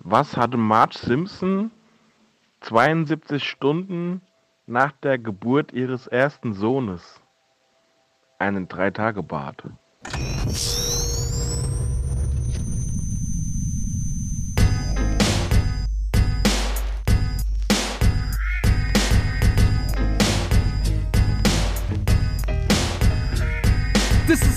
Was hatte Marge Simpson 72 Stunden nach der Geburt ihres ersten Sohnes? Einen Drei-Tage-Bart.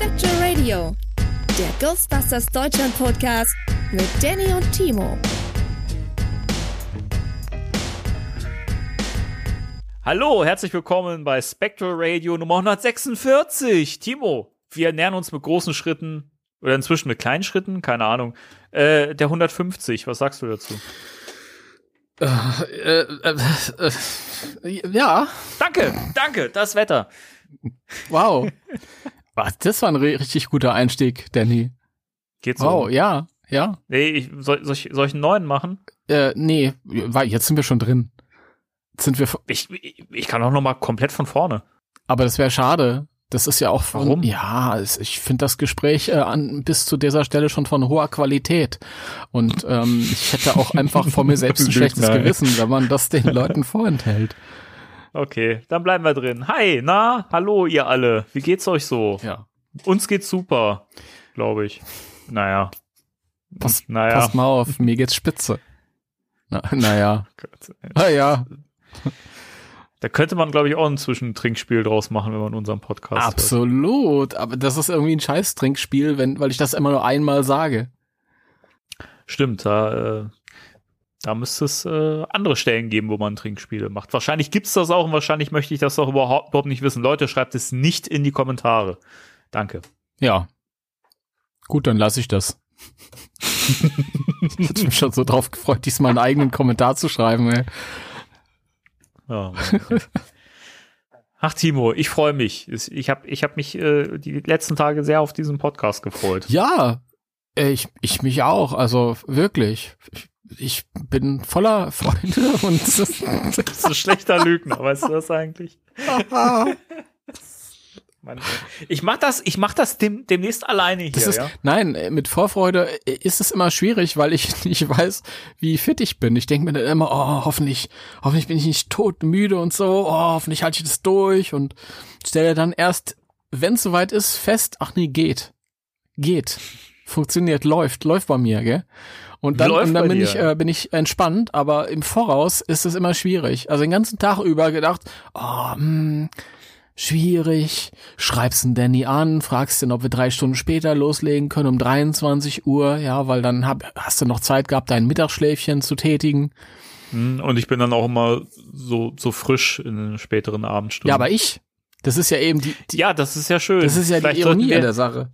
Spectral Radio, der Ghostbusters Deutschland Podcast mit Danny und Timo. Hallo, herzlich willkommen bei Spectral Radio Nummer 146. Timo, wir nähern uns mit großen Schritten oder inzwischen mit kleinen Schritten, keine Ahnung, äh, der 150. Was sagst du dazu? Äh, äh, äh, ja, Danke, danke, das Wetter. wow. Was, das war ein ri- richtig guter Einstieg, Danny. Geht so. Wow, ja, ja. Nee, ich, soll, soll, ich, soll ich einen neuen machen? Äh, nee, wa- jetzt sind wir schon drin. Jetzt sind wir, Ich, ich, kann auch noch mal komplett von vorne. aber das wäre schade. Das ist ja auch von, Warum? ja, ich finde das Gespräch äh, an, bis zu dieser Stelle schon von hoher Qualität. Und ähm, ich hätte auch einfach vor mir selbst ein schlechtes. Gewissen, wenn man das den Leuten vorenthält. Okay, dann bleiben wir drin. Hi, na, hallo ihr alle. Wie geht's euch so? Ja. Uns geht's super, glaube ich. Naja. Pass, naja. Passt mal auf, mir geht's spitze. Na, naja. Gott, ey. Ah ja, Da könnte man, glaube ich, auch ein Zwischentrinkspiel draus machen, wenn man unseren Podcast hört. absolut. Aber das ist irgendwie ein Scheiß-Trinkspiel, wenn, weil ich das immer nur einmal sage. Stimmt, da, äh, da müsste es äh, andere Stellen geben, wo man Trinkspiele macht. Wahrscheinlich gibt's das auch und wahrscheinlich möchte ich das auch überhaupt, überhaupt nicht wissen. Leute, schreibt es nicht in die Kommentare. Danke. Ja. Gut, dann lasse ich das. ich hatte mich schon so drauf gefreut, diesmal einen eigenen Kommentar zu schreiben. Ey. Ja, Mann. Ach, Timo, ich freue mich. Es- Ich habe ich hab mich äh, die letzten Tage sehr auf diesen Podcast gefreut. Ja, äh, ich, ich mich auch. Also wirklich. Ich, ich bin voller Freunde und Das ist ein schlechter Lügner, weißt du das eigentlich? Mann, ich mach das, ich mach das dem, demnächst alleine hier, ist, ja? Nein, äh, mit Vorfreude äh, ist es immer schwierig, weil ich nicht weiß, wie fit ich bin. Ich denke mir dann immer, oh, hoffentlich, hoffentlich bin ich nicht todmüde und so, oh, hoffentlich halte ich das durch und stelle dann erst, wenn es soweit ist, fest, ach nee, geht. Geht. Funktioniert, läuft, läuft bei mir, gell? Und dann, und dann bin dir. ich, äh, bin ich entspannt, aber im Voraus ist es immer schwierig. Also den ganzen Tag über gedacht, oh, hm, schwierig. Schreibst den Danny an, fragst ihn, ob wir drei Stunden später loslegen können, um 23 Uhr, ja, weil dann hab, hast du noch Zeit gehabt, dein Mittagsschläfchen zu tätigen. Hm, Und ich bin dann auch immer so, so frisch in den späteren Abendstunden. Ja, aber ich, das ist ja eben die, die ja, das ist ja schön. das ist ja die Vielleicht sollten Ironie wir, der Sache.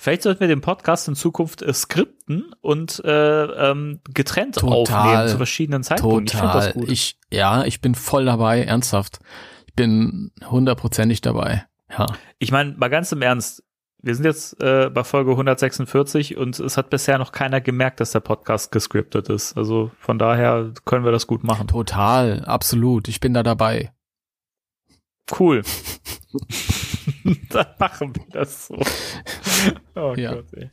Vielleicht sollten wir den Podcast in Zukunft äh, skripten und äh, ähm, getrennt Total. aufnehmen zu verschiedenen Zeitpunkten. Ich finde das Total. gut. Ich, ja, ich bin voll dabei, ernsthaft. Ich bin hundertprozentig dabei. Ja. Ich meine, mal ganz im Ernst, wir sind jetzt äh, bei Folge 146 und es hat bisher noch keiner gemerkt, dass der Podcast gescriptet ist. Also von daher können wir das gut machen. Total, absolut. Ich bin da dabei. Cool. Dann machen wir das so. Oh Ja. Gott, ey.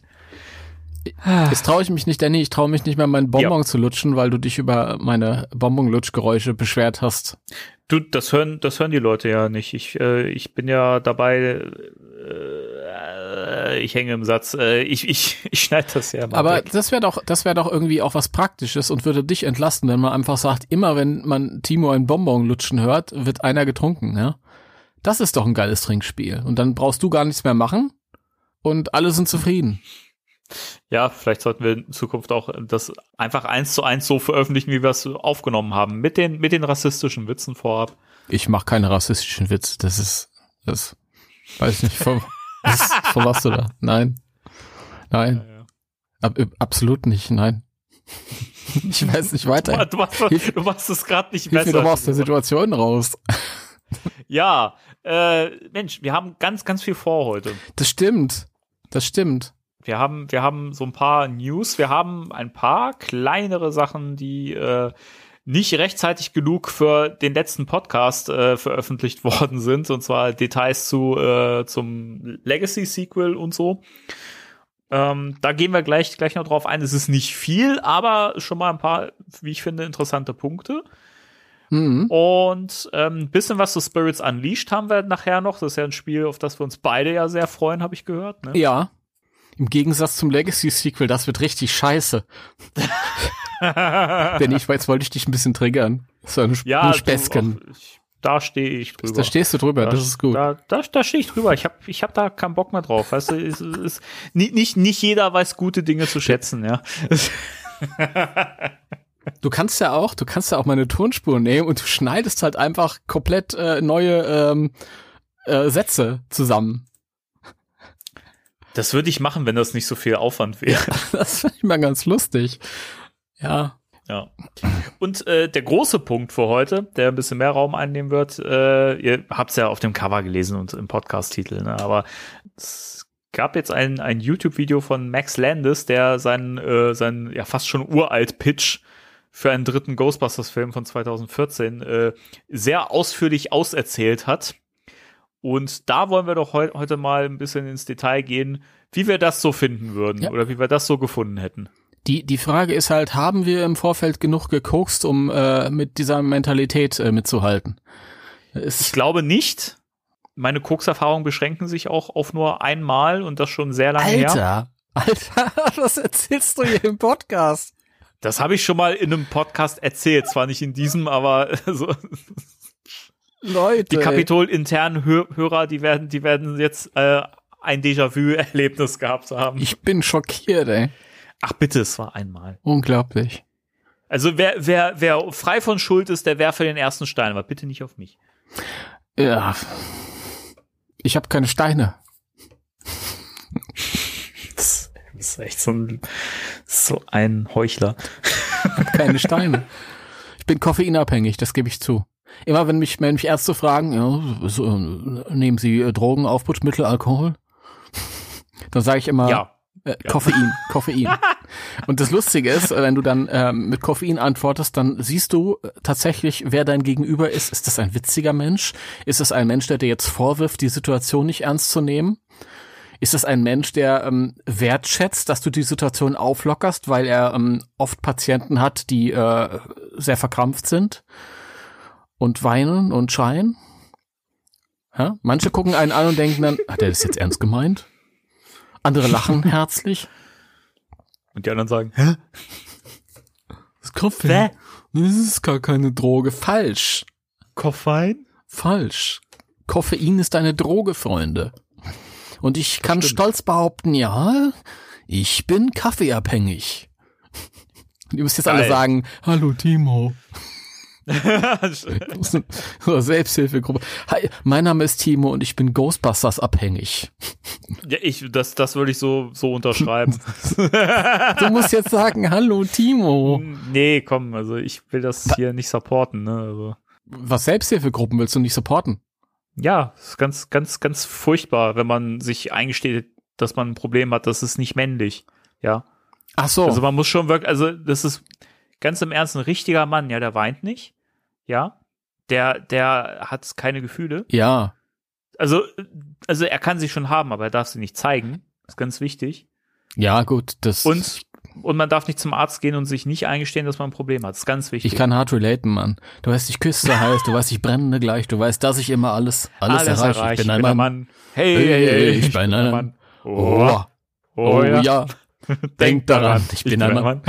Jetzt traue ich mich nicht, Danny, ich traue mich nicht mehr, meinen Bonbon zu lutschen, weil du dich über meine Bonbon-Lutschgeräusche beschwert hast. Du, das hören, das hören die Leute ja nicht. Ich, äh, ich bin ja dabei, äh, ich hänge im Satz. Äh, ich, ich, ich schneide das ja mal Aber weg. das wäre doch, das wäre doch irgendwie auch was Praktisches und würde dich entlasten, wenn man einfach sagt, immer wenn man Timo ein Bonbon lutschen hört, wird einer getrunken, ja? Das ist doch ein geiles Trinkspiel. Und dann brauchst du gar nichts mehr machen und alle sind zufrieden. Ja, vielleicht sollten wir in Zukunft auch das einfach eins zu eins so veröffentlichen, wie wir es aufgenommen haben. Mit den, mit den rassistischen Witzen vorab. Ich mache keine rassistischen Witze. Das ist, das weiß ich nicht, von, was, von was du da? Nein. Nein. Ab, absolut nicht, nein. Ich weiß nicht weiter. Du machst, du machst es gerade nicht besser. mal aus der Situation raus. Ja, äh, Mensch, wir haben ganz, ganz viel vor heute. Das stimmt. Das stimmt. Wir haben, wir haben so ein paar News, wir haben ein paar kleinere Sachen, die äh, nicht rechtzeitig genug für den letzten Podcast äh, veröffentlicht worden sind, und zwar Details zu äh, zum Legacy Sequel und so. Ähm, da gehen wir gleich gleich noch drauf ein. Es ist nicht viel, aber schon mal ein paar, wie ich finde, interessante Punkte. Mhm. Und ähm, ein bisschen was zu Spirits Unleashed haben wir nachher noch. Das ist ja ein Spiel, auf das wir uns beide ja sehr freuen, habe ich gehört. Ne? Ja. Im Gegensatz zum Legacy-Sequel, das wird richtig scheiße. Denn ich, jetzt wollte ich dich ein bisschen triggern. So ein, Ja, ein du, Späßchen. ich, da stehe ich drüber. Da stehst du drüber, Da- das ist gut. Da, da, da stehe ich drüber. Ich habe ich hab da keinen Bock mehr drauf. Weißt du, es, es, nicht, nicht, nicht jeder weiß gute Dinge zu schätzen, ja. Du kannst ja auch, du kannst ja auch meine Tonspur nehmen und du schneidest halt einfach komplett äh, neue ähm, äh, Sätze zusammen. Das würde ich machen, wenn das nicht so viel Aufwand wäre. Das finde ich mal ganz lustig. Ja. Ja. Und äh, der große Punkt für heute, der ein bisschen mehr Raum einnehmen wird, äh, ihr habt es ja auf dem Cover gelesen und im Podcast-Titel, ne? aber es gab jetzt ein, ein YouTube-Video von Max Landis, der seinen, äh, seinen ja fast schon uralt Pitch für einen dritten Ghostbusters-Film von 2014 äh, sehr ausführlich auserzählt hat. Und da wollen wir doch heu heute mal ein bisschen ins Detail gehen, wie wir das so finden würden Ja. oder wie wir das so gefunden hätten. Die, die Frage ist halt, haben wir im Vorfeld genug gekokst, um äh, mit dieser Mentalität äh, mitzuhalten? Ich Ist, glaube nicht. Meine Koks-Erfahrungen beschränken sich auch auf nur einmal und das schon sehr lange her. Alter, Alter, was erzählst du hier im Podcast? Das habe ich schon mal in einem Podcast erzählt. Zwar nicht in diesem, aber so, Leute. die Kapitol-internen Hö Hörer, die werden, die werden jetzt äh, ein Déjà-vu-Erlebnis gehabt haben. Ich bin schockiert, ey. Ach bitte, es war einmal. Unglaublich. Also wer, wer, wer frei von Schuld ist, der werfe den ersten Stein, aber bitte nicht auf mich. Ja. Ich habe keine Steine. Das ist echt so ein, so ein Heuchler. keine Steine. Ich bin koffeinabhängig, das gebe ich zu. Immer wenn mich, wenn mich Ärzte fragen, ja, so, nehmen Sie äh, Drogen, Aufputschmittel, Alkohol? Dann sage ich immer Ja. äh, Koffein, Koffein. Und das Lustige ist, wenn du dann ähm, mit Koffein antwortest, dann siehst du äh, tatsächlich, wer dein Gegenüber ist. Ist das ein witziger Mensch? Ist es ein Mensch, der dir jetzt vorwirft, die Situation nicht ernst zu nehmen? Ist es ein Mensch, der ähm, wertschätzt, dass du die Situation auflockerst, weil er ähm, oft Patienten hat, die äh, sehr verkrampft sind und weinen und schreien? Ja? Manche gucken einen an und denken dann, hat er das jetzt ernst gemeint? Andere lachen herzlich. Und die anderen sagen, hä? Das Koffein. Das ist gar keine Droge. Falsch. Koffein? Falsch. Koffein ist eine Droge, Freunde. Und ich kann stolz behaupten, ja, ich bin kaffeeabhängig. Und ihr müsst jetzt alle Geil. sagen, hallo Timo. Selbsthilfegruppe. Hi, mein Name ist Timo und ich bin Ghostbusters abhängig. Ja, ich, das, das würde ich so, so unterschreiben. Du musst jetzt sagen, hallo Timo. nee, komm, also ich will das hier nicht supporten, ne, also. Was Selbsthilfegruppen willst du nicht supporten? Ja, es ist ganz, ganz, ganz furchtbar, wenn man sich eingesteht, dass man ein Problem hat, das ist nicht männlich. Ja. Ach so. Also man muss schon wirklich, also das ist ganz im Ernst ein richtiger Mann, ja, der weint nicht. Ja. Der, der hat keine Gefühle. ja. Also, also er kann sie schon haben, aber er darf sie nicht zeigen. ist ganz wichtig. Ja, gut, das. Und, und man darf nicht zum Arzt gehen und sich nicht eingestehen, dass man ein Problem hat. Das ist ganz wichtig. Ich kann hart relaten, Mann. Du weißt, ich küsse heiß, du weißt, ich brenne gleich, du weißt, dass ich immer alles, alles, erreiche. Ich bin ein Mann. Hey, Hey, hey, hey, ich bin ein Mann. Oh, Oh, ja. Denk daran, ich bin ein Mann.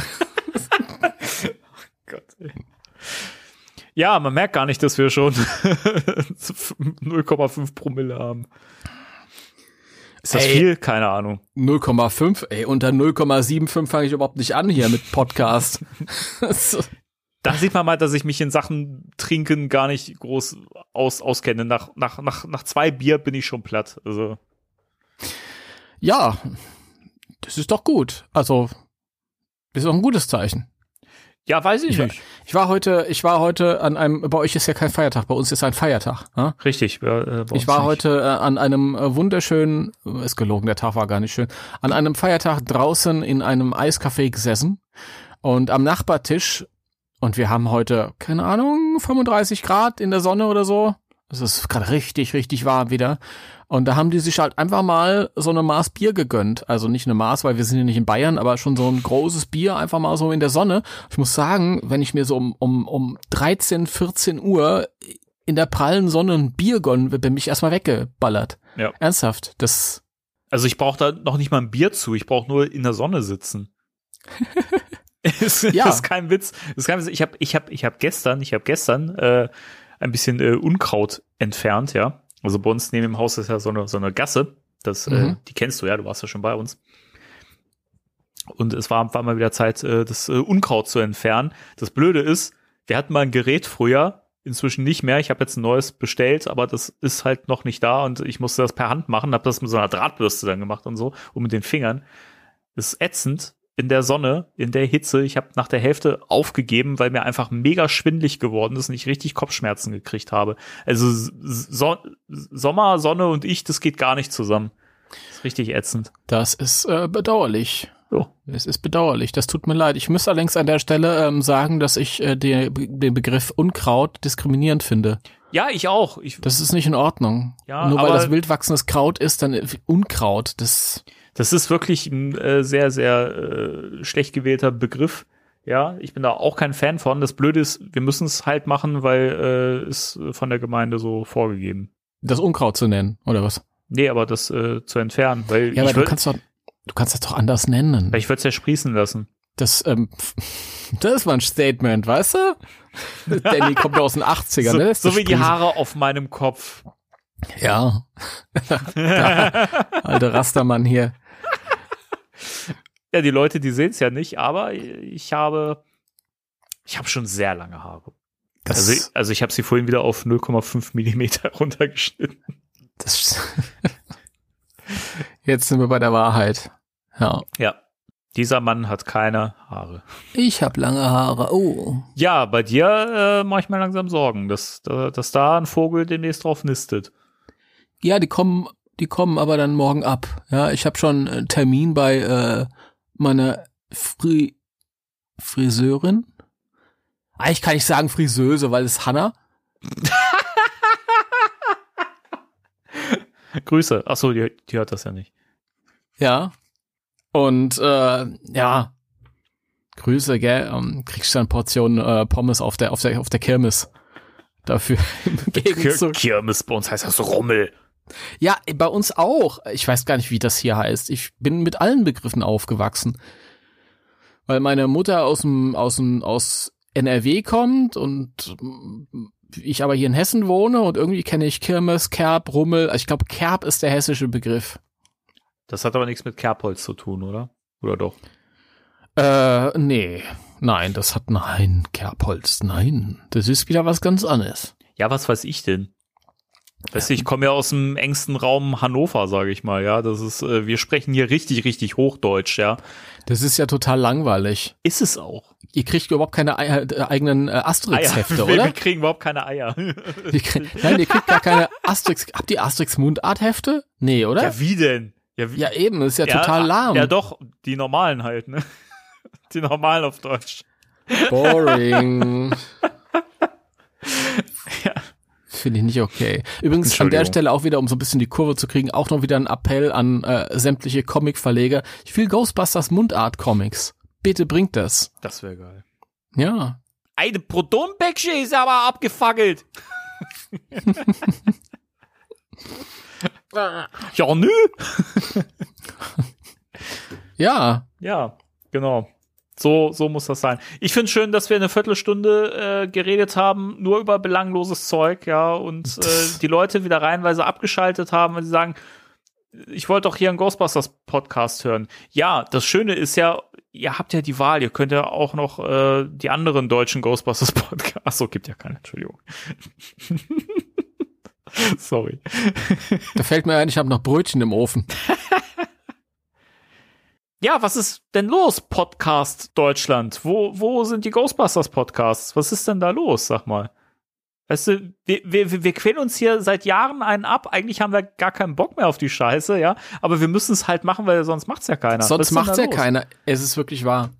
Gott, ey. Ja, man merkt gar nicht, dass wir schon 0,5 Promille haben. Ist das Ey. viel? Keine Ahnung. 0,5, ey, unter 0,75 fange ich überhaupt nicht an hier mit Podcast. Da sieht man mal, dass ich mich in Sachen Trinken gar nicht groß aus, auskenne. Nach, nach, nach, nach zwei Bier bin ich schon platt. Also, ja, das ist doch gut. Also, Das ist auch ein gutes Zeichen. Ja, weiß ich, Ich nicht. ich war heute, ich war heute an einem, bei euch ist ja kein Feiertag, bei uns ist ein Feiertag. Ja? Richtig. Äh, Ich war nicht. heute äh, an einem äh, wunderschönen, ist gelogen, der Tag war gar nicht schön, an einem Feiertag draußen in einem Eiscafé gesessen und am Nachbartisch und wir haben heute, keine Ahnung, 35 Grad in der Sonne oder so. Es ist gerade richtig, richtig warm wieder. Und da haben die sich halt einfach mal so eine Maß Bier gegönnt. Also nicht eine Maß, weil wir sind ja nicht in Bayern, aber schon so ein großes Bier einfach mal so in der Sonne. Ich muss sagen, wenn ich mir so um, um, um 13, 14 Uhr in der prallen Sonne ein Bier gönne, wird mich erstmal weggeballert. Ja. Ernsthaft. Das, Also ich brauche da noch nicht mal ein Bier zu. Ich brauche nur in der Sonne sitzen. ist, Ja. ist kein Witz. Ist kein Witz. Ich habe ich hab, ich hab gestern, ich habe gestern äh, ein bisschen äh, Unkraut entfernt, ja. Also bei uns neben dem Haus ist ja so eine, so eine Gasse. Das, äh, Mhm. die kennst du ja, du warst ja schon bei uns. Und es war, war mal wieder Zeit, äh, das äh, Unkraut zu entfernen. Das Blöde ist, wir hatten mal ein Gerät früher, inzwischen nicht mehr. Ich habe jetzt ein neues bestellt, aber das ist halt noch nicht da und ich musste das per Hand machen, habe das mit so einer Drahtbürste dann gemacht und so und mit den Fingern. Das ist ätzend in der Sonne, in der Hitze. Ich habe nach der Hälfte aufgegeben, weil mir einfach mega schwindlig geworden ist und ich richtig Kopfschmerzen gekriegt habe. Also so Sommer, Sonne und ich, das geht gar nicht zusammen. Das ist richtig ätzend. das ist äh, bedauerlich. So. Es ist bedauerlich. Das tut mir leid. Ich muss allerdings an der Stelle ähm, sagen, dass ich äh, die, den Begriff Unkraut diskriminierend finde. Ja, ich auch. Ich, Das ist nicht in Ordnung. Ja, Nur weil das wild wachsendes Kraut ist, dann äh, Unkraut. Das Das ist wirklich ein äh, sehr, sehr äh, schlecht gewählter Begriff. Ja, ich bin da auch kein Fan von. Das Blöde ist, wir müssen es halt machen, weil äh, ist von der Gemeinde so vorgegeben. das Unkraut zu nennen oder was? Nee, aber das äh, zu entfernen, weil Ja, aber du kannst doch, du kannst das doch anders nennen. weil ich würde es ja sprießen lassen. Das, ähm, das ist mal ein Statement, weißt du? Danny kommt aus den 80ern, so ne? So wie die. Haare auf meinem Kopf. Ja. ja. Alter Rastermann hier. Ja, die Leute, die sehen es ja nicht, aber ich habe, ich habe schon sehr lange Haare. Das, Also, also ich habe sie vorhin wieder auf 0,5 Millimeter runtergeschnitten. das Jetzt sind wir bei der Wahrheit. Ja. Ja, dieser Mann hat keine Haare. Ich habe lange Haare. Oh. Ja, bei dir äh, mache ich mir langsam Sorgen, dass, da- dass da ein Vogel demnächst drauf nistet. Ja, die kommen, die kommen aber dann morgen ab. Ja, ich habe schon einen Termin bei äh, meiner Fri Friseurin. Eigentlich kann ich sagen Friseuse, weil es Hanna. Grüße. Ach so, die, die hört das ja nicht. Ja. Und äh, ja, Grüße, gell? Ähm, kriegst du eine Portion äh, Pommes auf der auf der auf der Kirmes dafür im. Kirmes bei uns heißt das Rummel. Ja, bei uns auch. Ich weiß gar nicht, wie das hier heißt. Ich bin mit allen Begriffen aufgewachsen. Weil meine Mutter aus dem, aus dem, aus NRW kommt und ich aber hier in Hessen wohne und irgendwie kenne ich Kirmes, Kerb, Rummel. Also ich glaube, Kerb ist der hessische Begriff. Das hat aber nichts mit Kerbholz zu tun, oder? Oder doch? Äh, nee. Nein, das hat, nein, Kerbholz, nein. Das ist wieder was ganz anderes. Ja, was weiß ich denn? Weißt du, ich komme ja aus dem engsten Raum Hannover, sage ich mal, ja. Das ist, äh, wir sprechen hier richtig, richtig Hochdeutsch, ja. Das ist ja total langweilig. Ist es auch. Ihr kriegt überhaupt keine Ei- äh, eigenen äh, Asterix-Hefte, oder? wir kriegen überhaupt keine Eier. Ihr kriegt, nein, ihr kriegt gar keine Asterix. Habt ihr Asterix Mundart-Hefte? Nee, oder? ja, wie denn? Ja, wie, Ja, eben, das ist ja, total lahm. Ja, doch, die normalen halt, ne? Die normalen auf Deutsch. Boring. Ja. Finde ich nicht okay. Übrigens an der. Stelle auch wieder, um so ein bisschen die Kurve zu kriegen, auch noch wieder ein Appell an äh, sämtliche Comic-Verleger. Ich will Ghostbusters Mundart-Comics. Bitte bringt das. Das wäre geil. Ja. Eine Protonpäckchen ist aber abgefackelt. ja, nö. Ja. Ja, genau. So, so muss das sein. Ich finde schön, dass wir eine Viertelstunde äh, geredet haben, nur über belangloses Zeug, ja, und äh, die Leute wieder reihenweise abgeschaltet haben, weil sie sagen, ich wollte doch hier einen Ghostbusters Podcast hören. Ja, das Schöne ist ja, ihr habt ja die Wahl, ihr könnt ja auch noch äh, die anderen deutschen Ghostbusters Podcasts. Achso, gibt ja keine, Entschuldigung. Sorry. Da fällt mir ein, ich habe noch Brötchen im Ofen. ja, was ist denn los, Podcast Deutschland? Wo, wo sind die Ghostbusters Podcasts? Was ist denn da los, sag mal? Weißt du, wir, wir, wir quälen uns hier seit Jahren einen ab. Eigentlich haben wir gar keinen Bock mehr auf die Scheiße, ja. Aber wir müssen es halt machen, weil sonst macht's ja keiner. Sonst macht's ja los? keiner. Es ist wirklich wahr.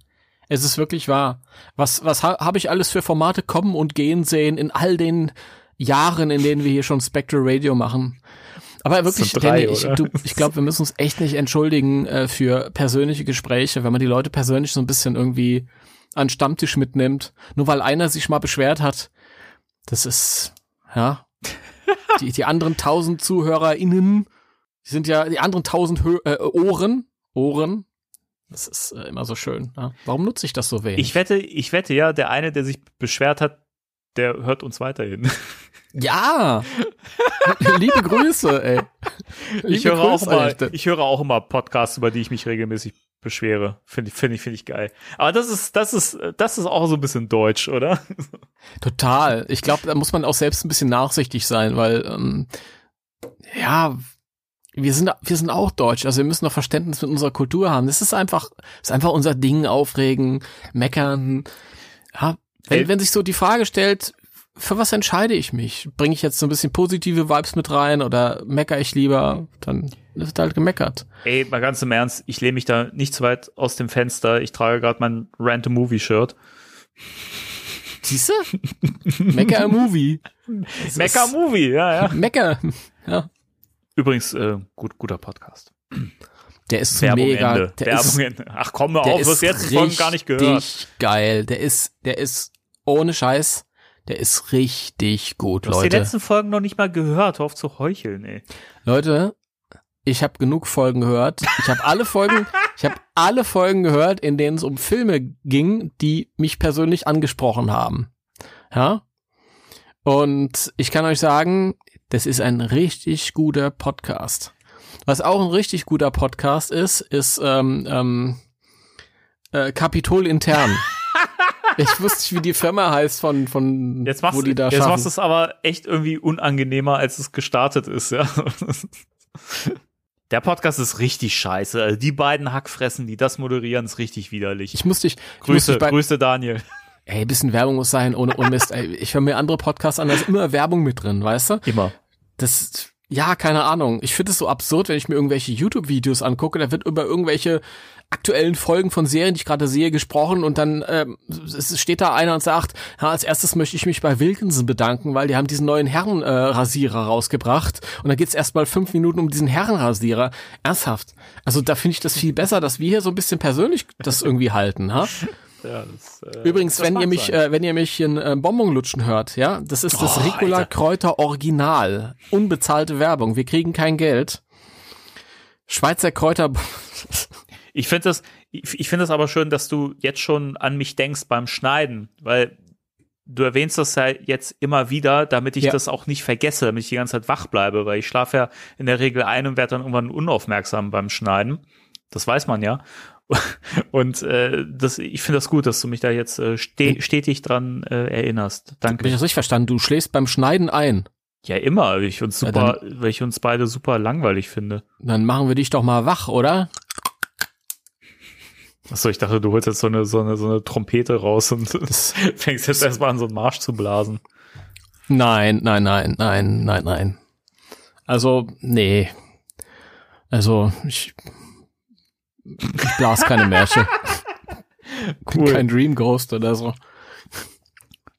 Es ist wirklich wahr. Was, was ha habe ich alles für Formate kommen und gehen sehen in all den Jahren, in denen wir hier schon Spectral Radio machen? Aber wirklich, drei, Danny, ich, du, ich glaube, wir müssen uns echt nicht entschuldigen äh, für persönliche Gespräche, wenn man die Leute persönlich so ein bisschen irgendwie an den Stammtisch mitnimmt. Nur weil einer sich mal beschwert hat, das ist, ja, die, die anderen tausend ZuhörerInnen, die sind ja, die anderen tausend Hö äh, Ohren, Ohren, das ist äh, immer so schön. Ja. Warum nutze ich das so wenig? Ich wette, ich wette ja, der eine, der sich beschwert hat, der hört uns weiterhin. Ja! Liebe Grüße, ey. Liebe Ich höre, auch Grüße, immer, Alter. ich höre auch immer Podcasts, über die ich mich regelmäßig beschwere. Finde ich, finde ich, finde ich geil. Aber das ist, das ist, das ist auch so ein bisschen deutsch, oder? Total. Ich glaube, da muss man auch selbst ein bisschen nachsichtig sein, weil ähm, ja, wir sind wir sind auch deutsch, also wir müssen noch Verständnis mit unserer Kultur haben. Das ist einfach, das ist einfach unser Ding, aufregen, meckern. Ja, wenn, wenn sich so die Frage stellt, für was entscheide ich mich? Bringe ich jetzt so ein bisschen positive Vibes mit rein oder meckere ich lieber? Dann wird halt gemeckert. Ey, mal ganz im Ernst, ich lehne mich da nicht zu weit aus dem Fenster. Ich trage gerade mein Random Movie Shirt. Siehst du? Mecker Movie. Mecker ist- Movie, ja, ja. Mecker. Ja. Übrigens, äh, gut, guter Podcast. Der ist Werbung mega. Ende. Der Werbung ist, Ende. Ach komm mal der auf, du hast ist jetzt Folgen gar nicht gehört. geil. Der ist, der ist ohne Scheiß. Der ist richtig gut, Du hast die Leute. letzten Folgen noch nicht mal gehört. Hör auf zu heucheln, ey. Leute, ich habe genug Folgen gehört. Ich habe alle Folgen, ich habe alle Folgen gehört, in denen es um Filme ging, die mich persönlich angesprochen haben. Ja? Und ich kann euch sagen, das ist ein richtig guter Podcast. Was auch ein richtig guter Podcast ist, ist ähm, ähm, äh, Kapitol intern. Ich wusste nicht, wie die Firma heißt von von Jetzt machst, wo die da jetzt schaffen. machst du es aber echt irgendwie unangenehmer, als es gestartet ist, ja. Der Podcast ist richtig scheiße. Also die beiden Hackfressen, die das moderieren, ist richtig widerlich. ich musste dich, Grüße, dich bei, Grüße Daniel. Ey, bisschen Werbung muss sein, ohne Unmist. Ey, ich höre mir andere Podcasts an, da ist immer Werbung mit drin, weißt du? Immer. Das, ja, keine Ahnung. Ich finde es so absurd, wenn ich mir irgendwelche YouTube-Videos angucke, da wird über irgendwelche aktuellen Folgen von Serien, die ich gerade sehe, gesprochen und dann ähm, es steht da einer und sagt, ja, als erstes möchte ich mich bei Wilkinson bedanken, weil die haben diesen neuen Herrenrasierer äh, rausgebracht und da geht's erstmal fünf Minuten um diesen Herrenrasierer. Ernsthaft. Also da finde ich das viel besser, dass wir hier so ein bisschen persönlich das irgendwie halten, ha? Ja, das, äh, Übrigens, das wenn ihr mich, äh, wenn ihr mich in äh, Bonbon lutschen hört, ja, das ist das Oh, Ricola Alter. Kräuter Original, unbezahlte Werbung. Wir kriegen kein Geld. Schweizer Kräuter. Ich finde das, ich, ich finde das aber schön, dass du jetzt schon an mich denkst beim Schneiden, weil du erwähnst das ja jetzt immer wieder, damit ich Ja. das auch nicht vergesse, damit ich die ganze Zeit wach bleibe, weil ich schlafe ja in der Regel ein und werde dann irgendwann unaufmerksam beim Schneiden. Das weiß man ja. Und äh, das, ich finde das gut, dass du mich da jetzt äh, ste stetig dran äh, erinnerst. Bin ich Danke. das richtig verstanden? Du schläfst beim Schneiden ein. Ja, immer, weil ich uns Ja, super, weil ich uns beide super langweilig finde. Dann machen wir dich doch mal wach, oder? Achso, ich dachte, du holst jetzt so eine, so eine, so eine Trompete raus und fängst jetzt erstmal an, so einen Marsch zu blasen. Nein, nein, nein, nein, nein, nein. Also, nee. Also, ich, ich blas keine Märsche. Bin Cool. Kein Dream Ghost oder so.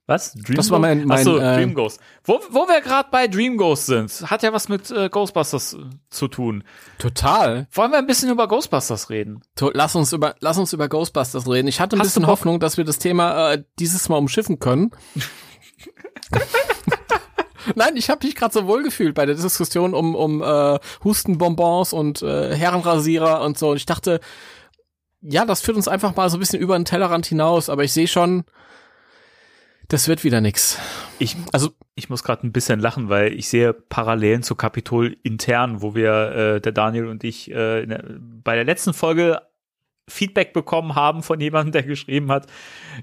Was? Dream Das war mein- mein, Achso, äh, Dream Ghost. Wo, wo wir gerade bei Dream Ghost sind, hat ja was mit äh, Ghostbusters äh, zu tun. Total. Wollen wir ein bisschen über Ghostbusters reden? So, lass uns über lass uns über Ghostbusters reden. Ich hatte ein Hast bisschen? Hoffnung, dass wir das Thema äh, dieses Mal umschiffen können. Nein, ich habe mich gerade so wohl gefühlt bei der Diskussion um um äh, Hustenbonbons und äh, Herrenrasierer und so. Und ich dachte, ja, das führt uns einfach mal so ein bisschen über den Tellerrand hinaus. Aber ich sehe schon, das wird wieder nix. Ich, Also ich muss gerade ein bisschen lachen, weil ich sehe Parallelen zu Kapitol intern, wo wir, äh, der Daniel und ich, äh, der, bei der letzten Folge Feedback bekommen haben von jemandem, der geschrieben hat,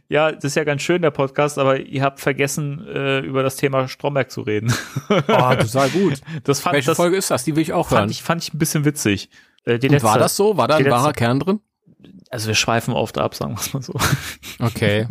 ja, das ist ja ganz schön, der Podcast, aber ihr habt vergessen, äh, über das Thema Stromberg zu reden. oh, total gut. Das fand, Welche das Folge ist das? Die will ich auch hören. fand, ich, fand ich ein bisschen witzig. Äh, die und letzte, war das so? War da ein wahrer Kern drin? also wir schweifen oft ab, sagen wir es mal so. Okay.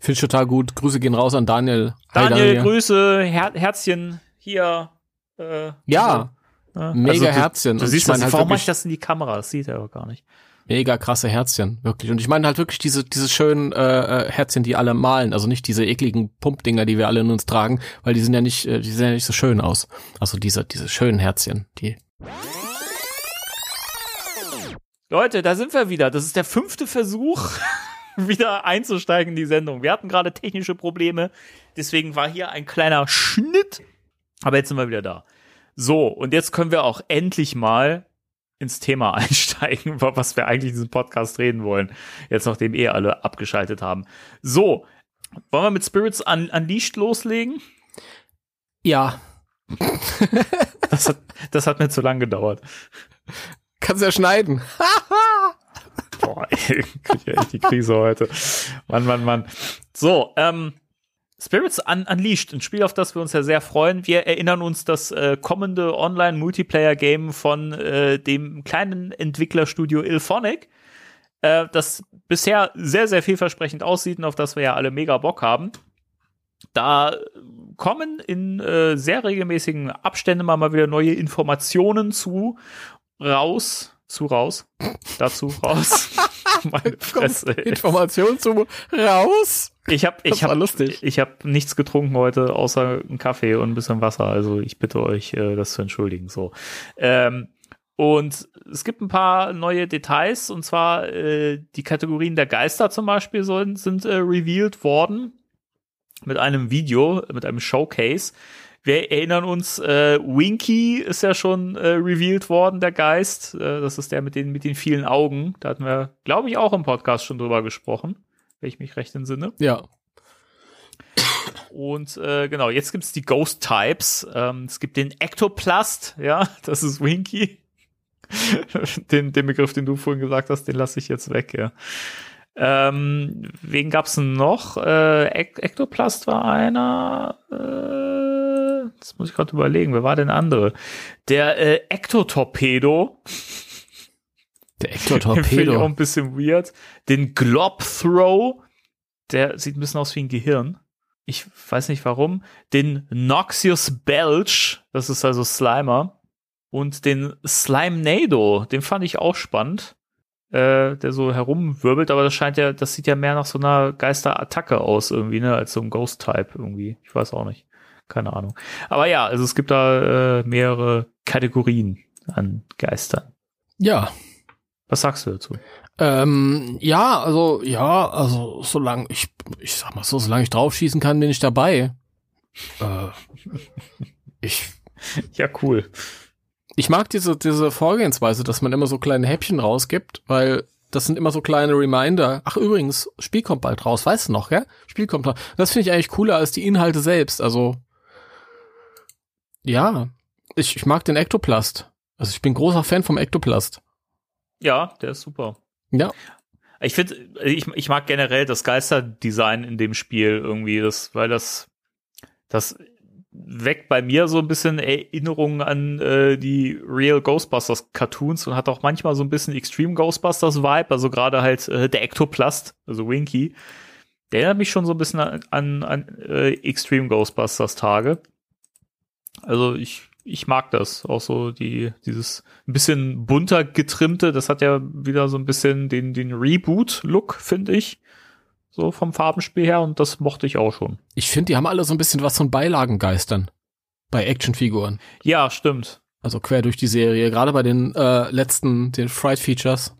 Finde ich total gut. Grüße gehen raus an Daniel. Hi, Daniel, Grüße, Her Herzchen hier. Äh, Ja, so, mega du, Herzchen. Du siehst ich mein das, halt warum mache ich das in die Kamera? Das sieht er aber gar nicht. Mega krasse Herzchen, wirklich. Und ich meine halt wirklich diese, diese schönen äh, äh, Herzchen, die alle malen. Also nicht diese ekligen Pumpdinger, die wir alle in uns tragen, weil die sind ja nicht, äh, die sehen ja nicht so schön aus. Also diese, diese schönen Herzchen, die. Leute, da sind wir wieder. Das ist der fünfte Versuch, wieder einzusteigen in die Sendung. Wir hatten gerade technische Probleme, deswegen war hier ein kleiner Schnitt. Aber jetzt sind wir wieder da. So, und jetzt können wir auch endlich mal ins Thema einsteigen, über was wir eigentlich in diesem Podcast reden wollen. Jetzt nachdem eh alle abgeschaltet haben. So, wollen wir mit Spirits Un Unleashed loslegen? Ja, Das hat, das hat mir zu lang gedauert. kannst ja schneiden. Boah, ey, krieg ich ja echt die Krise heute. Mann, Mann, Mann. So, ähm, Spirits Un Unleashed, ein Spiel, auf das wir uns ja sehr freuen. Wir erinnern uns das äh, kommende Online-Multiplayer-Game von äh, dem kleinen Entwicklerstudio Ilphonic, äh, das bisher sehr, sehr vielversprechend aussieht und auf das wir ja alle mega Bock haben. Da kommen in äh, sehr regelmäßigen Abständen mal, mal wieder neue Informationen zu raus, zu raus, dazu raus. Meine Fresse. ey. Information zu raus. Ich habe ich hab, ich hab nichts getrunken heute, außer einen Kaffee und ein bisschen Wasser. Also ich bitte euch, äh, das zu entschuldigen. So. Ähm, und es gibt ein paar neue Details, und zwar äh, die Kategorien der Geister zum Beispiel sollen, sind äh, revealed worden mit einem Video, mit einem Showcase. Wir erinnern uns, äh, Winky ist ja schon äh, revealed worden, der Geist. Äh, das ist der mit den, mit den vielen Augen. Da hatten wir, glaube ich, auch im Podcast schon drüber gesprochen, wenn ich mich recht entsinne. Ja. Und äh, genau, jetzt gibt's die Ghost Types. Ähm, es gibt den Ectoplast, ja, das ist Winky. den, den Begriff, den du vorhin gesagt hast, den lasse ich jetzt weg, ja. Ähm, wen gab's noch? Äh, Ek Ektoplast war einer. Äh, das muss ich gerade überlegen. Wer war denn andere? Der äh, Ektotorpedo. Der ich auch ein bisschen weird. Den Glob Throw, der sieht ein bisschen aus wie ein Gehirn. Ich weiß nicht warum. Den Noxious Belch, das ist also Slimer. Und den Slimenado, den fand ich auch spannend. Äh, der so herumwirbelt, aber das scheint ja, das sieht ja mehr nach so einer Geisterattacke aus irgendwie, ne, als so ein Ghost-Type irgendwie. Ich weiß auch nicht. Keine Ahnung. Aber ja, also es gibt da äh, mehrere Kategorien an Geistern. Ja. Was sagst du dazu? Ähm, ja, also, ja, also, solange ich, ich sag mal so, solange ich draufschießen kann, bin ich dabei. Äh, ich, Ja, cool. ich mag diese, diese Vorgehensweise, dass man immer so kleine Häppchen rausgibt, weil das sind immer so kleine Reminder. Ach, übrigens, Spiel kommt bald raus, weißt du noch, gell? Spiel kommt raus. Das finde ich eigentlich cooler als die Inhalte selbst, also, ja, ich, ich mag den Ektoplast. Also, ich bin großer Fan vom Ektoplast. Ja, der ist super. Ja. Ich finde, ich, ich mag generell das Geisterdesign in dem Spiel irgendwie, das, weil das, das weckt bei mir so ein bisschen Erinnerungen an äh, die Real Ghostbusters Cartoons und hat auch manchmal so ein bisschen Extreme Ghostbusters Vibe, also gerade halt äh, der Ectoplast, also Winky. Der erinnert mich schon so ein bisschen an, an, an äh, Extreme Ghostbusters Tage. Also ich, ich mag das. Auch so die, dieses ein bisschen bunter getrimmte, das hat ja wieder so ein bisschen den, den Reboot-Look, finde ich. So vom Farbenspiel her und das mochte ich auch schon. Ich finde, die haben alle so ein bisschen was von Beilagengeistern. Bei Actionfiguren. Ja, stimmt. Also quer durch die Serie. Gerade bei den äh, letzten, den Fright Features.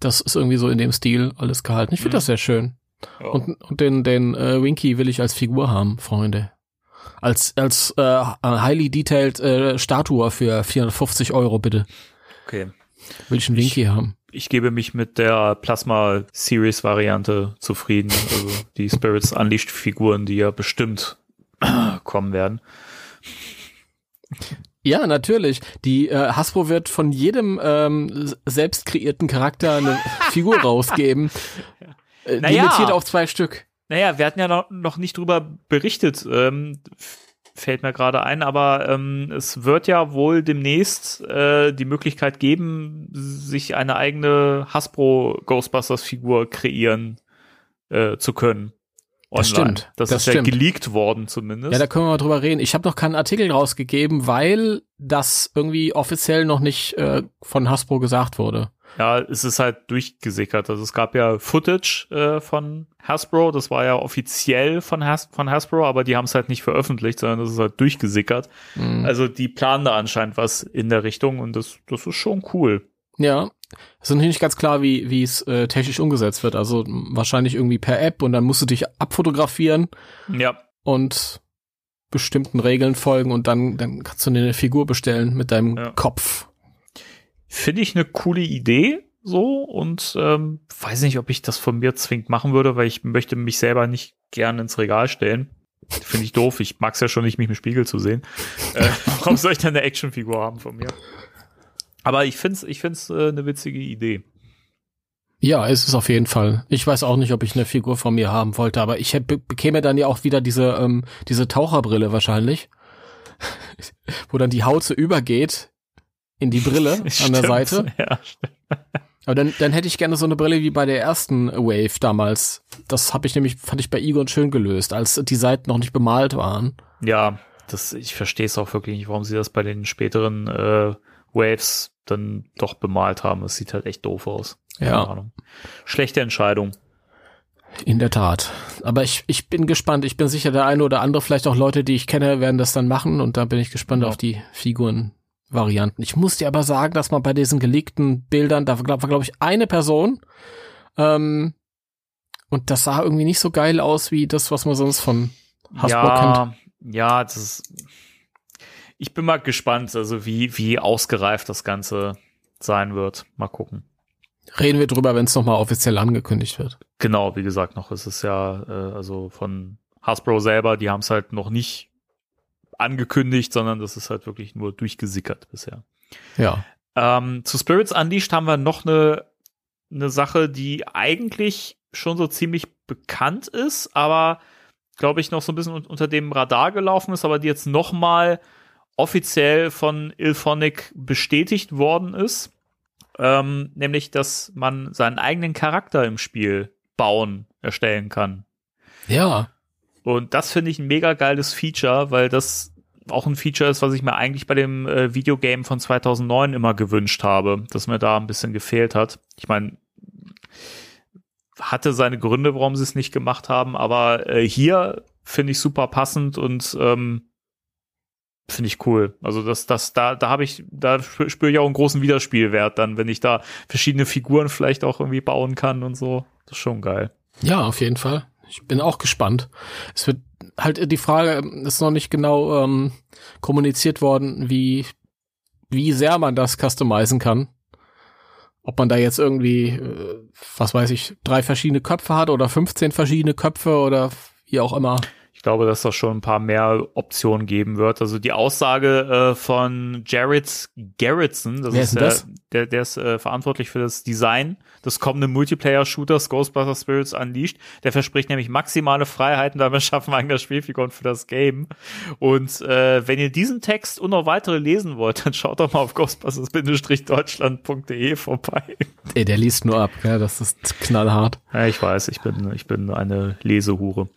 Das ist irgendwie so in dem Stil alles gehalten. Ich finde Mhm. das sehr schön. Ja. Und, und den, den äh, Winky will ich als Figur haben, Freunde. Als, als äh, highly detailed äh, Statue für 450 Euro, bitte. okay. Will ich einen Winky haben. Ich gebe mich mit der Plasma Series Variante zufrieden. Also die Spirits Unleashed Figuren, die ja bestimmt kommen werden. Ja, natürlich. Die äh, Hasbro wird von jedem ähm, selbst kreierten Charakter eine Figur rausgeben. Äh, Naja. Limitiert auf zwei Stück. Naja, wir hatten ja noch, noch nicht drüber berichtet. Ähm, fällt mir gerade ein, aber ähm, es wird ja wohl demnächst äh, die Möglichkeit geben, sich eine eigene Hasbro Ghostbusters Figur kreieren äh, zu können. Das stimmt. Das, Das ist stimmt. ja geleakt worden zumindest. Ja, da können wir mal drüber reden. Ich habe noch keinen Artikel rausgegeben, weil das irgendwie offiziell noch nicht äh, von Hasbro gesagt wurde. Ja, es ist halt durchgesickert. Also es gab ja Footage äh, von Hasbro, das war ja offiziell von, Has von Hasbro, aber die haben es halt nicht veröffentlicht, sondern das ist halt durchgesickert. Mhm. Also die planen da anscheinend was in der Richtung und das, das ist schon cool. Ja, es ist noch nicht ganz klar, wie wie es äh, technisch umgesetzt wird. Also wahrscheinlich irgendwie per App und dann musst du dich abfotografieren Ja, und bestimmten Regeln folgen und dann dann kannst du eine Figur bestellen mit deinem Ja. Kopf. Finde ich eine coole Idee so und ähm, weiß nicht, ob ich das von mir zwingend machen würde, weil ich möchte mich selber nicht gern ins Regal stellen. Finde ich doof. Ich mag es ja schon nicht, mich im Spiegel zu sehen. Äh, warum soll ich dann eine Actionfigur haben von mir? Aber ich finde es ich find's, äh, eine witzige Idee. Ja, ist es auf jeden Fall. Ich weiß auch nicht, ob ich eine Figur von mir haben wollte, aber ich hätt, be bekäme dann ja auch wieder diese ähm, diese Taucherbrille wahrscheinlich, wo dann die Haut so übergeht in die Brille an der Stimmt. Seite. Ja. Aber dann, dann hätte ich gerne so eine Brille wie bei der ersten Wave damals. Das habe ich nämlich, fand ich bei Egon schön gelöst, als die Seiten noch nicht bemalt waren. ja das, ich verstehe es auch wirklich nicht, warum sie das bei den späteren äh, Waves dann doch bemalt haben. Es sieht halt echt doof aus. Keine Ja. Ahnung. Schlechte Entscheidung. In der Tat. Aber ich, ich bin gespannt. Ich bin sicher, der eine oder andere, vielleicht auch Leute, die ich kenne, werden das dann machen. Und da bin ich gespannt Ja. auf die Figurenvarianten. Ich muss dir aber sagen, dass man bei diesen geleakten Bildern, da war, glaube glaub ich, eine Person. Ähm, und das sah irgendwie nicht so geil aus wie das, was man sonst von Hasbro kennt. ja, ja, das ist, ich bin mal gespannt, also wie, wie ausgereift das Ganze sein wird. Mal gucken. Reden wir drüber, wenn es nochmal offiziell angekündigt wird. Genau, wie gesagt, noch ist es ja, äh, also von Hasbro selber, die haben es halt noch nicht angekündigt, sondern das ist halt wirklich nur durchgesickert bisher. Ja. Ähm, zu Spirits Unleashed haben wir noch eine, eine Sache, die eigentlich schon so ziemlich bekannt ist, aber glaube ich noch so ein bisschen un unter dem Radar gelaufen ist, aber die jetzt noch mal offiziell von Ilphonic bestätigt worden ist. Ähm, nämlich, dass man seinen eigenen Charakter im Spiel bauen, erstellen kann. Ja. Und das finde ich ein mega geiles Feature, weil das auch ein Feature ist, was ich mir eigentlich bei dem äh, Videogame von 2009 immer gewünscht habe, dass mir da ein bisschen gefehlt hat. Ich meine, hatte seine Gründe, warum sie es nicht gemacht haben, aber äh, hier finde ich super passend und ähm, finde ich cool. Also das, das, da, da habe ich, da spüre spür ich auch einen großen Wiederspielwert dann, wenn ich da verschiedene Figuren vielleicht auch irgendwie bauen kann und so. Das ist schon geil. Ja, auf jeden Fall. Ich bin auch gespannt. Es wird halt die Frage, ist noch nicht genau ähm, kommuniziert worden, wie, wie sehr man das customizen kann. Ob man da jetzt irgendwie, äh, was weiß ich, drei verschiedene Köpfe hat oder 15 verschiedene Köpfe oder wie auch immer. Ich glaube, dass das schon ein paar mehr Optionen geben wird. Also die Aussage äh, von Jared Garrettson, das Wer ist ist der, das? der, der ist äh, verantwortlich für das Design des kommenden Multiplayer-Shooters Ghostbusters Spirits Unleashed. Der verspricht nämlich maximale Freiheiten, damit schaffen wir eigener Spielfiguren für das Game. Und äh, wenn ihr diesen Text und noch weitere lesen wollt, dann schaut doch mal auf ghostbusters-deutschland.de vorbei. Ey, der liest nur ab, gell? das ist knallhart. Ja, ich weiß, ich bin, ich bin eine Lesehure.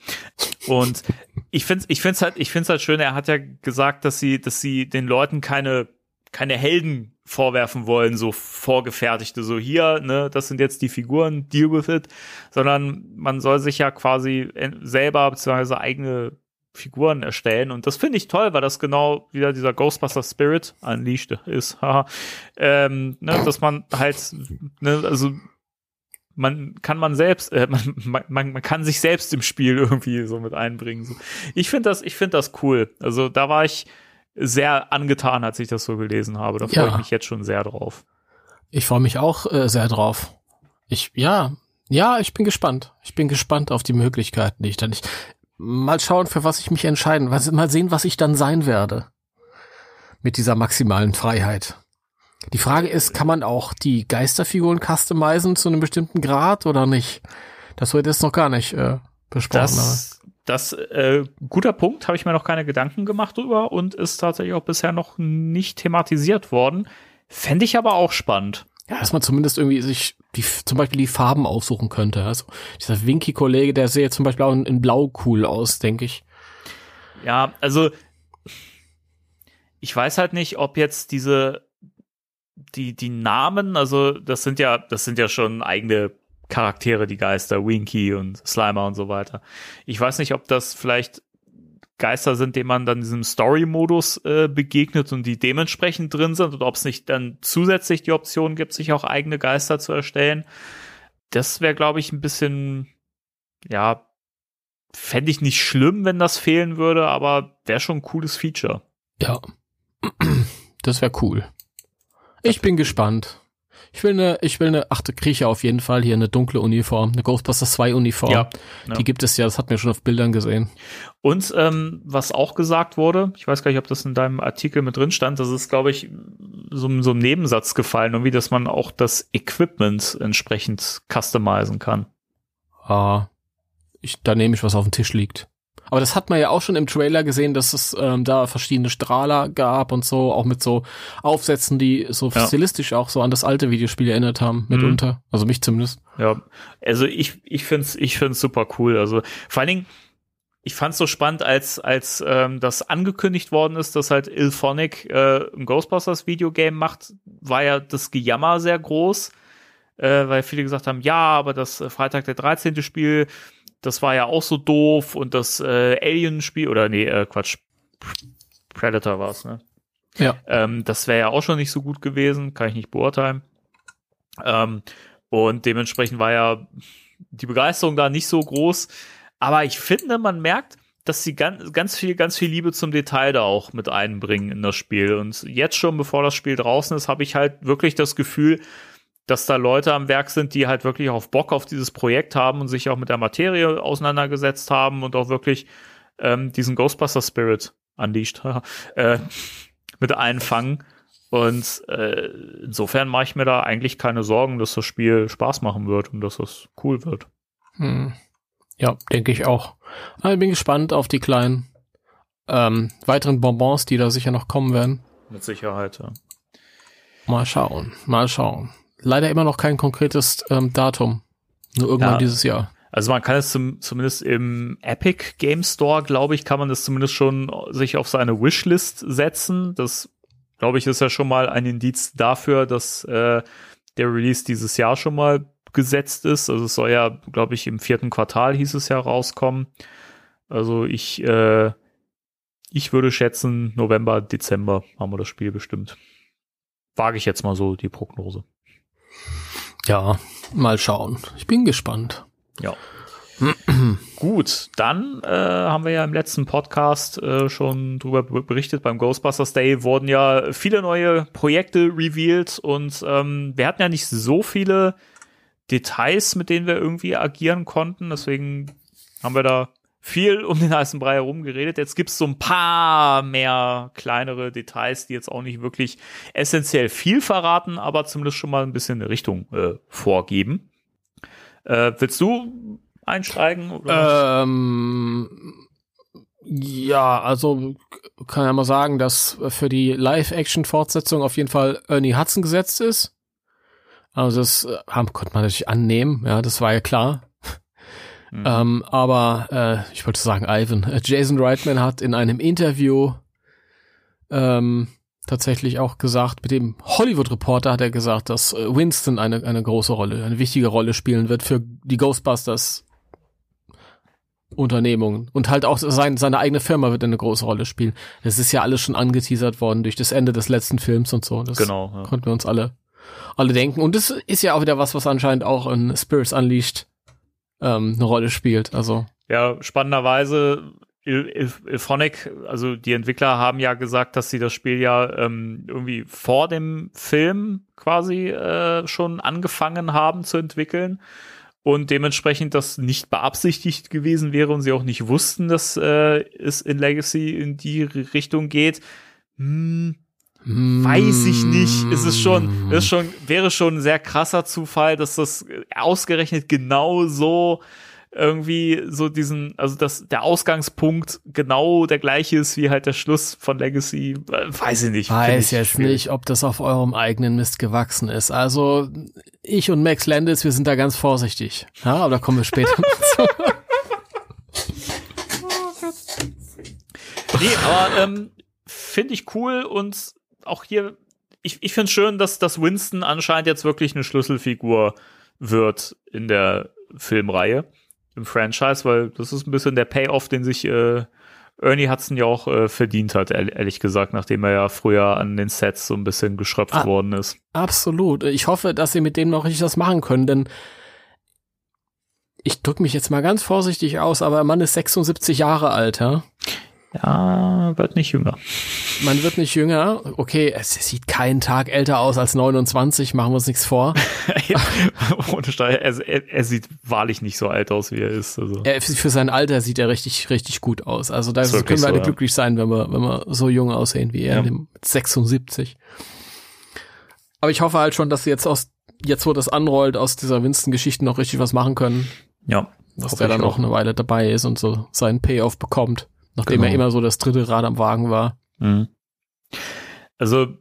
Und ich find's, ich find's halt, ich find's halt schön, er hat ja gesagt, dass sie, dass sie den Leuten keine, keine Helden vorwerfen wollen, so vorgefertigte, so hier, ne, das sind jetzt die Figuren, deal with it, sondern man soll sich ja quasi selber beziehungsweise eigene Figuren erstellen. Und das finde ich toll, weil das genau wieder dieser Ghostbuster Spirit unleashed ist, ähm, ne, dass man halt, ne, also man kann man selbst, äh, man, man, man kann sich selbst im Spiel irgendwie so mit einbringen. So. Ich finde das, ich finde das cool. Also da war ich sehr angetan, als ich das so gelesen habe. Da freue Ja. ich mich jetzt schon sehr drauf. Ich freue mich auch äh, sehr drauf. Ich, ja, ja, ich bin gespannt. Ich bin gespannt auf die Möglichkeiten, die ich dann nicht. Mal schauen, für was ich mich entscheiden. Mal sehen, was ich dann sein werde. Mit dieser maximalen Freiheit. Die Frage ist, kann man auch die Geisterfiguren customizen zu einem bestimmten Grad oder nicht? Das wird jetzt noch gar nicht äh, besprochen. Das, das äh, guter Punkt, habe ich mir noch keine Gedanken gemacht drüber und ist tatsächlich auch bisher noch nicht thematisiert worden. Fände ich aber auch spannend. Ja, dass man zumindest irgendwie sich die, zum Beispiel die Farben aussuchen könnte. Also dieser Winky-Kollege, der sähe zum Beispiel auch in, in Blau cool aus, denke ich. Ja, also ich weiß halt nicht, ob jetzt diese die die Namen, also das sind ja das sind ja schon eigene Charaktere, die Geister, Winky und Slimer und so weiter. Ich weiß nicht, ob das vielleicht Geister sind, denen man dann diesem Story-Modus äh, begegnet und die dementsprechend drin sind und ob es nicht dann zusätzlich die Option gibt, sich auch eigene Geister zu erstellen. Das wäre, glaube ich, ein bisschen, ja, fände ich nicht schlimm, wenn das fehlen würde, aber wäre schon ein cooles Feature. Ja, das wäre cool. Ich bin gespannt. Ich will eine, ich will eine, ach, da kriege ich ja auf jeden Fall hier eine dunkle Uniform, eine Ghostbusters 2 Uniform. Ja, ja. Die gibt es ja, das hat mir schon auf Bildern gesehen. Und ähm, was auch gesagt wurde, ich weiß gar nicht, ob das in deinem Artikel mit drin stand, das ist, glaube ich, so, so ein Nebensatz gefallen, irgendwie, dass man auch das Equipment entsprechend customizen kann. Ah, ich, da nehme ich, was auf dem Tisch liegt. Aber das hat man ja auch schon im Trailer gesehen, dass es ähm, da verschiedene Strahler gab und so, auch mit so Aufsätzen, die so Ja. stilistisch auch so an das alte Videospiel erinnert haben, mitunter. Also mich zumindest. Ja, also ich, ich find's, ich find's super cool. Also vor allen Dingen, ich fand's so spannend, als, als ähm, das angekündigt worden ist, dass halt Ilphonic äh, ein Ghostbusters Videogame macht, war ja das Gejammer sehr groß, äh, weil viele gesagt haben, ja, aber das äh, Freitag der 13. Spiel, das war ja auch so doof und das äh, Alien-Spiel, oder nee, äh, Quatsch, Predator war's, ne? Ja. Ähm, das wäre ja auch schon nicht so gut gewesen, kann ich nicht beurteilen. Ähm, und dementsprechend war ja die Begeisterung da nicht so groß. Aber ich finde, man merkt, dass sie ganz, ganz viel, ganz viel Liebe zum Detail da auch mit einbringen in das Spiel. Und jetzt schon, bevor das Spiel draußen ist, habe ich halt wirklich das Gefühl, dass da Leute am Werk sind, die halt wirklich auf Bock auf dieses Projekt haben und sich auch mit der Materie auseinandergesetzt haben und auch wirklich ähm, diesen Ghostbuster Spirit unleashed äh, mit einfangen. Und äh, insofern mache ich mir da eigentlich keine Sorgen, dass das Spiel Spaß machen wird und dass es cool wird. Hm. Ja, denke ich auch. Aber ich bin gespannt auf die kleinen ähm, weiteren Bonbons, die da sicher noch kommen werden. Mit Sicherheit, ja. Mal schauen, mal schauen. Leider immer noch kein konkretes ähm, Datum. Nur irgendwann Ja. dieses Jahr. Also man kann es zum, zumindest im Epic Game Store, glaube ich, kann man das zumindest schon sich auf seine Wishlist setzen. Das, glaube ich, ist ja schon mal ein Indiz dafür, dass äh, der Release dieses Jahr schon mal gesetzt ist. Also es soll ja, glaube ich, im vierten Quartal hieß es ja rauskommen. Also ich, äh, ich würde schätzen, November, Dezember haben wir das Spiel bestimmt. Wage ich jetzt mal so die Prognose. Ja, mal schauen. Ich bin gespannt. Ja. Gut, dann äh, haben wir ja im letzten Podcast äh, schon drüber berichtet. Beim Ghostbusters Day wurden ja viele neue Projekte revealed und ähm, wir hatten ja nicht so viele Details, mit denen wir irgendwie agieren konnten. Deswegen haben wir da viel um den heißen Brei herum geredet. Jetzt gibt's so ein paar mehr kleinere Details, die jetzt auch nicht wirklich essentiell viel verraten, aber zumindest schon mal ein bisschen eine Richtung äh, vorgeben. Äh, willst du einsteigen? Oder? Ähm, ja, also kann ja mal sagen, dass für die Live-Action-Fortsetzung auf jeden Fall Ernie Hudson gesetzt ist. Also das äh, haben, konnte man natürlich annehmen, ja, das war ja klar. Mhm. Ähm, aber äh, ich wollte sagen, Ivan, äh, Jason Reitman hat in einem Interview ähm, tatsächlich auch gesagt, mit dem Hollywood Reporter hat er gesagt, dass äh, Winston eine, eine große Rolle, eine wichtige Rolle spielen wird für die Ghostbusters Unternehmungen. Und halt auch sein, seine eigene Firma wird eine große Rolle spielen. Das ist ja alles schon angeteasert worden durch das Ende des letzten Films und so. Das Genau, ja. konnten wir uns alle, alle denken. Und das ist ja auch wieder was, was anscheinend auch in Spirits Unleashed ähm, eine Rolle spielt. Also, Ja, spannenderweise, Il Il Ilphonic, also die Entwickler haben ja gesagt, dass sie das Spiel ja ähm, irgendwie vor dem Film quasi äh, schon angefangen haben zu entwickeln und dementsprechend das nicht beabsichtigt gewesen wäre und sie auch nicht wussten, dass äh, es in Legacy in die Richtung geht. Hm, weiß ich nicht. Es ist schon, es ist schon, wäre schon ein sehr krasser Zufall, dass das ausgerechnet genau so irgendwie so diesen, also dass der Ausgangspunkt genau der gleiche ist wie halt der Schluss von Legacy, weiß ich nicht. Weiß ich jetzt schwierig. nicht, ob das auf eurem eigenen Mist gewachsen ist. Also ich und Max Landis, wir sind da ganz vorsichtig. Ja, aber da kommen wir später zu. Nee, aber ähm, finde ich cool und auch hier, ich, ich finde schön, dass, dass Winston anscheinend jetzt wirklich eine Schlüsselfigur wird in der Filmreihe, im Franchise, weil das ist ein bisschen der Payoff, den sich äh, Ernie Hudson ja auch äh, verdient hat, ehr- ehrlich gesagt, nachdem er ja früher an den Sets so ein bisschen geschröpft Ah. worden ist. Absolut. Ich hoffe, dass sie mit dem noch richtig das machen können, denn ich drücke mich jetzt mal ganz vorsichtig aus, aber der Mann ist 76 Jahre alt, ja? Ja, wird nicht jünger. Man wird nicht jünger. Okay, es sieht keinen Tag älter aus als 29, machen wir uns nichts vor. Ohne Stein, er, er, er sieht wahrlich nicht so alt aus, wie er ist. Also. Er, für sein Alter sieht er richtig, richtig gut aus. Also da können wir so, alle ja. glücklich sein, wenn wir, wenn wir so jung aussehen wie er, Ja. in dem 76. Aber ich hoffe halt schon, dass sie jetzt aus, jetzt wo das anrollt, aus dieser Winston-Geschichte noch richtig was machen können. Ja, Dass der dann auch. noch eine Weile dabei ist und so seinen Payoff bekommt. Nachdem Genau. er immer so das dritte Rad am Wagen war. Mhm. Also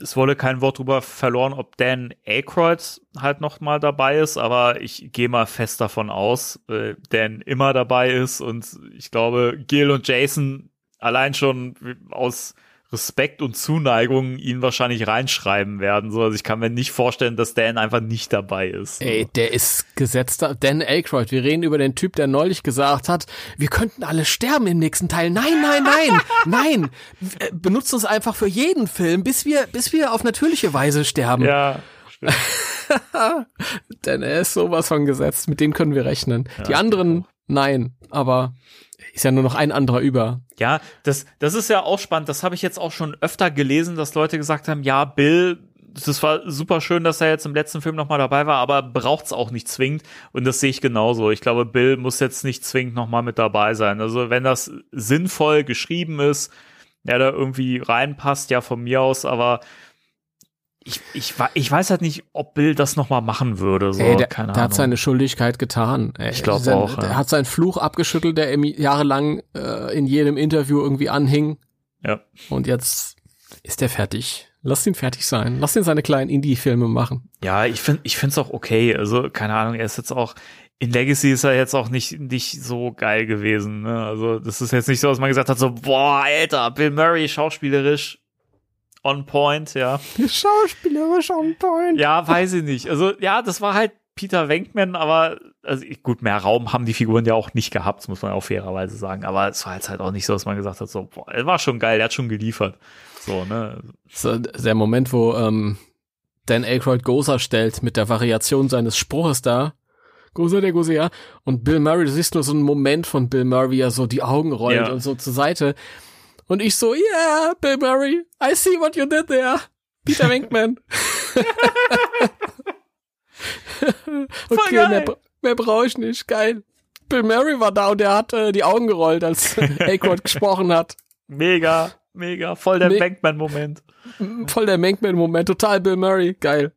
es wurde kein Wort drüber verloren, ob Dan Aykroyd halt noch mal dabei ist, aber ich gehe mal fest davon aus, äh, Dan immer dabei ist und ich glaube, Gil und Jason allein schon aus Respekt und Zuneigung ihn wahrscheinlich reinschreiben werden. So, also ich kann mir nicht vorstellen, dass Dan einfach nicht dabei ist. Ey, der ist gesetzter Dan Aykroyd. Wir reden über den Typ, der neulich gesagt hat, wir könnten alle sterben im nächsten Teil. Nein, nein, nein, nein. Äh, Benutzt uns einfach für jeden Film, bis wir, bis wir auf natürliche Weise sterben. Ja. Denn er ist sowas von gesetzt. Mit dem können wir rechnen. Die anderen, nein. Aber ist ja nur noch ein anderer über. Ja, das, das ist ja auch spannend. Das habe ich jetzt auch schon öfter gelesen, dass Leute gesagt haben, ja, Bill, das war super schön, dass er jetzt im letzten Film nochmal dabei war, aber braucht's auch nicht zwingend. Und das sehe ich genauso. Ich glaube, Bill muss jetzt nicht zwingend nochmal mit dabei sein. Also wenn das sinnvoll geschrieben ist, der da irgendwie reinpasst, ja, von mir aus, aber ich, ich, ich weiß halt nicht, ob Bill das nochmal machen würde. So, Ey, der, keine der hat seine Schuldigkeit getan. Ey, Ich glaub sein- auch, ja. hat seinen Fluch abgeschüttelt, der ihm jahrelang äh, in jedem Interview irgendwie anhing. ja. Und jetzt ist er fertig. Lass ihn fertig sein. Lass ihn seine kleinen Indie-Filme machen. Ja, ich finde ich find's auch okay. Also, keine Ahnung, er ist jetzt auch, in Legacy ist er jetzt auch nicht, nicht so geil gewesen. Ne? Also, das ist jetzt nicht so, dass man gesagt hat, so, boah, Alter, Bill Murray, schauspielerisch on point, ja. Schauspielerisch on point. Ja, weiß ich nicht. Also, ja, das war halt Peter Venkman, aber, also, gut, mehr Raum haben die Figuren ja auch nicht gehabt, das muss man auch fairerweise sagen. Aber es war jetzt halt auch nicht so, dass man gesagt hat, so, boah, er war schon geil, er hat schon geliefert. So, ne? So, der Moment, wo ähm, Dan Aykroyd Gozer stellt mit der Variation seines Spruches da. Gozer, der Gozer, ja. Und Bill Murray, du siehst nur so einen Moment von Bill Murray, wie er so die Augen rollt Ja. und so zur Seite. Und ich so, yeah, Bill Murray, I see what you did there. Peter Venkman. okay, mehr, mehr brauche ich nicht. Geil. Bill Murray war da und der hat äh, die Augen gerollt, als Aykroyd gesprochen hat. Mega, mega, voll der Me- Venkman-Moment. Voll der Menkman-Moment, total Bill Murray, geil.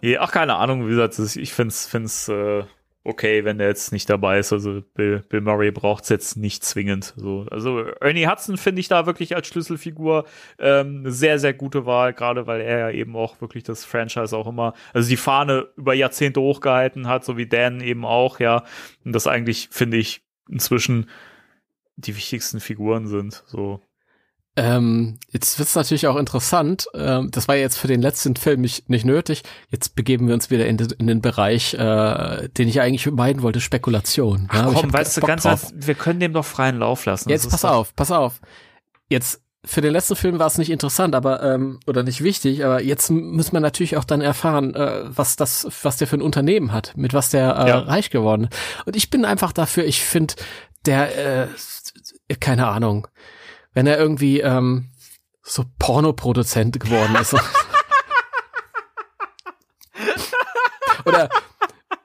Ja, ach, keine Ahnung, wie gesagt, ich find's, find's äh, okay, wenn der jetzt nicht dabei ist. Also Bill, Bill Murray braucht's jetzt nicht zwingend. So, also Ernie Hudson finde ich da wirklich als Schlüsselfigur ähm, eine sehr, sehr gute Wahl, gerade weil er ja eben auch wirklich das Franchise auch immer, also die Fahne über Jahrzehnte hochgehalten hat, so wie Dan eben auch, ja. Und das eigentlich, finde ich, inzwischen die wichtigsten Figuren sind. So. Ähm, jetzt wird's natürlich auch interessant. Ähm, das war jetzt für den letzten Film nicht, nicht nötig. Jetzt begeben wir uns wieder in, den- in den Bereich, äh, den ich eigentlich vermeiden wollte, Spekulation. Ja, aber ich Komm, weißt du, ganz einfach, wir können dem doch freien Lauf lassen. Jetzt pass auf, pass auf. Jetzt für den letzten Film war es nicht interessant, aber ähm, oder nicht wichtig, aber jetzt muss man natürlich auch dann erfahren, äh, was das, was der für ein Unternehmen hat, mit was der äh, Ja. reich geworden ist. Und ich bin einfach dafür, ich finde, der, äh, keine Ahnung, wenn er irgendwie ähm, so Pornoproduzent geworden ist. Oder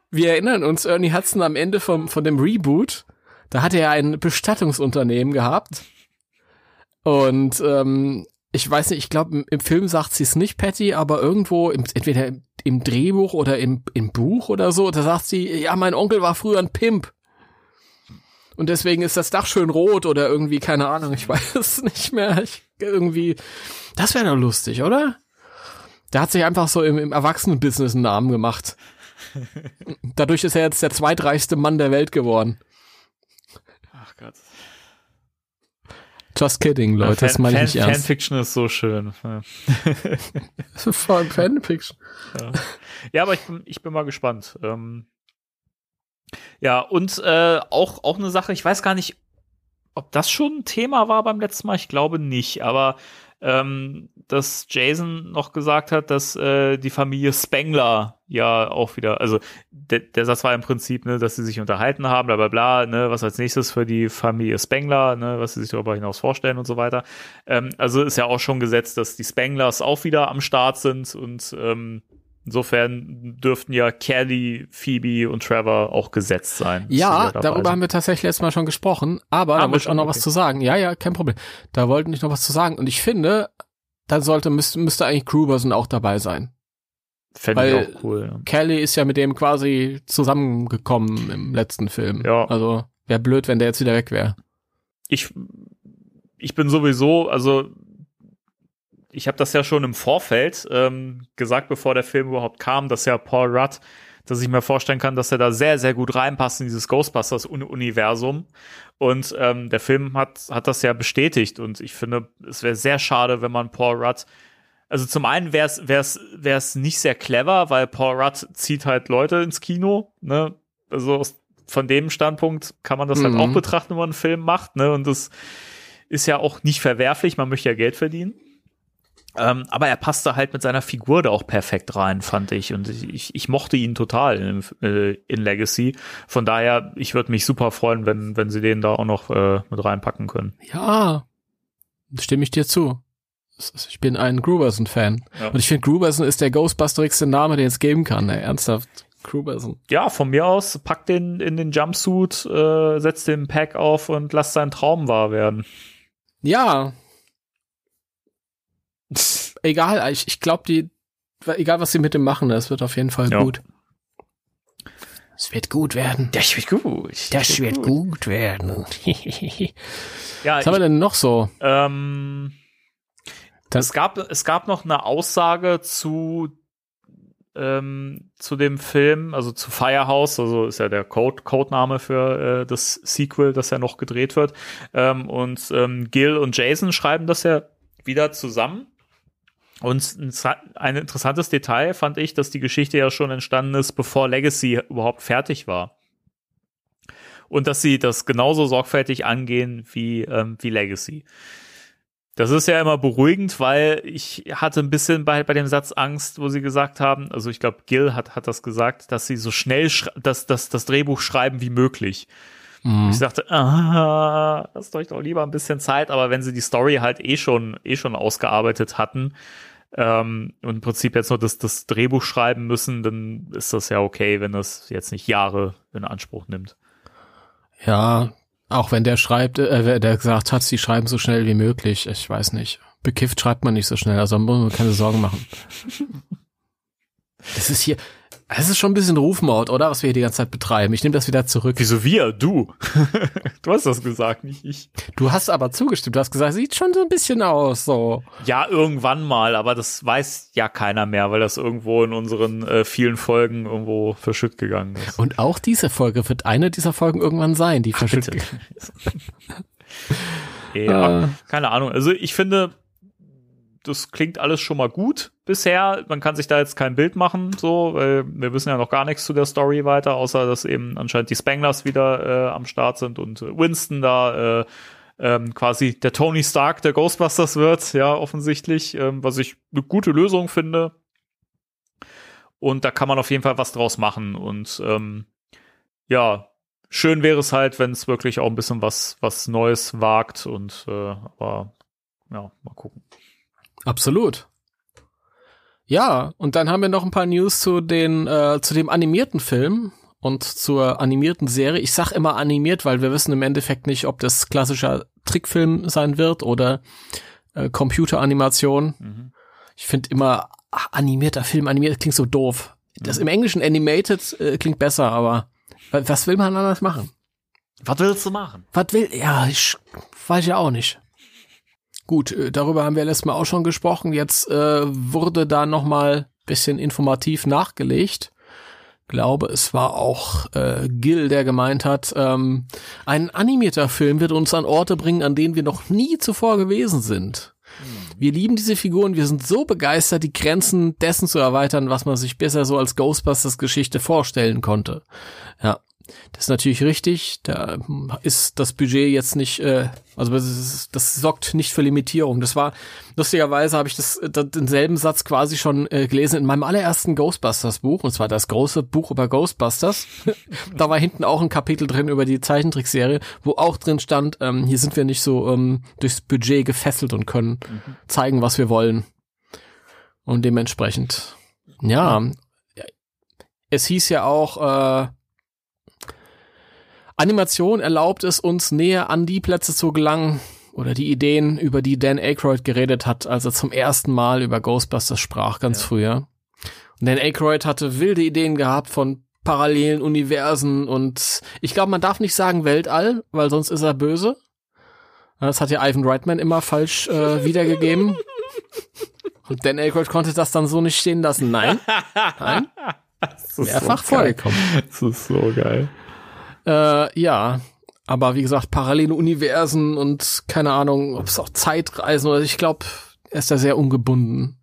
wir erinnern uns, Ernie Hudson am Ende vom, von dem Reboot, da hatte er ein Bestattungsunternehmen gehabt. Und ähm, ich weiß nicht, ich glaube, im Film sagt sie es nicht, Patty, aber irgendwo, im, entweder im, im Drehbuch oder im, im Buch oder so, da sagt sie, ja, mein Onkel war früher ein Pimp. Und deswegen ist das Dach schön rot oder irgendwie, keine Ahnung, ich weiß es nicht mehr. Ich, irgendwie, das wäre doch lustig, oder? Der hat sich einfach so im, im Erwachsenenbusiness einen Namen gemacht. Dadurch ist er jetzt der zweitreichste Mann der Welt geworden. Ach Gott. Just kidding, Leute, Fan, das meine ich Fan, nicht ernst. Fanfiction ist so schön. Ja. Vor allem Fanfiction. Ja, ja aber ich bin, ich bin mal gespannt. Ähm, ja, und äh, auch, auch eine Sache, ich weiß gar nicht, ob das schon ein Thema war beim letzten Mal, ich glaube nicht, aber ähm, dass Jason noch gesagt hat, dass äh, die Familie Spengler ja auch wieder, also der, der Satz war im Prinzip, ne, dass sie sich unterhalten haben, bla bla bla, ne, was als nächstes für die Familie Spengler, ne, was sie sich darüber hinaus vorstellen und so weiter. Ähm, also ist ja auch schon gesetzt, dass die Spenglers auch wieder am Start sind und ähm, Insofern dürften ja Kelly, Phoebe und Trevor auch gesetzt sein. Ja, da darüber haben wir tatsächlich letztes Mal schon gesprochen, aber da Haben wir wollte ich auch noch Okay. was zu sagen. Ja, ja, kein Problem. Da wollte ich noch was zu sagen. Und ich finde, da sollte, müsste, müsste eigentlich Gruberson auch dabei sein. Fände ich auch cool. ja. Kelly ist ja mit dem quasi zusammengekommen im letzten Film. Ja. Also, wäre blöd, wenn der jetzt wieder weg wäre. Ich, ich bin sowieso, also ich habe das ja schon im Vorfeld ähm, gesagt, bevor der Film überhaupt kam, dass ja Paul Rudd, dass ich mir vorstellen kann, dass er da sehr, sehr gut reinpasst in dieses Ghostbusters-Universum. Und ähm, der Film hat, hat das ja bestätigt. Und ich finde, es wäre sehr schade, wenn man Paul Rudd also zum einen wäre es wär's, wär's nicht sehr clever, weil Paul Rudd zieht halt Leute ins Kino, ne? Also aus, von dem Standpunkt kann man das halt Mhm. auch betrachten, wenn man einen Film macht, ne? Und das ist ja auch nicht verwerflich, man möchte ja Geld verdienen. Ähm, aber er passte halt mit seiner Figur da auch perfekt rein, fand ich. Und ich, ich, mochte ihn total in, äh, in Legacy. Von daher, ich würde mich super freuen, wenn, wenn sie den da auch noch äh, mit reinpacken können. Ja, stimme ich dir zu. Ich bin ein Gruberson-Fan. Ja. Und ich finde, Gruberson ist der ghostbusterigste Name, den es geben kann. Ey, ernsthaft. Gruberson. ja, von mir aus, pack den in den Jumpsuit, äh, setz den Pack auf und lass seinen Traum wahr werden. Ja. Egal, ich, ich glaube, die, egal was sie mit dem machen, das wird auf jeden Fall Ja. gut. Es wird gut werden. Das wird gut. Das wird gut werden. Ja, Was haben wir denn noch so? ähm, Das- es gab, es gab noch eine Aussage zu, ähm, zu dem Film, also zu Firehouse, also ist ja der Code, Codename für äh, das Sequel, das ja noch gedreht wird. Ähm, und ähm, Gil und Jason schreiben das ja wieder zusammen. Und ein interessantes Detail fand ich, dass die Geschichte ja schon entstanden ist, bevor Legacy überhaupt fertig war. Und dass sie das genauso sorgfältig angehen wie, ähm, wie Legacy. Das ist ja immer beruhigend, weil ich hatte ein bisschen bei, bei dem Satz Angst, wo sie gesagt haben, also ich glaube, Gil hat, hat das gesagt, dass sie so schnell sch- das, das, das Drehbuch schreiben wie möglich. Mhm. Ich dachte, ah, lasst euch doch lieber ein bisschen Zeit, aber wenn sie die Story halt eh schon, eh schon ausgearbeitet hatten ähm, und im Prinzip jetzt nur das, das Drehbuch schreiben müssen, dann ist das ja okay, wenn das jetzt nicht Jahre in Anspruch nimmt. Ja, auch wenn der schreibt, äh, wer- der gesagt hat, sie schreiben so schnell wie möglich. Ich weiß nicht. Bekifft schreibt man nicht so schnell, also muss man keine Sorgen machen. Das ist hier, es ist schon ein bisschen Rufmord, oder? Was wir hier die ganze Zeit betreiben. Ich nehme das wieder zurück. Wieso wir? Du? du hast das gesagt, nicht ich. Du hast aber zugestimmt. Du hast gesagt, sieht schon so ein bisschen aus, so. Ja, irgendwann mal, aber das weiß ja keiner mehr, weil das irgendwo in unseren äh, vielen Folgen irgendwo verschütt gegangen ist. Und auch diese Folge wird eine dieser Folgen irgendwann sein, die verschüttet. Ja, Ah. keine Ahnung. Also ich finde, das klingt alles schon mal gut bisher. Man kann sich da jetzt kein Bild machen, so, weil wir wissen ja noch gar nichts zu der Story weiter, außer dass eben anscheinend die Spanglers wieder äh, am Start sind und äh, Winston da äh, ähm, quasi der Tony Stark der Ghostbusters wird, ja, offensichtlich, ähm, was ich eine gute Lösung finde. Und da kann man auf jeden Fall was draus machen. Und ähm, ja, schön wäre es halt, wenn es wirklich auch ein bisschen was, was Neues wagt und äh, aber ja, mal gucken. Absolut. Ja, und dann haben wir noch ein paar News zu den äh, zu dem animierten Film und zur animierten Serie. Ich sag immer animiert, weil wir wissen im Endeffekt nicht, ob das klassischer Trickfilm sein wird oder äh, Computeranimation. Mhm. Ich finde immer ach, animierter Film, animiert klingt so doof. Das im Englischen animated äh, klingt besser, aber wa- was will man anders machen? Was willst du machen? Was will, ja, ich weiß ja auch nicht. Gut, äh, darüber haben wir letztes Mal auch schon gesprochen. Jetzt äh, wurde da noch mal bisschen informativ nachgelegt. Glaube, es war auch äh, Gil, der gemeint hat, ähm, ein animierter Film wird uns an Orte bringen, an denen wir noch nie zuvor gewesen sind. Wir lieben diese Figuren, wir sind so begeistert, die Grenzen dessen zu erweitern, was man sich bisher so als Ghostbusters Geschichte vorstellen konnte. Ja, das ist natürlich richtig. Da ist das Budget jetzt nicht, äh, also das, ist, das sorgt nicht für Limitierung. Das war, lustigerweise habe ich das, das denselben Satz quasi schon äh, gelesen in meinem allerersten Ghostbusters Buch, und zwar das große Buch über Ghostbusters. da war hinten auch ein Kapitel drin über die Zeichentrickserie, wo auch drin stand, ähm, hier sind wir nicht so ähm, durchs Budget gefesselt und können zeigen, was wir wollen. Und dementsprechend, ja, es hieß ja auch, äh, Animation erlaubt es uns näher an die Plätze zu gelangen oder die Ideen, über die Dan Aykroyd geredet hat, als er zum ersten Mal über Ghostbusters sprach, ganz früher. Und Dan Aykroyd hatte wilde Ideen gehabt von parallelen Universen und ich glaube, man darf nicht sagen Weltall, weil sonst ist er böse. Das hat ja Ivan Reitman immer falsch äh, wiedergegeben. Und Dan Aykroyd konnte das dann so nicht stehen lassen. Nein, nein, Das ist mehrfach so vorgekommen. Das ist so geil. Äh, ja, aber wie gesagt, parallele Universen und keine Ahnung, ob es auch Zeitreisen oder ich glaube, er ist da sehr ungebunden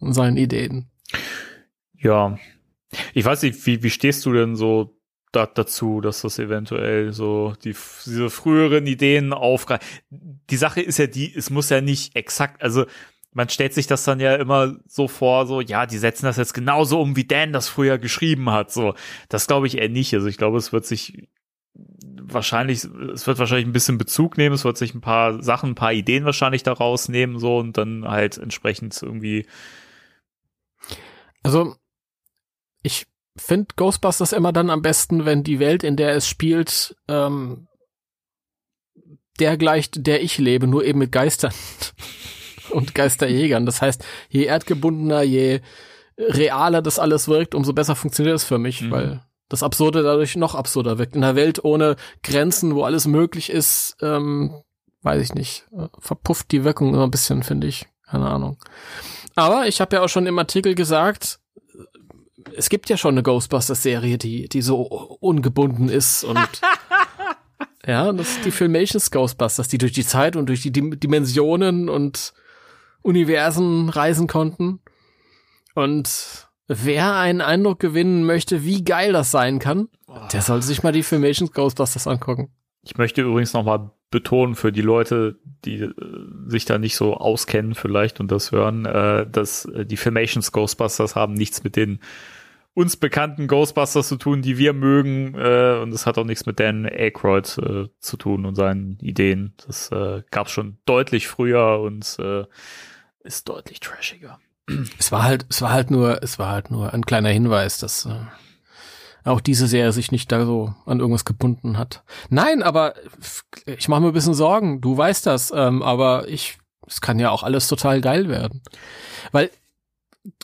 in seinen Ideen. Ja. Ich weiß nicht, wie, wie stehst du denn so da, dazu, dass das eventuell so die, diese früheren Ideen aufgreift? Die Sache ist ja die, es muss ja nicht exakt, also man stellt sich das dann ja immer so vor, so, ja, die setzen das jetzt genauso um, wie Dan das früher geschrieben hat, so. Das glaube ich eher nicht. Also ich glaube, es wird sich wahrscheinlich, es wird wahrscheinlich ein bisschen Bezug nehmen, es wird sich ein paar Sachen, ein paar Ideen wahrscheinlich daraus nehmen, so, und dann halt entsprechend irgendwie, Also, ich finde Ghostbusters immer dann am besten, wenn die Welt, in der es spielt, ähm, der gleicht, der ich lebe, nur eben mit Geistern und Geisterjägern. Das heißt, je erdgebundener, je realer das alles wirkt, umso besser funktioniert es für mich, Mhm. weil das Absurde dadurch noch absurder wirkt. In einer Welt ohne Grenzen, wo alles möglich ist, ähm, weiß ich nicht, äh, verpufft die Wirkung immer ein bisschen, finde ich. Keine Ahnung. Aber ich habe ja auch schon im Artikel gesagt, es gibt ja schon eine Ghostbusters-Serie, die, die so ungebunden ist und ja, das ist die Filmations Ghostbusters, die durch die Zeit und durch die Dim Dimensionen und Universen reisen konnten. Und wer einen Eindruck gewinnen möchte, wie geil das sein kann, der sollte sich mal die Filmations Ghostbusters angucken. Ich möchte übrigens nochmal betonen für die Leute, die äh, sich da nicht so auskennen vielleicht und das hören, äh, dass äh, die Filmations Ghostbusters haben nichts mit den uns bekannten Ghostbusters zu tun, die wir mögen und es hat auch nichts mit Dan Aykroyd zu tun und seinen Ideen. Das äh, gab es schon deutlich früher und ist deutlich trashiger. Es war halt, es war halt nur, es war halt nur ein kleiner Hinweis, dass äh, auch diese Serie sich nicht da so an irgendwas gebunden hat. Nein, aber ich mache mir ein bisschen Sorgen. Du weißt das, ähm, aber ich, es kann ja auch alles total geil werden, weil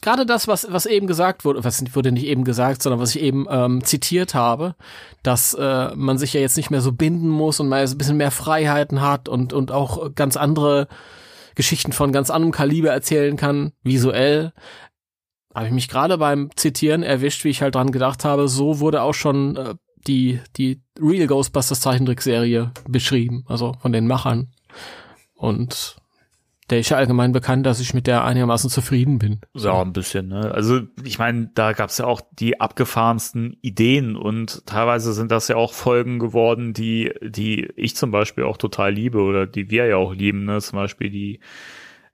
gerade das, was was eben gesagt wurde, was wurde nicht eben gesagt, sondern was ich eben ähm, zitiert habe, dass äh, man sich ja jetzt nicht mehr so binden muss und mal ein bisschen mehr Freiheiten hat und und auch ganz andere Geschichten von ganz anderem Kaliber erzählen kann, visuell. Habe ich mich gerade beim Zitieren erwischt, wie ich halt dran gedacht habe, so wurde auch schon äh, die, die Real Ghostbusters Zeichentrickserie beschrieben, also von den Machern. Und der ist ja allgemein bekannt, dass ich mit der einigermaßen zufrieden bin. Ja, ein bisschen, ne? Also, ich meine, da gab's ja auch die abgefahrensten Ideen und teilweise sind das ja auch Folgen geworden, die, die ich zum Beispiel auch total liebe oder die wir ja auch lieben, ne? Zum Beispiel die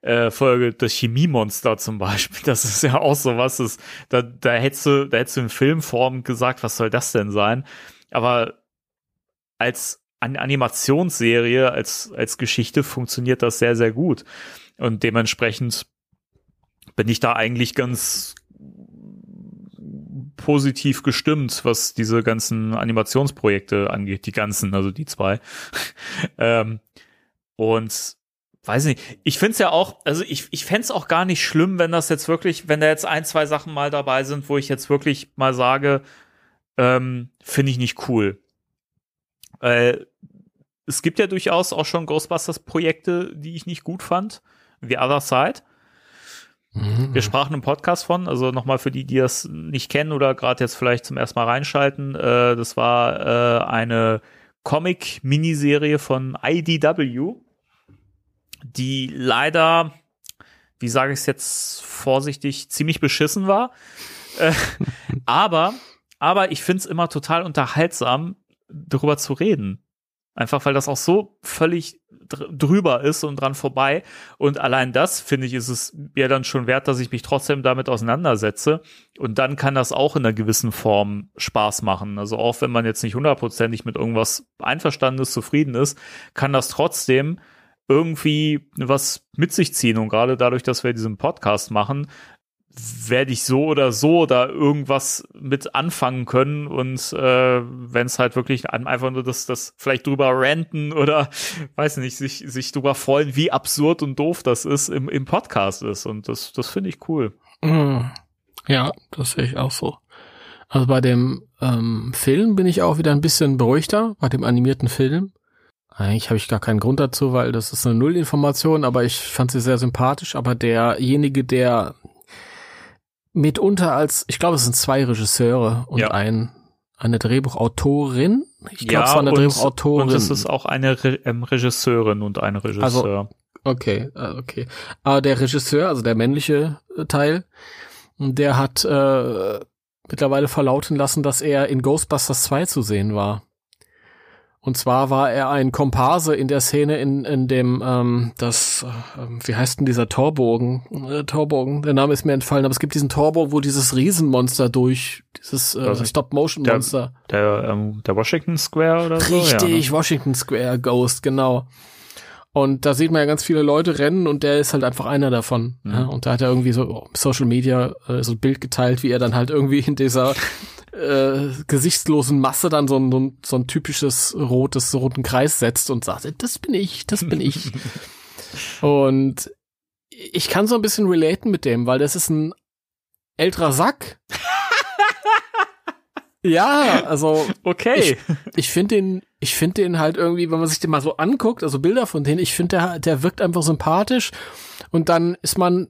äh, Folge das Chemiemonster zum Beispiel. Das ist ja auch so was, das, da, da hättest du, da hättest du in Filmform gesagt, was soll das denn sein? Aber als An Animationsserie, als, als Geschichte funktioniert das sehr, sehr gut. Und dementsprechend bin ich da eigentlich ganz positiv gestimmt, was diese ganzen Animationsprojekte angeht, die ganzen, also die zwei. ähm, und weiß nicht. Ich find's ja auch, also ich, ich fänd's auch gar nicht schlimm, wenn das jetzt wirklich, wenn da jetzt ein, zwei Sachen mal dabei sind, wo ich jetzt wirklich mal sage, ähm, finde ich nicht cool. Äh, es gibt ja durchaus auch schon Ghostbusters-Projekte, die ich nicht gut fand. The Other Side. Mhm. Wir sprachen im Podcast von, also nochmal für die, die das nicht kennen oder gerade jetzt vielleicht zum ersten Mal reinschalten. Äh, das war äh, eine Comic-Miniserie von IDW, die leider, wie sage ich es jetzt vorsichtig, ziemlich beschissen war. Äh, aber, aber ich finde es immer total unterhaltsam, darüber zu reden. Einfach weil das auch so völlig dr drüber ist und dran vorbei. Und allein das, finde ich, ist es mir dann schon wert, dass ich mich trotzdem damit auseinandersetze. Und dann kann das auch in einer gewissen Form Spaß machen. Also auch wenn man jetzt nicht hundertprozentig mit irgendwas einverstanden ist, zufrieden ist, kann das trotzdem irgendwie was mit sich ziehen. Und gerade dadurch, dass wir diesen Podcast machen, werde ich so oder so da irgendwas mit anfangen können und äh, wenn es halt wirklich einfach nur das, das vielleicht drüber ranten oder weiß nicht, sich, sich drüber freuen, wie absurd und doof das ist, im, im Podcast ist. Und das, das finde ich cool. Mhm. Ja, das sehe ich auch so. Also bei dem ähm, Film bin ich auch wieder ein bisschen beruhigter, bei dem animierten Film. Eigentlich habe ich gar keinen Grund dazu, weil das ist eine Nullinformation, aber ich fand sie sehr sympathisch. Aber derjenige, der mitunter als, ich glaube, es sind zwei Regisseure und Ja. ein eine Drehbuchautorin. Ich glaube, es war eine und, Drehbuchautorin. und es ist auch eine Re ähm, Regisseurin und ein Regisseur. Okay, äh, okay. Aber der Regisseur, also der männliche äh, Teil, der hat äh, mittlerweile verlauten lassen, dass er in Ghostbusters 2 zu sehen war. Und zwar war er ein Komparse in der Szene, in, in dem, ähm, das, äh, wie heißt denn dieser Torbogen? Äh, Torbogen, der Name ist mir entfallen, aber es gibt diesen Torbogen, wo dieses Riesenmonster durch, dieses äh, Stop-Motion-Monster. der, ähm, der Washington Square oder so. Richtig, Ja, ne? Washington Square Ghost, genau. Und da sieht man ja ganz viele Leute rennen und der ist halt einfach einer davon. Mhm. Ja, und da hat er irgendwie so oh, Social Media äh, so ein Bild geteilt, wie er dann halt irgendwie in dieser äh, gesichtslosen Masse dann so ein, so ein, so ein typisches rotes, roten Kreis setzt und sagt, das bin ich, das bin ich. und ich kann so ein bisschen relaten mit dem, weil das ist ein älterer Sack. ja, also Okay. ich finde den, ich finde den halt irgendwie, wenn man sich den mal so anguckt, also Bilder von denen, ich finde der, der wirkt einfach sympathisch und dann ist man,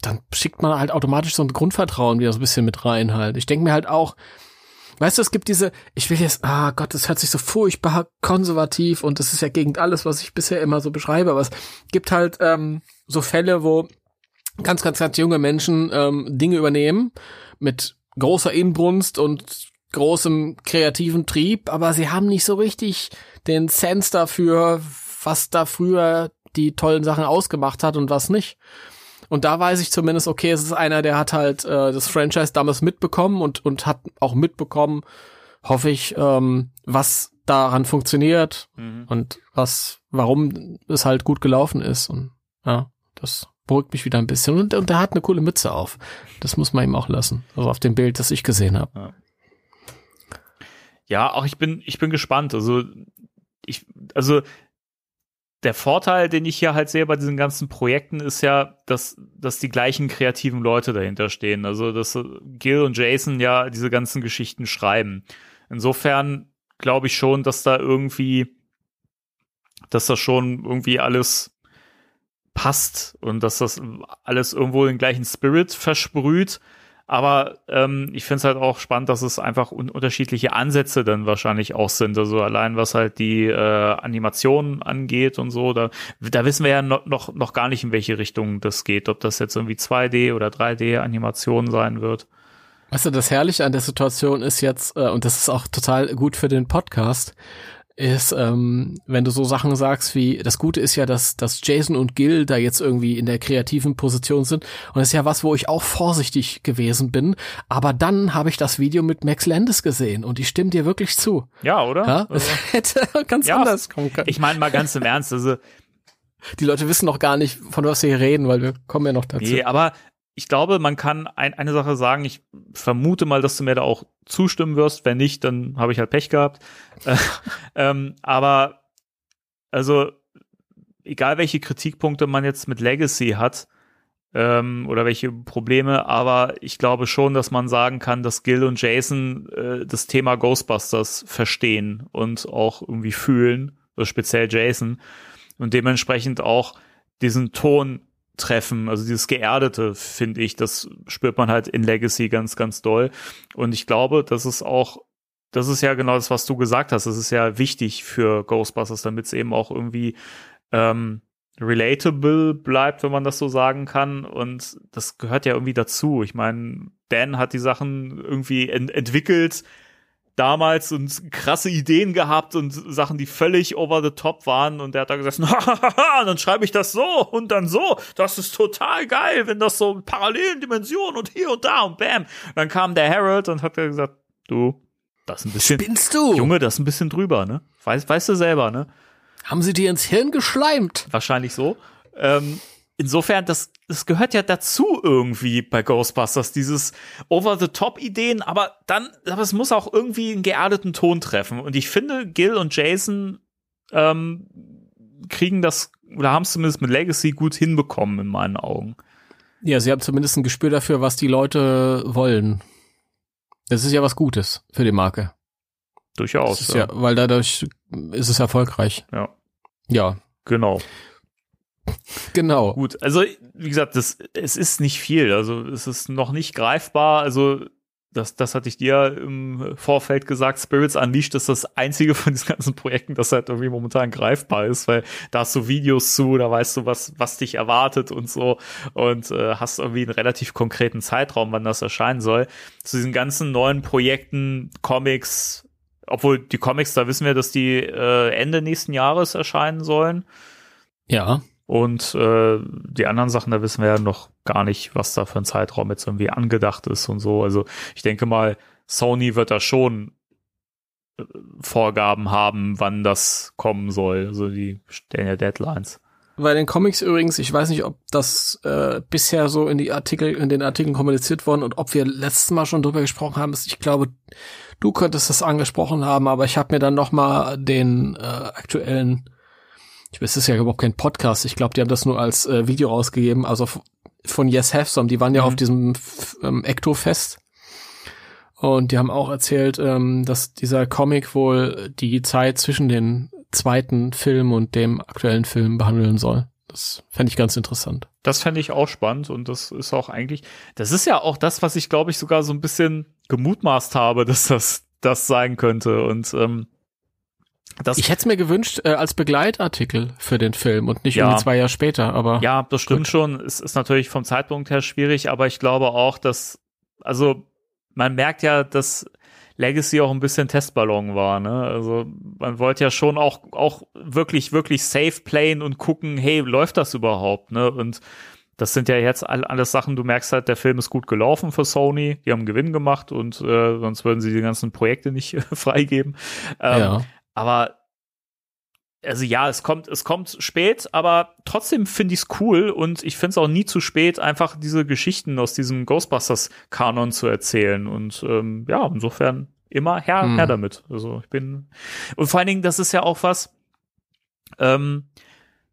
dann schickt man halt automatisch so ein Grundvertrauen wieder so ein bisschen mit rein halt. Ich denke mir halt auch, weißt du, es gibt diese, ich will jetzt, ah Gott, das hört sich so furchtbar konservativ und das ist ja gegen alles, was ich bisher immer so beschreibe, aber es gibt halt ähm, so Fälle, wo ganz, ganz, ganz junge Menschen ähm, Dinge übernehmen mit großer Inbrunst und großem kreativen Trieb, aber sie haben nicht so richtig den Sense dafür, was da früher die tollen Sachen ausgemacht hat und was nicht. Und da weiß ich zumindest, okay, es ist einer, der hat halt äh, das Franchise damals mitbekommen und, und hat auch mitbekommen, hoffe ich, ähm, was daran funktioniert Mhm. und was, warum es halt gut gelaufen ist. Und ja, das beruhigt mich wieder ein bisschen. Und, und er hat eine coole Mütze auf. Das muss man ihm auch lassen. Also auf dem Bild, das ich gesehen habe. Ja, auch ich bin, ich bin gespannt. Also, ich, also, der Vorteil, den ich hier halt sehe bei diesen ganzen Projekten, ist ja, dass, dass die gleichen kreativen Leute dahinter stehen. Also, dass äh, Gil und Jason ja diese ganzen Geschichten schreiben. Insofern glaube ich schon, dass da irgendwie, dass das schon irgendwie alles passt und dass das alles irgendwo den gleichen Spirit versprüht. Aber ähm, ich finde es halt auch spannend, dass es einfach un unterschiedliche Ansätze dann wahrscheinlich auch sind. Also allein was halt die äh, Animationen angeht und so, da, da wissen wir ja noch, noch, noch gar nicht, in welche Richtung das geht. Ob das jetzt irgendwie 2D oder 3D-Animation sein wird. Weißt du, das Herrliche an der Situation ist jetzt, äh, und das ist auch total gut für den Podcast, ist, ähm, wenn du so Sachen sagst wie, das Gute ist ja, dass, dass Jason und Gil da jetzt irgendwie in der kreativen Position sind. Und das ist ja was, wo ich auch vorsichtig gewesen bin. Aber dann habe ich das Video mit Max Landis gesehen und ich stimme dir wirklich zu. Ja, oder? Ja? Also, Es hätte ganz Ja, anders kommen können. ich meine mal ganz im Ernst, also Die Leute wissen noch gar nicht, von was wir hier reden, weil wir kommen ja noch dazu. Nee, aber ich glaube, man kann ein, eine Sache sagen. Ich vermute mal, dass du mir da auch zustimmen wirst. Wenn nicht, dann habe ich halt Pech gehabt. Äh, ähm, aber also egal welche Kritikpunkte man jetzt mit Legacy hat, ähm, oder welche Probleme, aber ich glaube schon, dass man sagen kann, dass Gil und Jason äh, das Thema Ghostbusters verstehen und auch irgendwie fühlen, also speziell Jason, und dementsprechend auch diesen Ton treffen, also dieses Geerdete, finde ich, das spürt man halt in Legacy ganz, ganz doll. Und ich glaube, dass es auch das ist ja genau das, was du gesagt hast. Das ist ja wichtig für Ghostbusters, damit es eben auch irgendwie ähm, relatable bleibt, wenn man das so sagen kann. Und das gehört ja irgendwie dazu. Ich meine, Dan hat die Sachen irgendwie ent entwickelt damals und krasse Ideen gehabt und Sachen, die völlig over the top waren. Und der hat da gesagt, hahaha, dann schreibe ich das so und dann so. Das ist total geil, wenn das so in parallelen Dimensionen und hier und da und bam. Dann kam der Harold und hat gesagt, du, das ist ein bisschen. Spinnst du? Junge, das ist ein bisschen drüber, ne? Weißt, weißt du selber, ne? Haben sie dir ins Hirn geschleimt? Wahrscheinlich so. Ähm, insofern, das, das gehört ja dazu irgendwie bei Ghostbusters, dieses Over-the-Top-Ideen, aber dann, aber es muss auch irgendwie einen geerdeten Ton treffen. Und ich finde, Gil und Jason ähm, kriegen das, oder haben es zumindest mit Legacy gut hinbekommen, in meinen Augen. Ja, sie haben zumindest ein Gespür dafür, was die Leute wollen. Das ist ja was Gutes für die Marke. Durchaus. Ja. ja, weil dadurch ist es erfolgreich. Ja. Ja. Genau. Genau. Gut, also wie gesagt, das, es ist nicht viel. Also es ist noch nicht greifbar. Also das, das hatte ich dir im Vorfeld gesagt, Spirits Unleashed ist das einzige von diesen ganzen Projekten, das halt irgendwie momentan greifbar ist, weil da hast du Videos zu, da weißt du, was, was dich erwartet und so und äh, hast irgendwie einen relativ konkreten Zeitraum, wann das erscheinen soll. Zu diesen ganzen neuen Projekten, Comics, obwohl die Comics, da wissen wir, dass die äh, Ende nächsten Jahres erscheinen sollen. Ja. Und äh, die anderen Sachen, da wissen wir ja noch gar nicht, was da für ein Zeitraum jetzt irgendwie angedacht ist und so. Also ich denke mal, Sony wird da schon äh, Vorgaben haben, wann das kommen soll. Also die stellen ja Deadlines. Bei den Comics übrigens, ich weiß nicht, ob das äh, bisher so in die Artikel, in den Artikeln kommuniziert worden und ob wir letztes Mal schon drüber gesprochen haben. Ich glaube, du könntest das angesprochen haben, aber ich habe mir dann noch mal den äh, aktuellen ich weiß, es ist ja überhaupt kein Podcast. Ich glaube, die haben das nur als äh, Video rausgegeben. Also von Yes Have Some. Die waren ja mhm. auf diesem ähm, Ecto-Fest. Und die haben auch erzählt, ähm, dass dieser Comic wohl die Zeit zwischen den zweiten Film und dem aktuellen Film behandeln soll. Das fände ich ganz interessant. Das fände ich auch spannend und das ist auch eigentlich, das ist ja auch das, was ich glaube ich sogar so ein bisschen gemutmaßt habe, dass das das sein könnte und ähm, das ich hätte es mir gewünscht äh, als Begleitartikel für den Film und nicht ja. irgendwie zwei Jahre später, aber. Ja, das stimmt gut. schon. Es ist natürlich vom Zeitpunkt her schwierig, aber ich glaube auch, dass, also man merkt ja, dass Legacy auch ein bisschen Testballon war, ne? Also man wollte ja schon auch, auch wirklich, wirklich safe playen und gucken, hey, läuft das überhaupt, ne? Und das sind ja jetzt alles Sachen, du merkst halt, der Film ist gut gelaufen für Sony, die haben Gewinn gemacht und äh, sonst würden sie die ganzen Projekte nicht freigeben. Ähm, ja. Aber also ja, es kommt, es kommt spät, aber trotzdem finde ich es cool und ich finde es auch nie zu spät, einfach diese Geschichten aus diesem Ghostbusters-Kanon zu erzählen. Und ähm, ja, insofern immer her, mhm. her damit. Also ich bin. Und vor allen Dingen, das ist ja auch was. Ähm,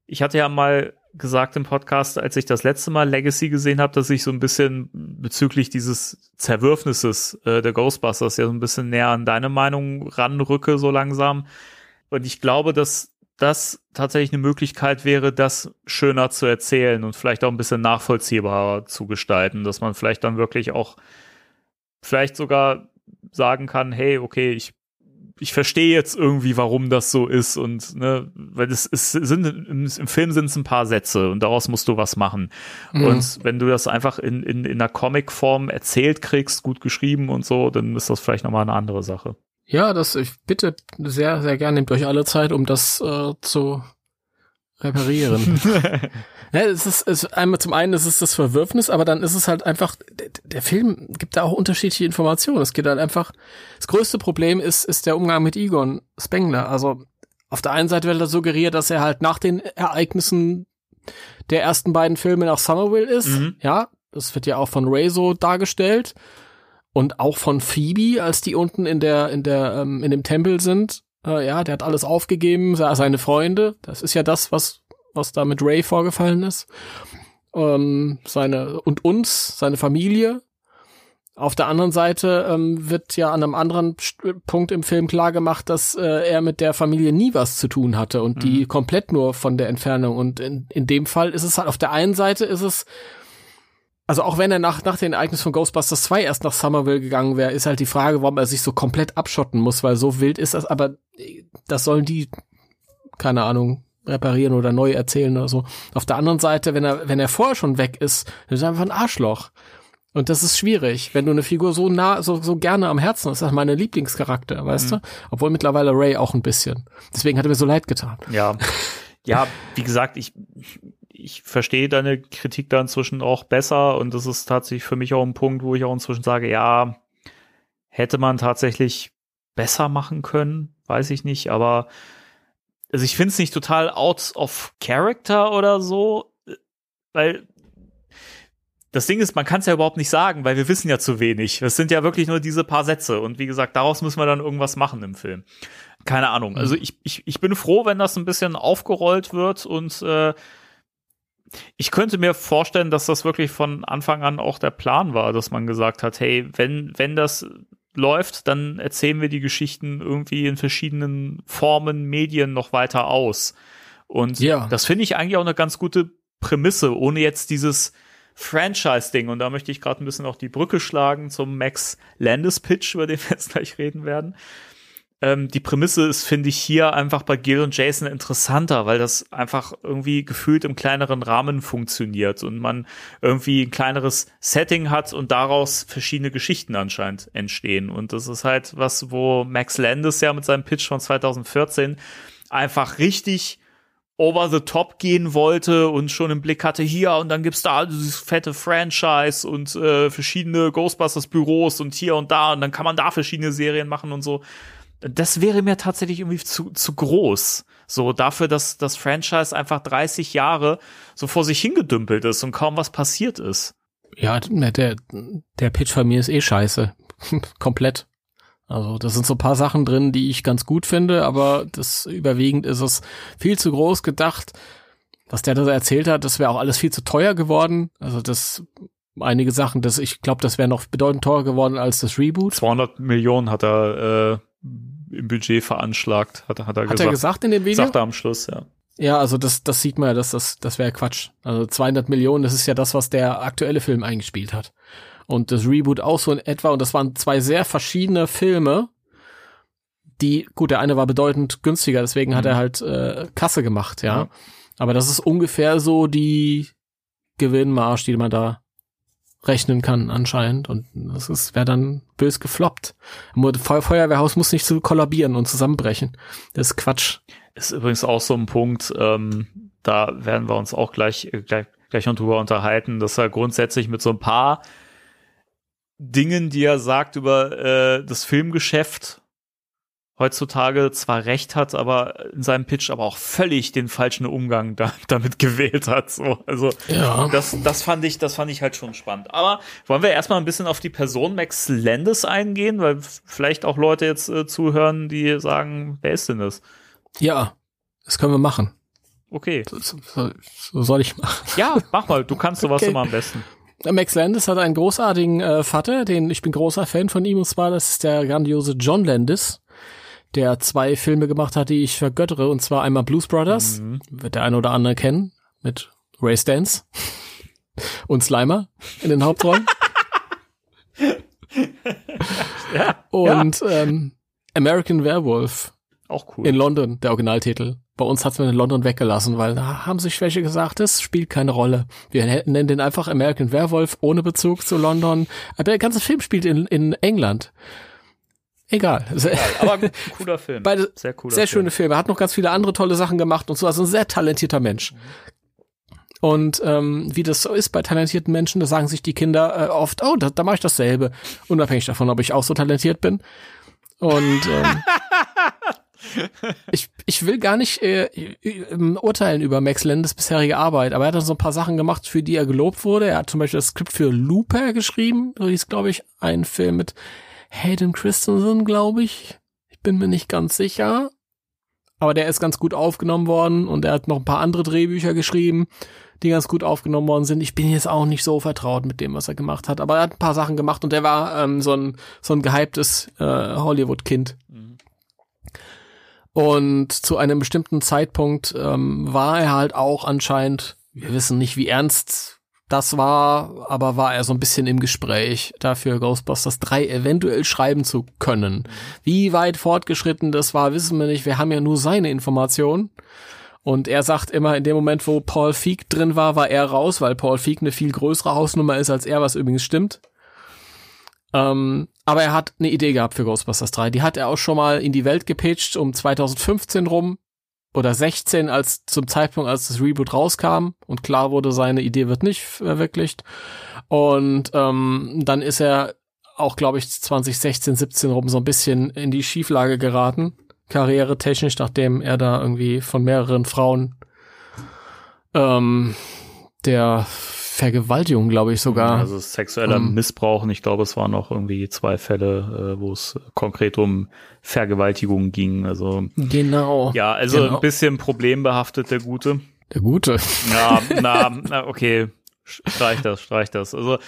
ich hatte ja mal gesagt im Podcast, als ich das letzte Mal Legacy gesehen habe, dass ich so ein bisschen bezüglich dieses Zerwürfnisses äh, der Ghostbusters ja so ein bisschen näher an deine Meinung ranrücke, so langsam. Und ich glaube, dass das tatsächlich eine Möglichkeit wäre, das schöner zu erzählen und vielleicht auch ein bisschen nachvollziehbarer zu gestalten, dass man vielleicht dann wirklich auch vielleicht sogar sagen kann, hey, okay, ich ich verstehe jetzt irgendwie, warum das so ist und ne, weil es, es sind im, im Film sind es ein paar Sätze und daraus musst du was machen. Mhm. Und wenn du das einfach in, in, in einer Comic-Form erzählt kriegst, gut geschrieben und so, dann ist das vielleicht nochmal eine andere Sache. Ja, das ich bitte sehr, sehr gerne nehmt euch alle Zeit, um das äh, zu reparieren. ja, es ist, es, einmal zum einen ist es das Verwürfnis, aber dann ist es halt einfach, der, der Film gibt da auch unterschiedliche Informationen. Es geht halt einfach, das größte Problem ist, ist der Umgang mit Egon Spengler. Also auf der einen Seite wird er suggeriert, dass er halt nach den Ereignissen der ersten beiden Filme nach Somerville ist. Mhm. Ja, das wird ja auch von Ray so dargestellt. Und auch von Phoebe, als die unten in der, in der, ähm, in dem Tempel sind. Äh, ja, der hat alles aufgegeben, seine Freunde. Das ist ja das, was was da mit Ray vorgefallen ist. Ähm, seine und uns, seine Familie. Auf der anderen Seite ähm, wird ja an einem anderen Punkt im Film klar gemacht, dass äh, er mit der Familie nie was zu tun hatte und die komplett nur von der Entfernung. Und in, in dem Fall ist es halt auf der einen Seite ist es also auch wenn er nach, nach den Ereignissen von Ghostbusters 2 erst nach Somerville gegangen wäre, ist halt die Frage, warum er sich so komplett abschotten muss, weil so wild ist das, aber äh, das sollen die, keine Ahnung, reparieren oder neu erzählen oder so. Auf der anderen Seite, wenn er, wenn er vorher schon weg ist, dann ist er einfach ein Arschloch. Und das ist schwierig, wenn du eine Figur so nah, so, so gerne am Herzen hast. Das ist mein Lieblingscharakter, weißt du? Obwohl mittlerweile Ray auch ein bisschen. Deswegen hat er mir so leid getan. Ja, ja, wie gesagt, ich, ich verstehe deine Kritik da inzwischen auch besser und das ist tatsächlich für mich auch ein Punkt, wo ich auch inzwischen sage, ja, hätte man tatsächlich besser machen können, weiß ich nicht, aber also ich finde es nicht total out of character oder so, weil das Ding ist, man kann es ja überhaupt nicht sagen, weil wir wissen ja zu wenig. Es sind ja wirklich nur diese paar Sätze und wie gesagt, daraus müssen wir dann irgendwas machen im Film. Keine Ahnung. Also ich, ich, ich bin froh, wenn das ein bisschen aufgerollt wird und äh, ich könnte mir vorstellen, dass das wirklich von Anfang an auch der Plan war, dass man gesagt hat, hey, wenn, wenn das läuft, dann erzählen wir die Geschichten irgendwie in verschiedenen Formen, Medien noch weiter aus. Und Ja. das finde ich eigentlich auch eine ganz gute Prämisse, ohne jetzt dieses Franchise-Ding. Und da möchte ich gerade ein bisschen auch die Brücke schlagen zum Max Landis-Pitch, über den wir jetzt gleich reden werden. Ähm, die Prämisse ist, finde ich, hier einfach bei Gil und Jason interessanter, weil das einfach irgendwie gefühlt im kleineren Rahmen funktioniert und man irgendwie ein kleineres Setting hat und daraus verschiedene Geschichten anscheinend entstehen. Und das ist halt was, wo Max Landis ja mit seinem Pitch von 2014 einfach richtig over the top gehen wollte und schon im Blick hatte, hier und dann gibt's da dieses fette Franchise und äh, verschiedene Ghostbusters Büros und hier und da und dann kann man da verschiedene Serien machen und so. Das wäre mir tatsächlich irgendwie zu, zu groß. So dafür, dass das Franchise einfach 30 Jahre so vor sich hingedümpelt ist und kaum was passiert ist. Ja, ne, der, der Pitch von mir ist eh scheiße. Komplett. Also, das sind so ein paar Sachen drin, die ich ganz gut finde, aber das überwiegend ist es viel zu groß gedacht. Was der da erzählt hat, das wäre auch alles viel zu teuer geworden. Also, das, einige Sachen, das, ich glaube, das wäre noch bedeutend teurer geworden als das Reboot. 200 Millionen hat er äh, im Budget veranschlagt, hat, hat er Hat gesagt. er gesagt in dem Video? Sagt er am Schluss, ja. Ja, also das, das sieht man ja, dass das, das wäre Quatsch. Also 200 Millionen, das ist ja das, was der aktuelle Film eingespielt hat. Und das Reboot auch so in etwa. Und das waren zwei sehr verschiedene Filme, die, gut, der eine war bedeutend günstiger, deswegen hat er halt äh, Kasse gemacht, ja. Ja. Aber das ist ungefähr so die Gewinnmarge, die man da rechnen kann anscheinend. Und das ist wäre dann bös gefloppt. Feu Feuerwehrhaus muss nicht so kollabieren und zusammenbrechen. Das ist Quatsch. Ist übrigens auch so ein Punkt, ähm, da werden wir uns auch gleich, äh, gleich, gleich noch drüber unterhalten, dass er grundsätzlich mit so ein paar Dingen, die er sagt über äh, das Filmgeschäft heutzutage zwar recht hat, aber in seinem Pitch aber auch völlig den falschen Umgang da, damit gewählt hat. So, also Ja. das, das fand ich, das fand ich halt schon spannend. Aber wollen wir erstmal ein bisschen auf die Person Max Landis eingehen, weil vielleicht auch Leute jetzt äh, zuhören, die sagen, wer ist denn das? Ja, das können wir machen. Okay. So, so soll ich machen. Ja, mach mal, du kannst sowas Okay. immer am besten. Max Landis hat einen großartigen äh, Vater, den ich bin großer Fan von ihm, und zwar das ist der grandiose John Landis, der zwei Filme gemacht hat, die ich vergöttere, und zwar einmal Blues Brothers, wird der eine oder andere kennen, mit Ray Stans und Slimer in den Hauptrollen. und Ähm, American Werewolf Auch cool. in London, der Originaltitel. Bei uns hat's mir in London weggelassen, weil da haben sich welche gesagt, das spielt keine Rolle. Wir hätten- nennen den einfach American Werewolf ohne Bezug zu London. Aber der ganze Film spielt in, in England. Egal. Aber ein cooler Film. Beide sehr cooler sehr Film. schöne Filme. Er hat noch ganz viele andere tolle Sachen gemacht und so. Also ein sehr talentierter Mensch. Und ähm, wie das so ist bei talentierten Menschen, da sagen sich die Kinder äh, oft, oh, da, da mache ich dasselbe. Unabhängig davon, ob ich auch so talentiert bin. Und ähm, ich, ich will gar nicht äh, ähm, urteilen über Max Landis bisherige Arbeit, aber er hat dann so ein paar Sachen gemacht, für die er gelobt wurde. Er hat zum Beispiel das Skript für Looper geschrieben. So hieß, glaube ich, ein Film mit Hayden Christensen, glaube ich. Ich bin mir nicht ganz sicher. aber der ist ganz gut aufgenommen worden und er hat noch ein paar andere Drehbücher geschrieben, die ganz gut aufgenommen worden sind. Ich bin jetzt auch nicht so vertraut mit dem, was er gemacht hat, aber er hat ein paar Sachen gemacht und er war ähm, so ein so ein gehyptes äh, Hollywood-Kind. Und zu einem bestimmten Zeitpunkt ähm, war er halt auch anscheinend, wir wissen nicht, wie ernst das war, aber war er so ein bisschen im Gespräch dafür, Ghostbusters 3 eventuell schreiben zu können. Wie weit fortgeschritten das war, wissen wir nicht. Wir haben ja nur seine Informationen. Und er sagt immer, in dem Moment, wo Paul Feig drin war, war er raus, weil Paul Feig eine viel größere Hausnummer ist als er, was übrigens stimmt. Ähm, aber er hat eine Idee gehabt für Ghostbusters 3. Die hat er auch schon mal in die Welt gepitcht um 2015 rum oder 16 als zum Zeitpunkt, als das Reboot rauskam und klar wurde, seine Idee wird nicht verwirklicht. Und ähm, dann ist er auch, glaube ich, 2016, 17 rum so ein bisschen in die Schieflage geraten, karrieretechnisch, nachdem er da irgendwie von mehreren Frauen ähm, der Vergewaltigung, glaube ich sogar. Also sexueller Ähm. Missbrauch und ich glaube, es waren noch irgendwie zwei Fälle, äh, wo es konkret um Vergewaltigung ging. Also genau. ja, also Genau. ein bisschen problembehaftet der Gute. Der Gute. Ja, na, na, okay, streich das, streich das. Also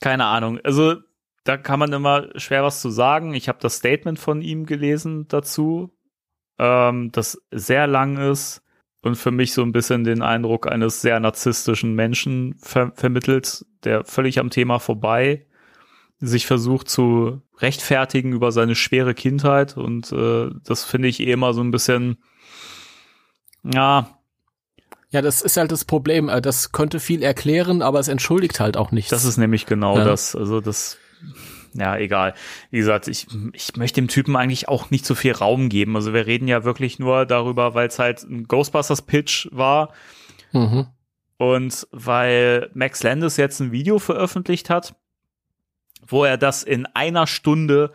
keine Ahnung. Also da kann man immer schwer was zu sagen. Ich habe das Statement von ihm gelesen dazu, ähm, das sehr lang ist und für mich so ein bisschen den Eindruck eines sehr narzisstischen Menschen ver vermittelt, der völlig am Thema vorbei sich versucht zu rechtfertigen über seine schwere Kindheit und äh, das finde ich eh immer so ein bisschen ja, Ja, das ist halt das Problem. Äh, Das könnte viel erklären, aber es entschuldigt halt auch nichts. Das ist nämlich genau Ja. das. Also das, ja, egal. Wie gesagt, ich, ich möchte dem Typen eigentlich auch nicht so viel Raum geben. Also wir reden ja wirklich nur darüber, weil es halt ein Ghostbusters-Pitch war mhm. und weil Max Landis jetzt ein Video veröffentlicht hat, wo er das in einer Stunde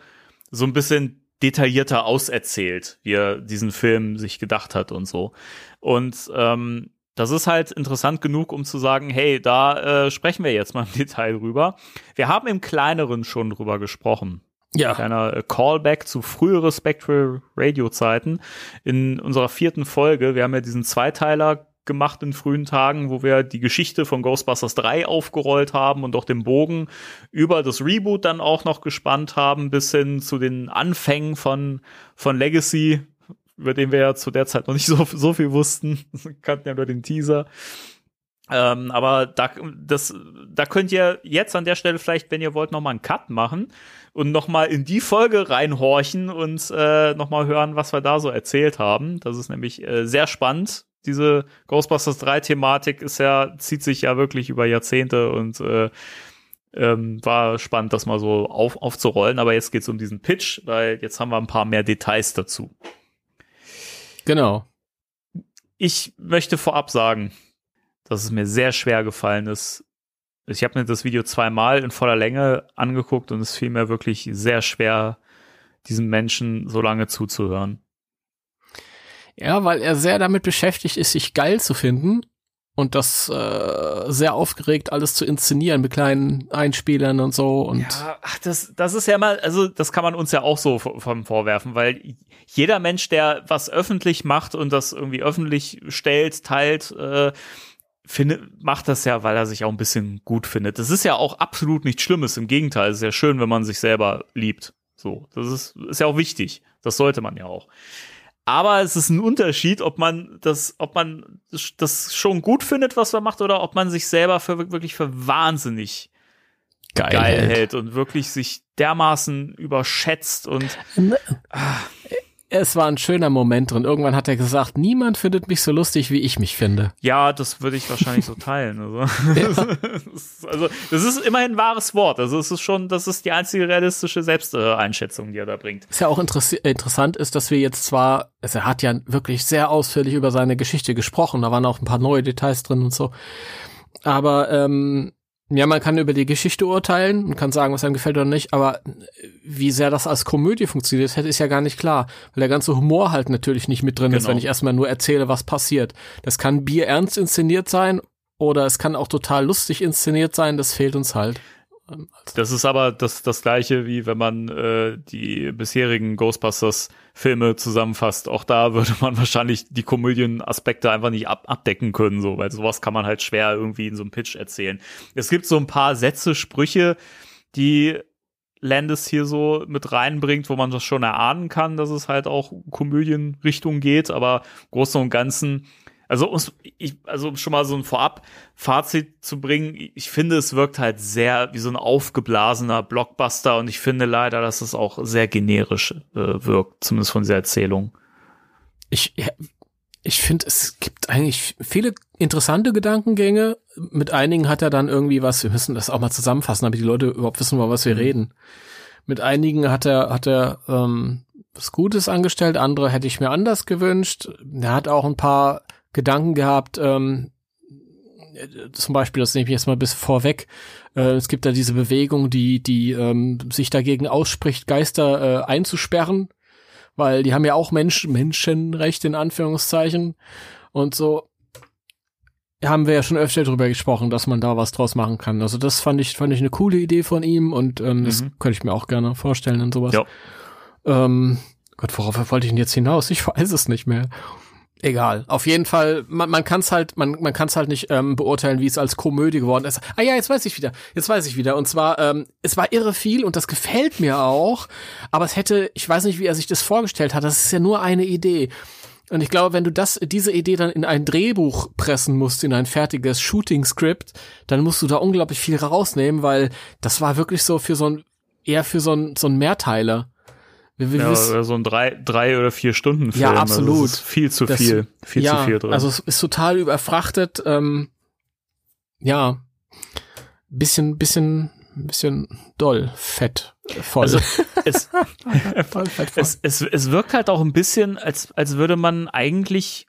so ein bisschen detaillierter auserzählt, wie er diesen Film sich gedacht hat und so. Und ähm, das ist halt interessant genug, um zu sagen, hey, da äh, sprechen wir jetzt mal im Detail drüber. Wir haben im Kleineren schon drüber gesprochen. Ja. Kleiner äh, Callback zu frühere Spectral Radio Zeiten. In unserer vierten Folge, wir haben ja diesen Zweiteiler gemacht in frühen Tagen, wo wir die Geschichte von Ghostbusters 3 aufgerollt haben und auch den Bogen über das Reboot dann auch noch gespannt haben, bis hin zu den Anfängen von, von Legacy, über den wir ja zu der Zeit noch nicht so, so viel wussten. Kannten ja nur den Teaser. Ähm, aber da, das, da könnt ihr jetzt an der Stelle vielleicht, wenn ihr wollt, noch mal einen Cut machen und noch mal in die Folge reinhorchen und äh, noch mal hören, was wir da so erzählt haben. Das ist nämlich äh, sehr spannend. Diese Ghostbusters 3 Thematik ist ja, zieht sich ja wirklich über Jahrzehnte und äh, ähm, war spannend, das mal so auf, aufzurollen. Aber jetzt geht's um diesen Pitch, weil jetzt haben wir ein paar mehr Details dazu. Genau. Ich möchte vorab sagen, dass es mir sehr schwer gefallen ist. Ich habe mir das Video zweimal in voller Länge angeguckt und es fiel mir wirklich sehr schwer, diesem Menschen so lange zuzuhören. Ja, weil er sehr damit beschäftigt ist, sich geil zu finden und das äh, sehr aufgeregt alles zu inszenieren mit kleinen Einspielern und so und Ja, ach, das, das ist ja mal, also das kann man uns ja auch so vom vorwerfen, weil jeder Mensch, der was öffentlich macht und das irgendwie öffentlich stellt, teilt, äh, findet, macht das ja, weil er sich auch ein bisschen gut findet. Das ist ja auch absolut nichts Schlimmes. Im Gegenteil, es ist ja schön, wenn man sich selber liebt. So, das ist, ist ja auch wichtig. Das sollte man ja auch. Aber es ist ein Unterschied, ob man das, ob man das schon gut findet, was man macht, oder ob man sich selber für wirklich für wahnsinnig geil, geil hält. hält und wirklich sich dermaßen überschätzt und Es war ein schöner Moment drin. Irgendwann hat er gesagt, niemand findet mich so lustig, wie ich mich finde. ja, das würde ich wahrscheinlich so teilen. Also. Das ist, also das ist immerhin ein wahres Wort. Also es ist schon, das ist die einzige realistische Selbsteinschätzung, die er da bringt. Was ja auch interessant ist, dass wir jetzt zwar, also er hat ja wirklich sehr ausführlich über seine Geschichte gesprochen, da waren auch ein paar neue Details drin und so. Aber ähm, ja, man kann über die Geschichte urteilen und kann sagen, was einem gefällt oder nicht, aber wie sehr das als Komödie funktioniert, ist ja gar nicht klar, weil der ganze Humor halt natürlich nicht mit drin ist, Genau. wenn ich erstmal nur erzähle, was passiert. Das kann bierernst inszeniert sein oder es kann auch total lustig inszeniert sein, das fehlt uns halt. Das ist aber das, das gleiche, wie wenn man äh, die bisherigen Filme zusammenfasst. Auch da würde man wahrscheinlich die Komödienaspekte einfach nicht ab abdecken können, so, weil sowas kann man halt schwer irgendwie in so einem Pitch erzählen. Es gibt so ein paar Sätze, Sprüche, die Landis hier so mit reinbringt, wo man das schon erahnen kann, dass es halt auch Komödienrichtung geht, aber im Großen und Ganzen also, ich, also um schon mal so ein Vorab-Fazit zu bringen, ich finde, es wirkt halt sehr wie so ein aufgeblasener Blockbuster und ich finde leider, dass es auch sehr generisch äh, wirkt, zumindest von dieser Erzählung. Ich, ich finde, es gibt eigentlich viele interessante Gedankengänge. Mit einigen hat er dann irgendwie was, wir müssen das auch mal zusammenfassen, damit die Leute überhaupt wissen, über was wir mhm. reden. Mit einigen hat er, hat er ähm, was Gutes angestellt, andere hätte ich mir anders gewünscht. Er hat auch ein paar Gedanken gehabt, ähm, zum Beispiel, das nehme ich jetzt mal bis vorweg, äh, es gibt da diese Bewegung, die, die ähm, sich dagegen ausspricht, Geister äh, einzusperren, weil die haben ja auch Menschen, Menschenrecht in Anführungszeichen und so haben wir ja schon öfter drüber gesprochen, dass man da was draus machen kann. Also das fand ich, fand ich eine coole Idee von ihm und ähm, mhm. das könnte ich mir auch gerne vorstellen und sowas. Ja. Ähm, Gott, worauf wollte ich denn jetzt hinaus? Ich weiß es nicht mehr. Egal. Auf jeden Fall, man, man kann es halt, man, man kann es halt nicht ähm, beurteilen, wie es als Komödie geworden ist. Ah ja, jetzt weiß ich wieder. Jetzt weiß ich wieder. Und zwar, ähm, es war irre viel und das gefällt mir auch. Aber es hätte, ich weiß nicht, wie er sich das vorgestellt hat. Das ist ja nur eine Idee. Und ich glaube, wenn du das, diese Idee dann in ein Drehbuch pressen musst, in ein fertiges Shooting-Skript, dann musst du da unglaublich viel rausnehmen, weil das war wirklich so für so ein, eher für so ein, so ein Mehrteiler. Wir, wir ja, oder so ein drei, drei oder vier Stunden Film. Ja, also absolut. Also viel zu das, viel, viel ja, zu viel drin. Also es ist total überfrachtet. Ähm, ja, bisschen, bisschen, bisschen doll, fett, voll. Also es, voll, fett, voll. Es, es, es wirkt halt auch ein bisschen, als, als würde man eigentlich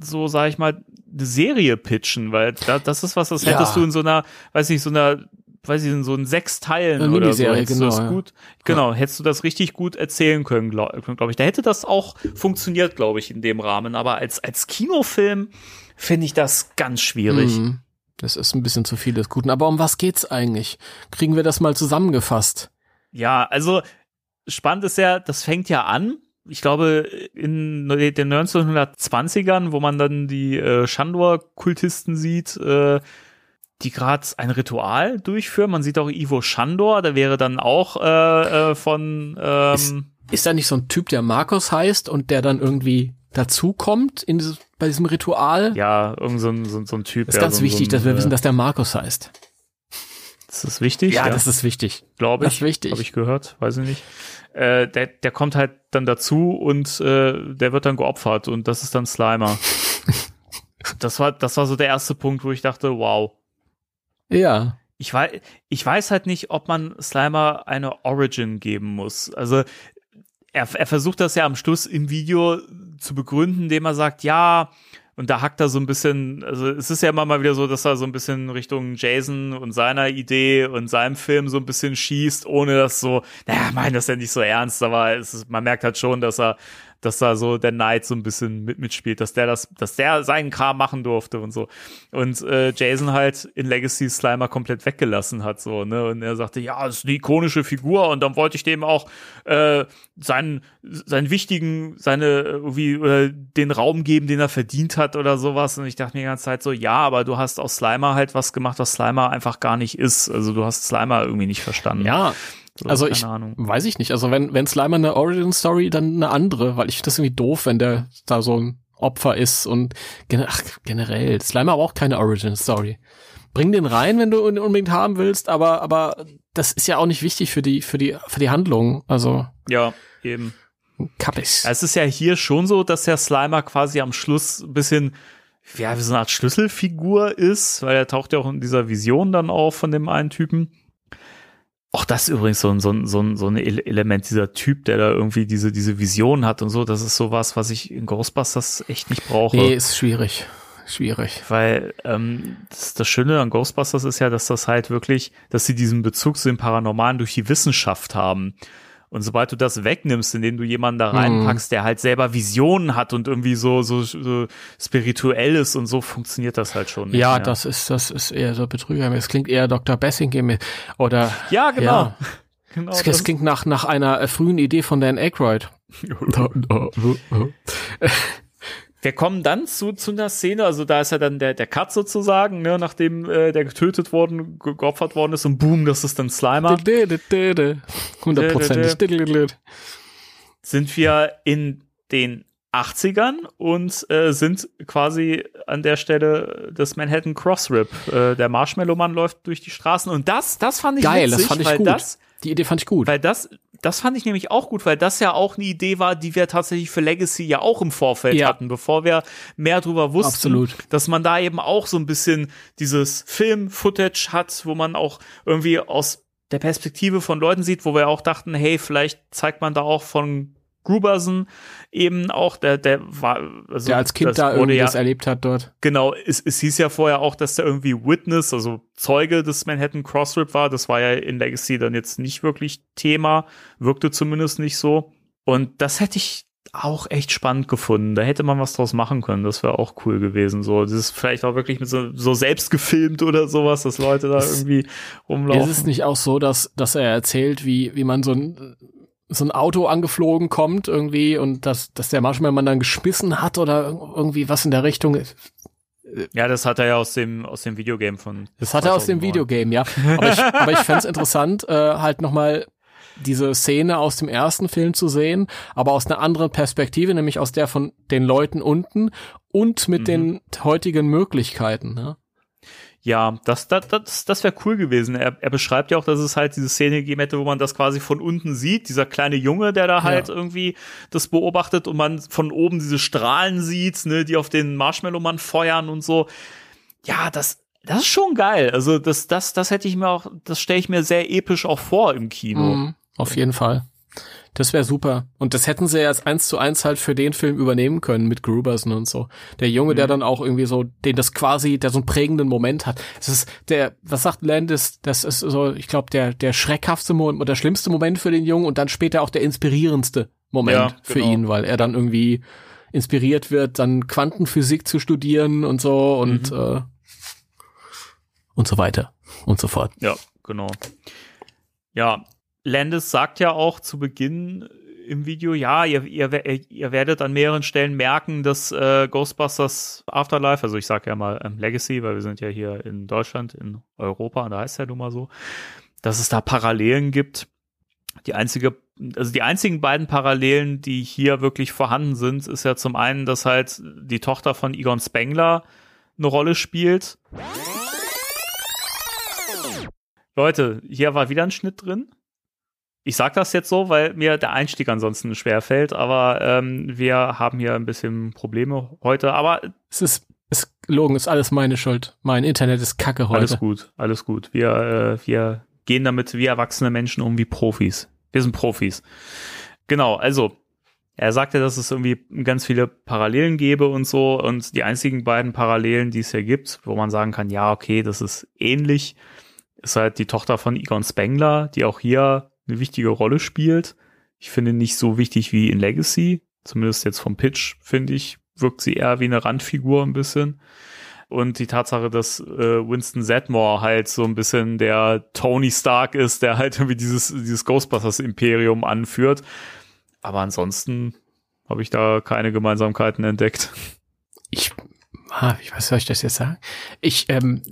so, sag ich mal, eine Serie pitchen, weil da, das ist was, das hättest ja. du in so einer, weiß nicht, so einer weiß ich, in so in sechs Teilen Eine oder so. Hättest genau, du das gut, genau, hättest du das richtig gut erzählen können, glaube glaub ich. Da hätte das auch funktioniert, glaube ich, in dem Rahmen. Aber als, als Kinofilm finde ich das ganz schwierig. Mhm. Das ist ein bisschen zu viel des Guten. Aber um was geht's eigentlich? Kriegen wir das mal zusammengefasst? Ja, also spannend ist ja, das fängt ja an. Ich glaube, in den 1920ern, wo man dann die äh, Shandor-Kultisten sieht, äh, die gerade ein Ritual durchführen. Man sieht auch Ivo Shandor, der wäre dann auch äh, äh, von ähm, ist, ist da nicht so ein Typ, der Markus heißt und der dann irgendwie dazukommt in dieses, bei diesem Ritual? Ja, irgend so ein, so, so ein Typ. Das ist ganz so, wichtig, so ein, dass wir äh, wissen, dass der Markus heißt. Das ist wichtig. Ja, ja. das ist wichtig. Glaube ich. Das ist wichtig. Habe ich gehört, weiß ich nicht. Äh, der, der kommt halt dann dazu und äh, der wird dann geopfert und das ist dann Slimer. das war, das war so der erste Punkt, wo ich dachte, wow. Ja. Ich weiß, ich weiß halt nicht, ob man Slimer eine Origin geben muss. Also er, er versucht das ja am Schluss im Video zu begründen, indem er sagt, ja, und da hackt er so ein bisschen, also es ist ja immer mal wieder so, dass er so ein bisschen Richtung Jason und seiner Idee und seinem Film so ein bisschen schießt, ohne das so, naja, meint das ja nicht so ernst, aber ist, man merkt halt schon, dass er dass da so der Knight so ein bisschen mit mitspielt, dass der das, dass der seinen Kram machen durfte und so. Und äh, Jason halt in Legacy Slimer komplett weggelassen hat, so, ne? Und er sagte, ja, das ist eine ikonische Figur und dann wollte ich dem auch äh, seinen, seinen wichtigen, seine, wie, äh, den Raum geben, den er verdient hat oder sowas. Und ich dachte mir die ganze Zeit so, ja, aber du hast aus Slimer halt was gemacht, was Slimer einfach gar nicht ist. Also du hast Slimer irgendwie nicht verstanden. Ja, so, also ich Ahnung. weiß ich nicht. Also wenn wenn Slimer eine Origin Story, dann eine andere, weil ich finde das irgendwie doof, wenn der da so ein Opfer ist und gen ach, generell Slimer braucht keine Origin Story. Bring den rein, wenn du ihn unbedingt haben willst, aber aber das ist ja auch nicht wichtig für die für die für die Handlung. Also ja eben. Kappis. Es ist ja hier schon so, dass der Slimer quasi am Schluss ein bisschen ja, wie so eine Art Schlüsselfigur ist, weil er taucht ja auch in dieser Vision dann auf von dem einen Typen. Auch das ist übrigens so ein, so ein, so ein, so ein Element, dieser Typ, der da irgendwie diese, diese Vision hat und so. Das ist sowas, was ich in Ghostbusters echt nicht brauche. Nee, ist schwierig. Schwierig. Weil ähm, das, das Schöne an Ghostbusters ist ja, dass das halt wirklich, dass sie diesen Bezug zu dem Paranormalen durch die Wissenschaft haben. Und sobald du das wegnimmst, indem du jemanden da reinpackst, mhm. der halt selber Visionen hat und irgendwie so, so, so spirituell ist und so funktioniert das halt schon. Nicht ja, mehr. das ist, das ist eher so Betrüger. Es klingt eher Dr. Bessing oder. Ja, genau. Ja. Genau Das, das klingt nach, nach einer äh, frühen Idee von Dan Aykroyd. Wir kommen dann zu, zu einer Szene, also da ist ja dann der, der Cut sozusagen, ne, nachdem äh, der getötet worden, ge- geopfert worden ist und boom, das ist dann Slimer. Hundertprozentig. Sind wir in den 80ern und äh, sind quasi an der Stelle des Manhattan Crossrip. Äh, der Marshmallow-Mann läuft durch die Straßen und das, das fand ich Geil, witzig, das fand ich weil gut. das Die Idee fand ich gut. Weil das, das fand ich nämlich auch gut, weil das ja auch eine Idee war, die wir tatsächlich für Legacy ja auch im Vorfeld Ja. hatten, bevor wir mehr drüber wussten. Absolut. Dass man da eben auch so ein bisschen dieses Film-Footage hat, wo man auch irgendwie aus der Perspektive von Leuten sieht, wo wir auch dachten, hey, vielleicht zeigt man da auch von Gruberson eben auch, der, der war, also der als Kind da irgendwie ja, das erlebt hat dort. Genau, es, es hieß ja vorher auch, dass der irgendwie Witness, also Zeuge des Manhattan Crossrip war. Das war ja in Legacy dann jetzt nicht wirklich Thema, wirkte zumindest nicht so. Und das hätte ich auch echt spannend gefunden. Da hätte man was draus machen können. Das wäre auch cool gewesen. So, das ist vielleicht auch wirklich mit so, so selbst gefilmt oder sowas, dass Leute da irgendwie rumlaufen. Ist es nicht auch so, dass, dass er erzählt, wie, wie man so ein, so ein Auto angeflogen kommt irgendwie und dass, dass der Marshmallow dann geschmissen hat oder irgendwie was in der Richtung? ja, das hat er ja aus dem, aus dem Videogame von. Das hat er aus dem 2009. Videogame, ja. Aber ich, aber ich fände interessant, äh, halt nochmal diese Szene aus dem ersten Film zu sehen, aber aus einer anderen Perspektive, nämlich aus der von den Leuten unten und mit Mhm. den heutigen Möglichkeiten. Ne? Ja, das, das, das, das wäre cool gewesen. Er, er beschreibt ja auch, dass es halt diese Szene gegeben hätte, wo man das quasi von unten sieht. Dieser kleine Junge, der da halt irgendwie das beobachtet und man von oben diese Strahlen sieht, ne, die auf den Marshmallow-Mann feuern und so. Ja, das, das ist schon geil. Also das, das, das hätte ich mir auch, das stelle ich mir sehr episch auch vor im Kino. Mhm, auf jeden Fall. Das wäre super. Und das hätten sie ja als eins zu eins halt für den Film übernehmen können mit Gruberson und so. Der Junge, der dann auch irgendwie so, den das quasi, der so einen prägenden Moment hat. Das ist der, was sagt Landis, das ist so, ich glaube, der, der schreckhaftste Moment oder der schlimmste Moment für den Jungen und dann später auch der inspirierendste Moment Ja, für genau. ihn, weil er dann irgendwie inspiriert wird, dann Quantenphysik zu studieren und so und, äh, und so weiter und so fort. Ja, genau. Ja, Landis sagt ja auch zu Beginn im Video, ja, ihr, ihr, ihr werdet an mehreren Stellen merken, dass äh, Ghostbusters Afterlife, also ich sage ja mal ähm, Legacy, weil wir sind ja hier in Deutschland, in Europa, und da heißt es ja nun mal so, dass es da Parallelen gibt. Die einzige, also die einzigen beiden Parallelen, die hier wirklich vorhanden sind, ist ja zum einen, dass halt die Tochter von Egon Spengler eine Rolle spielt. Leute, hier war wieder ein Schnitt drin. Ich sag das jetzt so, weil mir der Einstieg ansonsten schwer fällt, aber ähm, wir haben hier ein bisschen Probleme heute. Aber Es ist, es, Logan, ist alles meine Schuld. Mein Internet ist kacke heute. alles gut, alles gut. Wir, äh, wir gehen damit wie erwachsene Menschen um wie Profis. Wir sind Profis. Genau, also er sagte, dass es irgendwie ganz viele Parallelen gäbe und so. Und die einzigen beiden Parallelen, die es hier gibt, wo man sagen kann, ja, okay, das ist ähnlich, ist halt die Tochter von Egon Spengler, die auch hier eine wichtige Rolle spielt. Ich finde nicht so wichtig wie in Legacy, zumindest jetzt vom Pitch, finde ich, wirkt sie eher wie eine Randfigur ein bisschen. Und die Tatsache, dass äh, Winston Zedmore halt so ein bisschen der Tony Stark ist, der halt irgendwie dieses, dieses Ghostbusters-Imperium anführt. Aber ansonsten habe ich da keine Gemeinsamkeiten entdeckt. ich, ah, ich weiß, soll ich das jetzt sagen? Ich, ähm,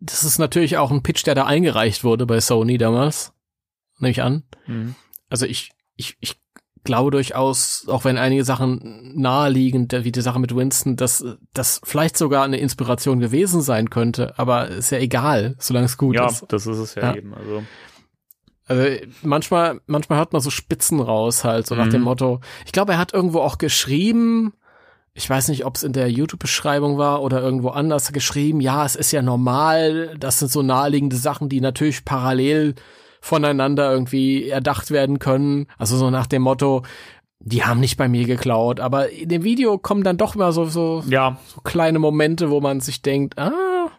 das ist natürlich auch ein Pitch, der da eingereicht wurde bei Sony damals. Nehme ich an. Mhm. Also ich, ich, ich glaube durchaus, auch wenn einige Sachen naheliegen, wie die Sache mit Winston, dass das vielleicht sogar eine Inspiration gewesen sein könnte, aber ist ja egal, solange es gut Ja, ist. das ist es ja, Ja. eben. Also, Also manchmal, manchmal hört man so Spitzen raus, halt, so nach Mhm. dem Motto. Ich glaube, er hat irgendwo auch geschrieben, ich weiß nicht, ob es in der YouTube-Beschreibung war oder irgendwo anders geschrieben, ja, es ist ja normal, das sind so naheliegende Sachen, die natürlich parallel voneinander irgendwie erdacht werden können. Also so nach dem Motto, die haben nicht bei mir geklaut, aber in dem Video kommen dann doch mal so, so, ja, so kleine Momente, wo man sich denkt, ah,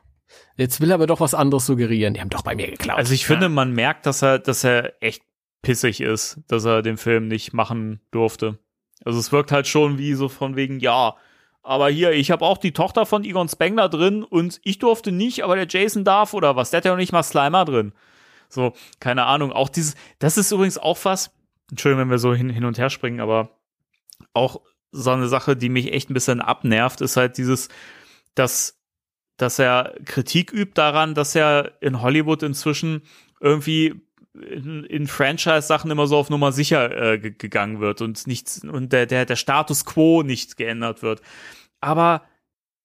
jetzt will er aber doch was anderes suggerieren. Die haben doch bei mir geklaut. also ich finde, man merkt, dass er, dass er echt pissig ist, dass er den Film nicht machen durfte. Also es wirkt halt schon wie so von wegen, ja, aber hier, ich habe auch die Tochter von Egon Spengler drin und ich durfte nicht, aber der Jason darf oder was, der hat ja noch nicht mal Slimer drin. So, keine Ahnung. Auch dieses, das ist übrigens auch was, Entschuldigung, wenn wir so hin, hin und her springen, aber auch so eine Sache, die mich echt ein bisschen abnervt, ist halt dieses, dass, dass er Kritik übt daran, dass er in Hollywood inzwischen irgendwie in, in Franchise-Sachen immer so auf Nummer sicher äh, gegangen wird und nichts und der, der, der Status quo nicht geändert wird. Aber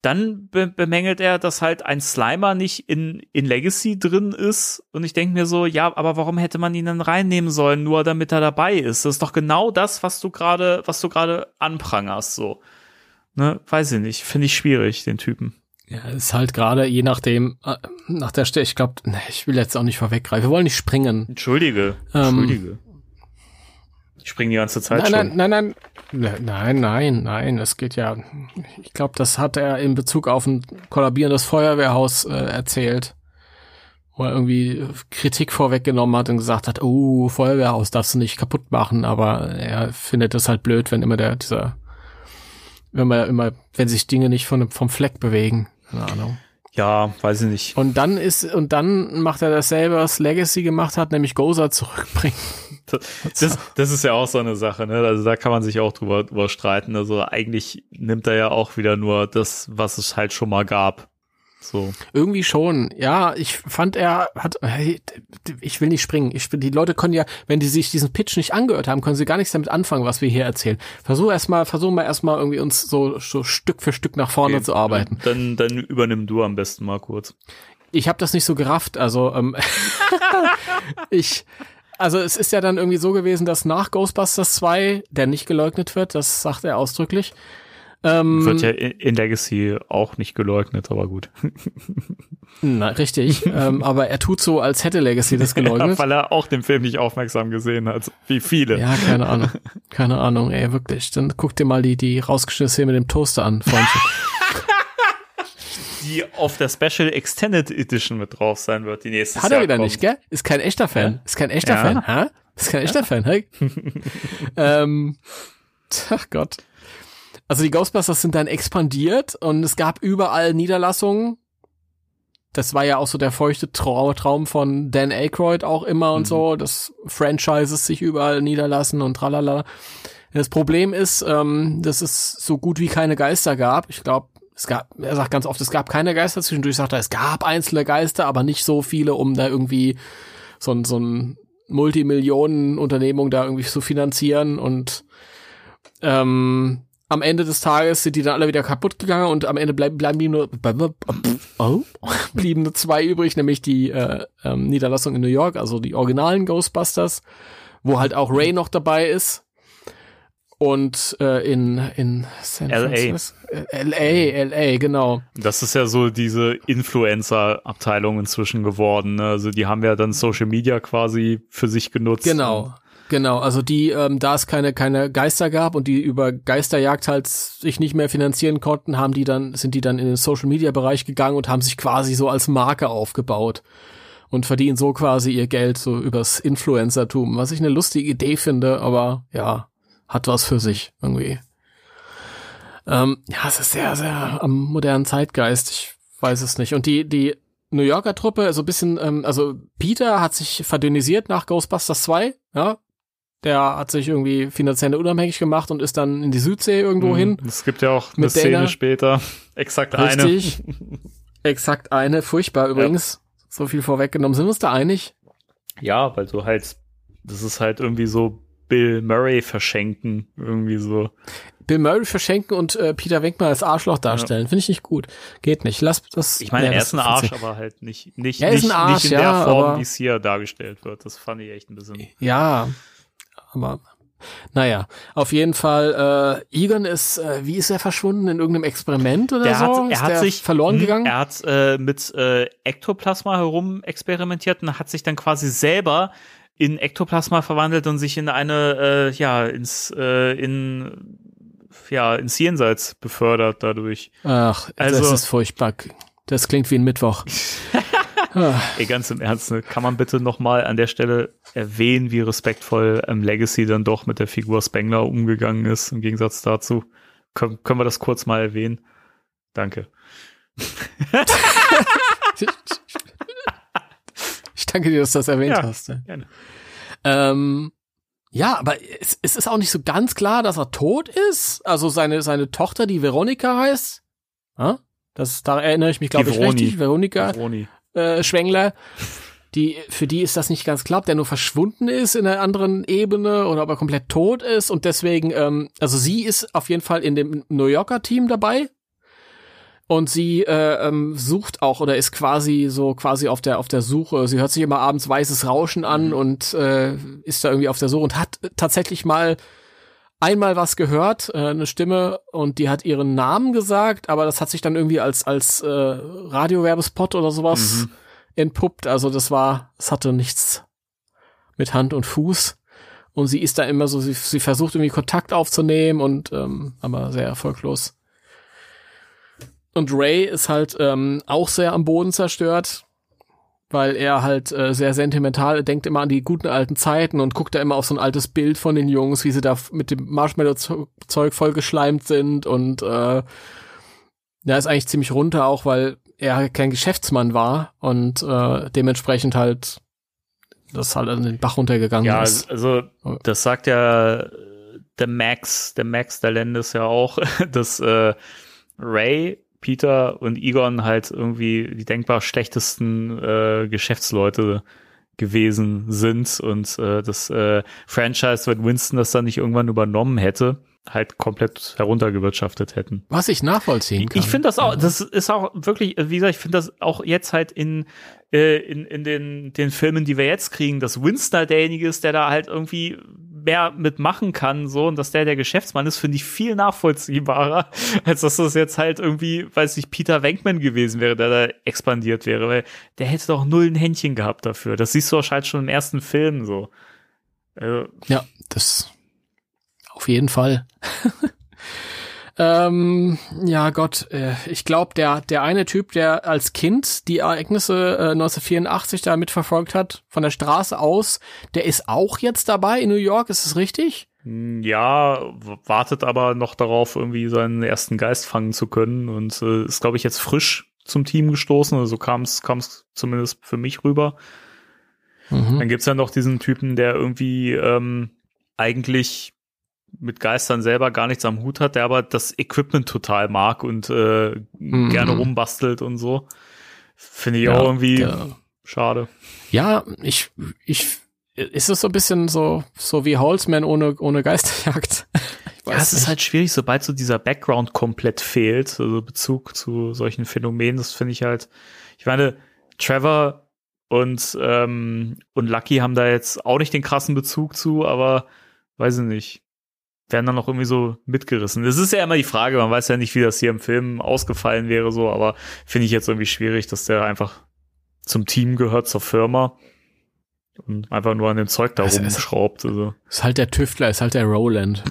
dann be bemängelt er, dass halt ein Slimer nicht in, in Legacy drin ist. Und ich denke mir so, ja, aber warum hätte man ihn dann reinnehmen sollen, nur damit er dabei ist? Das ist doch genau das, was du gerade, was du gerade anprangerst, so. Ne, weiß ich nicht. Finde ich schwierig, den Typen. Ja, ist halt gerade je nachdem, äh, nach der Stelle, ich glaube, ne, ich will jetzt auch nicht vorweggreifen. Wir wollen nicht springen. Entschuldige. Ähm, Entschuldige. Ich springe die ganze Zeit Nein, schon. nein, nein, nein, Ne- nein, nein, nein, es geht ja, ich glaube, das hat er in Bezug auf ein kollabierendes Feuerwehrhaus äh, erzählt, wo er irgendwie Kritik vorweggenommen hat und gesagt hat, oh, Feuerwehrhaus darfst du nicht kaputt machen, aber er findet es halt blöd, wenn immer der, dieser, wenn man immer, wenn sich Dinge nicht von, vom Fleck bewegen, keine Ahnung. Ja, weiß ich nicht. Und dann ist, und dann macht er dasselbe, was Legacy gemacht hat, nämlich Gozer zurückbringen. Das, das ist ja auch so eine Sache, ne? Also da kann man sich auch drüber, drüber streiten. Also eigentlich nimmt er ja auch wieder nur das, was es halt schon mal gab. So. Irgendwie schon. Ja, ich fand er hat hey, ich will nicht springen. Ich die Leute können ja, wenn die sich diesen Pitch nicht angehört haben, können sie gar nichts damit anfangen, was wir hier erzählen. Versuch erstmal, versuchen wir erstmal irgendwie uns so, so Stück für Stück nach vorne Okay, zu arbeiten. Dann, dann übernimm du am besten mal kurz. Ich habe das nicht so gerafft, also ähm, ich also es ist ja dann irgendwie so gewesen, dass nach Ghostbusters 2, der nicht geleugnet wird, das sagt er ausdrücklich. Ähm, Wird ja in Legacy auch nicht geleugnet, aber gut. na, richtig, ähm, aber er tut so, als hätte Legacy das geleugnet. Ja, weil er auch den Film nicht aufmerksam gesehen hat, wie viele. Ja, keine Ahnung. Keine Ahnung, ey, wirklich. Dann guck dir mal die, die rausgeschnittene Szene mit dem Toaster an, Freundchen. Die auf der Special Extended Edition mit drauf sein wird, die nächste Hat er wieder nicht, gell? Ist kein echter Fan. Ist kein echter Ja. Fan, hä? Ist kein echter Fan, hey? ähm, ach Gott. Also die Ghostbusters sind dann expandiert und es gab überall Niederlassungen. Das war ja auch so der feuchte Trau Traum von Dan Aykroyd auch immer und so, dass Franchises sich überall niederlassen und tralala. Das Problem ist, ähm, dass es so gut wie keine Geister gab. Ich glaube, es gab, er sagt ganz oft, es gab keine Geister. Zwischendurch sagt er, es gab einzelne Geister, aber nicht so viele, um da irgendwie so ein, so ein Multimillionen-Unternehmung da irgendwie zu finanzieren und ähm, am Ende des Tages sind die dann alle wieder kaputt gegangen und am Ende bleiben, bleiben die nur oh, blieben nur zwei übrig, nämlich die äh, ähm, Niederlassung in New York, also die originalen Ghostbusters, wo halt auch Ray noch dabei ist. Und äh, in, in San LA. Francisco. LA, LA, genau. Das ist ja so diese Influencer-Abteilung inzwischen geworden. Ne? Also die haben ja dann Social Media quasi für sich genutzt. Genau. Genau, also die, ähm, da es keine, keine Geister gab und die über Geisterjagd halt sich nicht mehr finanzieren konnten, haben die dann, sind die dann in den Social Media Bereich gegangen und haben sich quasi so als Marke aufgebaut und verdienen so quasi ihr Geld so übers Influencertum, was ich eine lustige Idee finde, aber ja, hat was für sich irgendwie. Ähm, ja, es ist sehr, sehr am modernen Zeitgeist. Ich weiß es nicht. Und die, die New Yorker Truppe, so ein bisschen, ähm, also Peter hat sich verdünnisiert nach Ghostbusters 2, ja. Der hat sich irgendwie finanziell unabhängig gemacht und ist dann in die Südsee irgendwo hin. Mhm. Es gibt ja auch eine Szene Dana. später. Exakt Richtig. Exakt eine. Furchtbar übrigens. So viel vorweggenommen. Sind wir uns da einig? eine. Ja, weil du halt, das ist halt irgendwie so Bill Murray verschenken. Irgendwie so. Bill Murray verschenken und äh, Peter Wenkman als Arschloch darstellen. Finde ich nicht gut. Geht nicht. Lass das. Ich meine, ja, er ist ein Arsch, aber halt nicht, nicht, Er ist nicht, ein Arsch, nicht in der ja, Form, wie es hier dargestellt wird. Das fand ich echt ein bisschen. Ja, aber naja, auf jeden Fall, äh, Egon ist, äh, wie ist er verschwunden? In irgendeinem Experiment oder Der so? hat, ist er hat der sich verloren hm, gegangen? Er hat äh, mit äh, Ektoplasma herum experimentiert und hat sich dann quasi selber in Ektoplasma verwandelt und sich in eine äh, ja ins äh, in ja ins Jenseits befördert dadurch. Ach, das Also- ist furchtbar. Das klingt wie ein Mittwoch. Ah, Ey, ganz im Ernst, ne? kann man bitte noch mal an der Stelle erwähnen, wie respektvoll ähm, Legacy dann doch mit der Figur Spengler umgegangen ist im Gegensatz dazu. Können, können wir das kurz mal erwähnen? Danke. ich danke dir, dass du das erwähnt Ja, hast. gerne. Ähm, ja, aber es, es ist auch nicht so ganz klar, dass er tot ist. Also seine, seine Tochter, die Veronika heißt. Ja? Das, da erinnere ich mich, glaube ich, Veroni. richtig. Veronika Roni. Äh, Schwengler. Die, für die ist das nicht ganz klar, ob der nur verschwunden ist in einer anderen Ebene oder ob er komplett tot ist und deswegen, ähm, also sie ist auf jeden Fall in dem New Yorker Team dabei und sie äh, ähm, sucht auch oder ist quasi so quasi auf der auf der Suche. Sie hört sich immer abends weißes Rauschen an und äh, ist da irgendwie auf der Suche und hat tatsächlich mal einmal was gehört, äh, eine Stimme und die hat ihren Namen gesagt, aber das hat sich dann irgendwie als als äh, Radiowerbespot oder sowas entpuppt. Also das war, es hatte nichts mit Hand und Fuß. Und sie ist da immer so, sie, sie versucht irgendwie Kontakt aufzunehmen und ähm, aber sehr erfolglos. Und Ray ist halt ähm, auch sehr am Boden zerstört, weil er halt äh, sehr sentimental er denkt immer an die guten alten Zeiten und guckt da immer auf so ein altes Bild von den Jungs, wie sie da mit dem Marshmallow-Zeug vollgeschleimt sind und äh, ja, ist eigentlich ziemlich runter auch, weil er halt kein Geschäftsmann war und äh, dementsprechend halt das halt an den Bach runtergegangen Ja, ist. also das sagt ja äh, der Max, der Max der Landis ja auch, dass äh, Ray, Peter und Egon halt irgendwie die denkbar schlechtesten äh, Geschäftsleute gewesen sind und äh, das äh, Franchise, wenn Winston das dann nicht irgendwann übernommen hätte, halt komplett heruntergewirtschaftet hätten. Was ich nachvollziehen kann. Ich finde das auch, das ist auch wirklich, wie gesagt, ich finde das auch jetzt halt in, äh, in, in den, den Filmen, die wir jetzt kriegen, dass Winston halt derjenige ist, der da halt irgendwie mehr mitmachen kann, so, und dass der der Geschäftsmann ist, finde ich viel nachvollziehbarer, als dass das jetzt halt irgendwie, weiß ich, Peter Wenkman gewesen wäre, der da expandiert wäre, weil der hätte doch null ein Händchen gehabt dafür. Das siehst du wahrscheinlich schon im ersten Film so. Also, Ja, das auf jeden Fall. ähm, ja Gott, äh, ich glaube, der, der eine Typ, der als Kind die Ereignisse äh, 1984 da mitverfolgt hat, von der Straße aus, der ist auch jetzt dabei in New York, ist es richtig? Ja, w- wartet aber noch darauf, irgendwie seinen ersten Geist fangen zu können und äh, ist, glaube ich, jetzt frisch zum Team gestoßen. Also so kam es zumindest für mich rüber. Mhm. Dann gibt's ja noch diesen Typen, der irgendwie ähm, eigentlich mit Geistern selber gar nichts am Hut hat, der aber das Equipment total mag und äh, Mhm. gerne rumbastelt und so. Finde ich Ja, auch irgendwie der- schade. Ja, ich, ich, ist es so ein bisschen so, so wie Holzman ohne, ohne Geisterjagd? Ja, es ist halt schwierig, sobald so dieser Background komplett fehlt, also Bezug zu solchen Phänomenen, das finde ich halt, ich meine, Trevor und, ähm, und Lucky haben da jetzt auch nicht den krassen Bezug zu, aber weiß ich nicht, werden dann noch irgendwie so mitgerissen. Das ist ja immer die Frage, man weiß ja nicht, wie das hier im Film ausgefallen wäre, so, aber finde ich jetzt irgendwie schwierig, dass der einfach zum Team gehört, zur Firma und einfach nur an dem Zeug da ist- rumschraubt, also. ist halt der Tüftler, ist halt der Roland.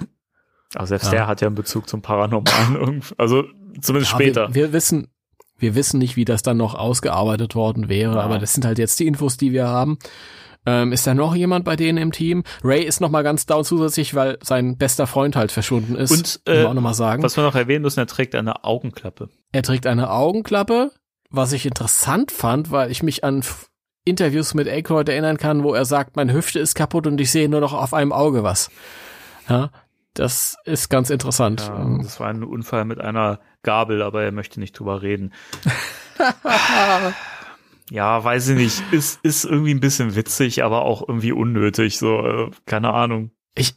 Aber selbst Ja. der hat ja einen Bezug zum Paranormalen irgendwie. Also zumindest Ja, später. Wir, wir wissen, wir wissen nicht, wie das dann noch ausgearbeitet worden wäre, Ja. aber das sind halt jetzt die Infos, die wir haben. Ähm, ist da noch jemand bei denen im Team? Ray ist noch mal ganz down zusätzlich, weil sein bester Freund halt verschwunden ist. Und, äh, auch noch mal sagen. Was wir noch erwähnen müssen, er trägt eine Augenklappe. Er trägt eine Augenklappe, was ich interessant fand, weil ich mich an Interviews mit Aykroyd erinnern kann, wo er sagt, meine Hüfte ist kaputt und ich sehe nur noch auf einem Auge was. Ja, das ist ganz interessant. Ja, das war ein Unfall mit einer Gabel, aber er möchte nicht drüber reden. ja, weiß ich nicht. Ist, ist irgendwie ein bisschen witzig, aber auch irgendwie unnötig. So, äh, keine Ahnung. Ich,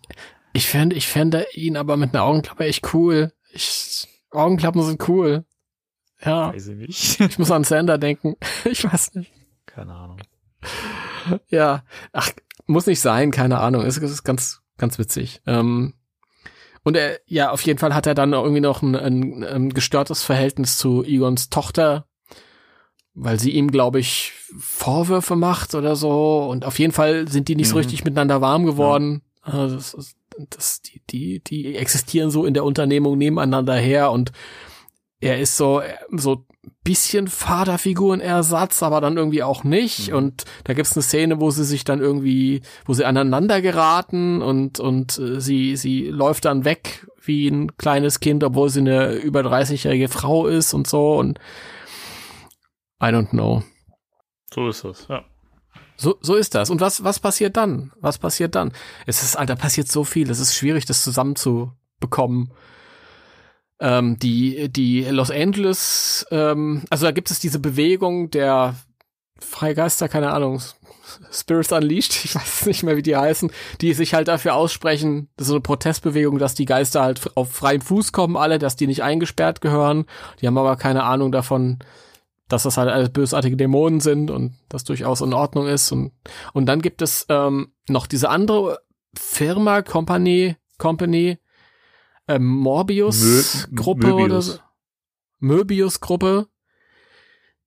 ich fände, ich fände ihn aber mit einer Augenklappe echt cool. Ich, Augenklappen sind cool. Ja, Weiß ich nicht. ich muss an Sander denken. Ich weiß nicht. keine Ahnung. Ja, ach, muss nicht sein, keine Ahnung. Es ist ganz, ganz witzig. Ähm, und er, ja, auf jeden Fall hat er dann irgendwie noch ein, ein, ein gestörtes Verhältnis zu Egons Tochter, weil sie ihm, glaube ich, Vorwürfe macht oder so. Und auf jeden Fall sind die nicht so Mhm. richtig miteinander warm geworden. Also das, das, die, die, die existieren so in der Unternehmung nebeneinander her und er ist so, so bisschen Vaterfigurenersatz, aber dann irgendwie auch nicht. Mhm. Und da gibt's eine Szene, wo sie sich dann irgendwie, wo sie aneinander geraten und, und äh, sie, sie läuft dann weg wie ein kleines Kind, obwohl sie eine über 30-jährige Frau ist und so. Und I don't know. So ist das, ja. so, so ist das. Und was, was passiert dann? Was passiert dann? Es ist, Alter, passiert so viel. Es ist schwierig, das zusammenzubekommen. Ähm, die, die Los Angeles, ähm, also da gibt es diese Bewegung der Freigeister, keine Ahnung, Spirits Unleashed, ich weiß nicht mehr, wie die heißen, die sich halt dafür aussprechen, das ist so eine Protestbewegung, dass die Geister halt auf freien Fuß kommen, alle, dass die nicht eingesperrt gehören. Die haben aber keine Ahnung davon, dass das halt alles bösartige Dämonen sind und das durchaus in Ordnung ist. Und, und dann gibt es ähm, noch diese andere Firma, Company, Company, äh, Morbius-Gruppe Mö- oder so. Möbius-Gruppe,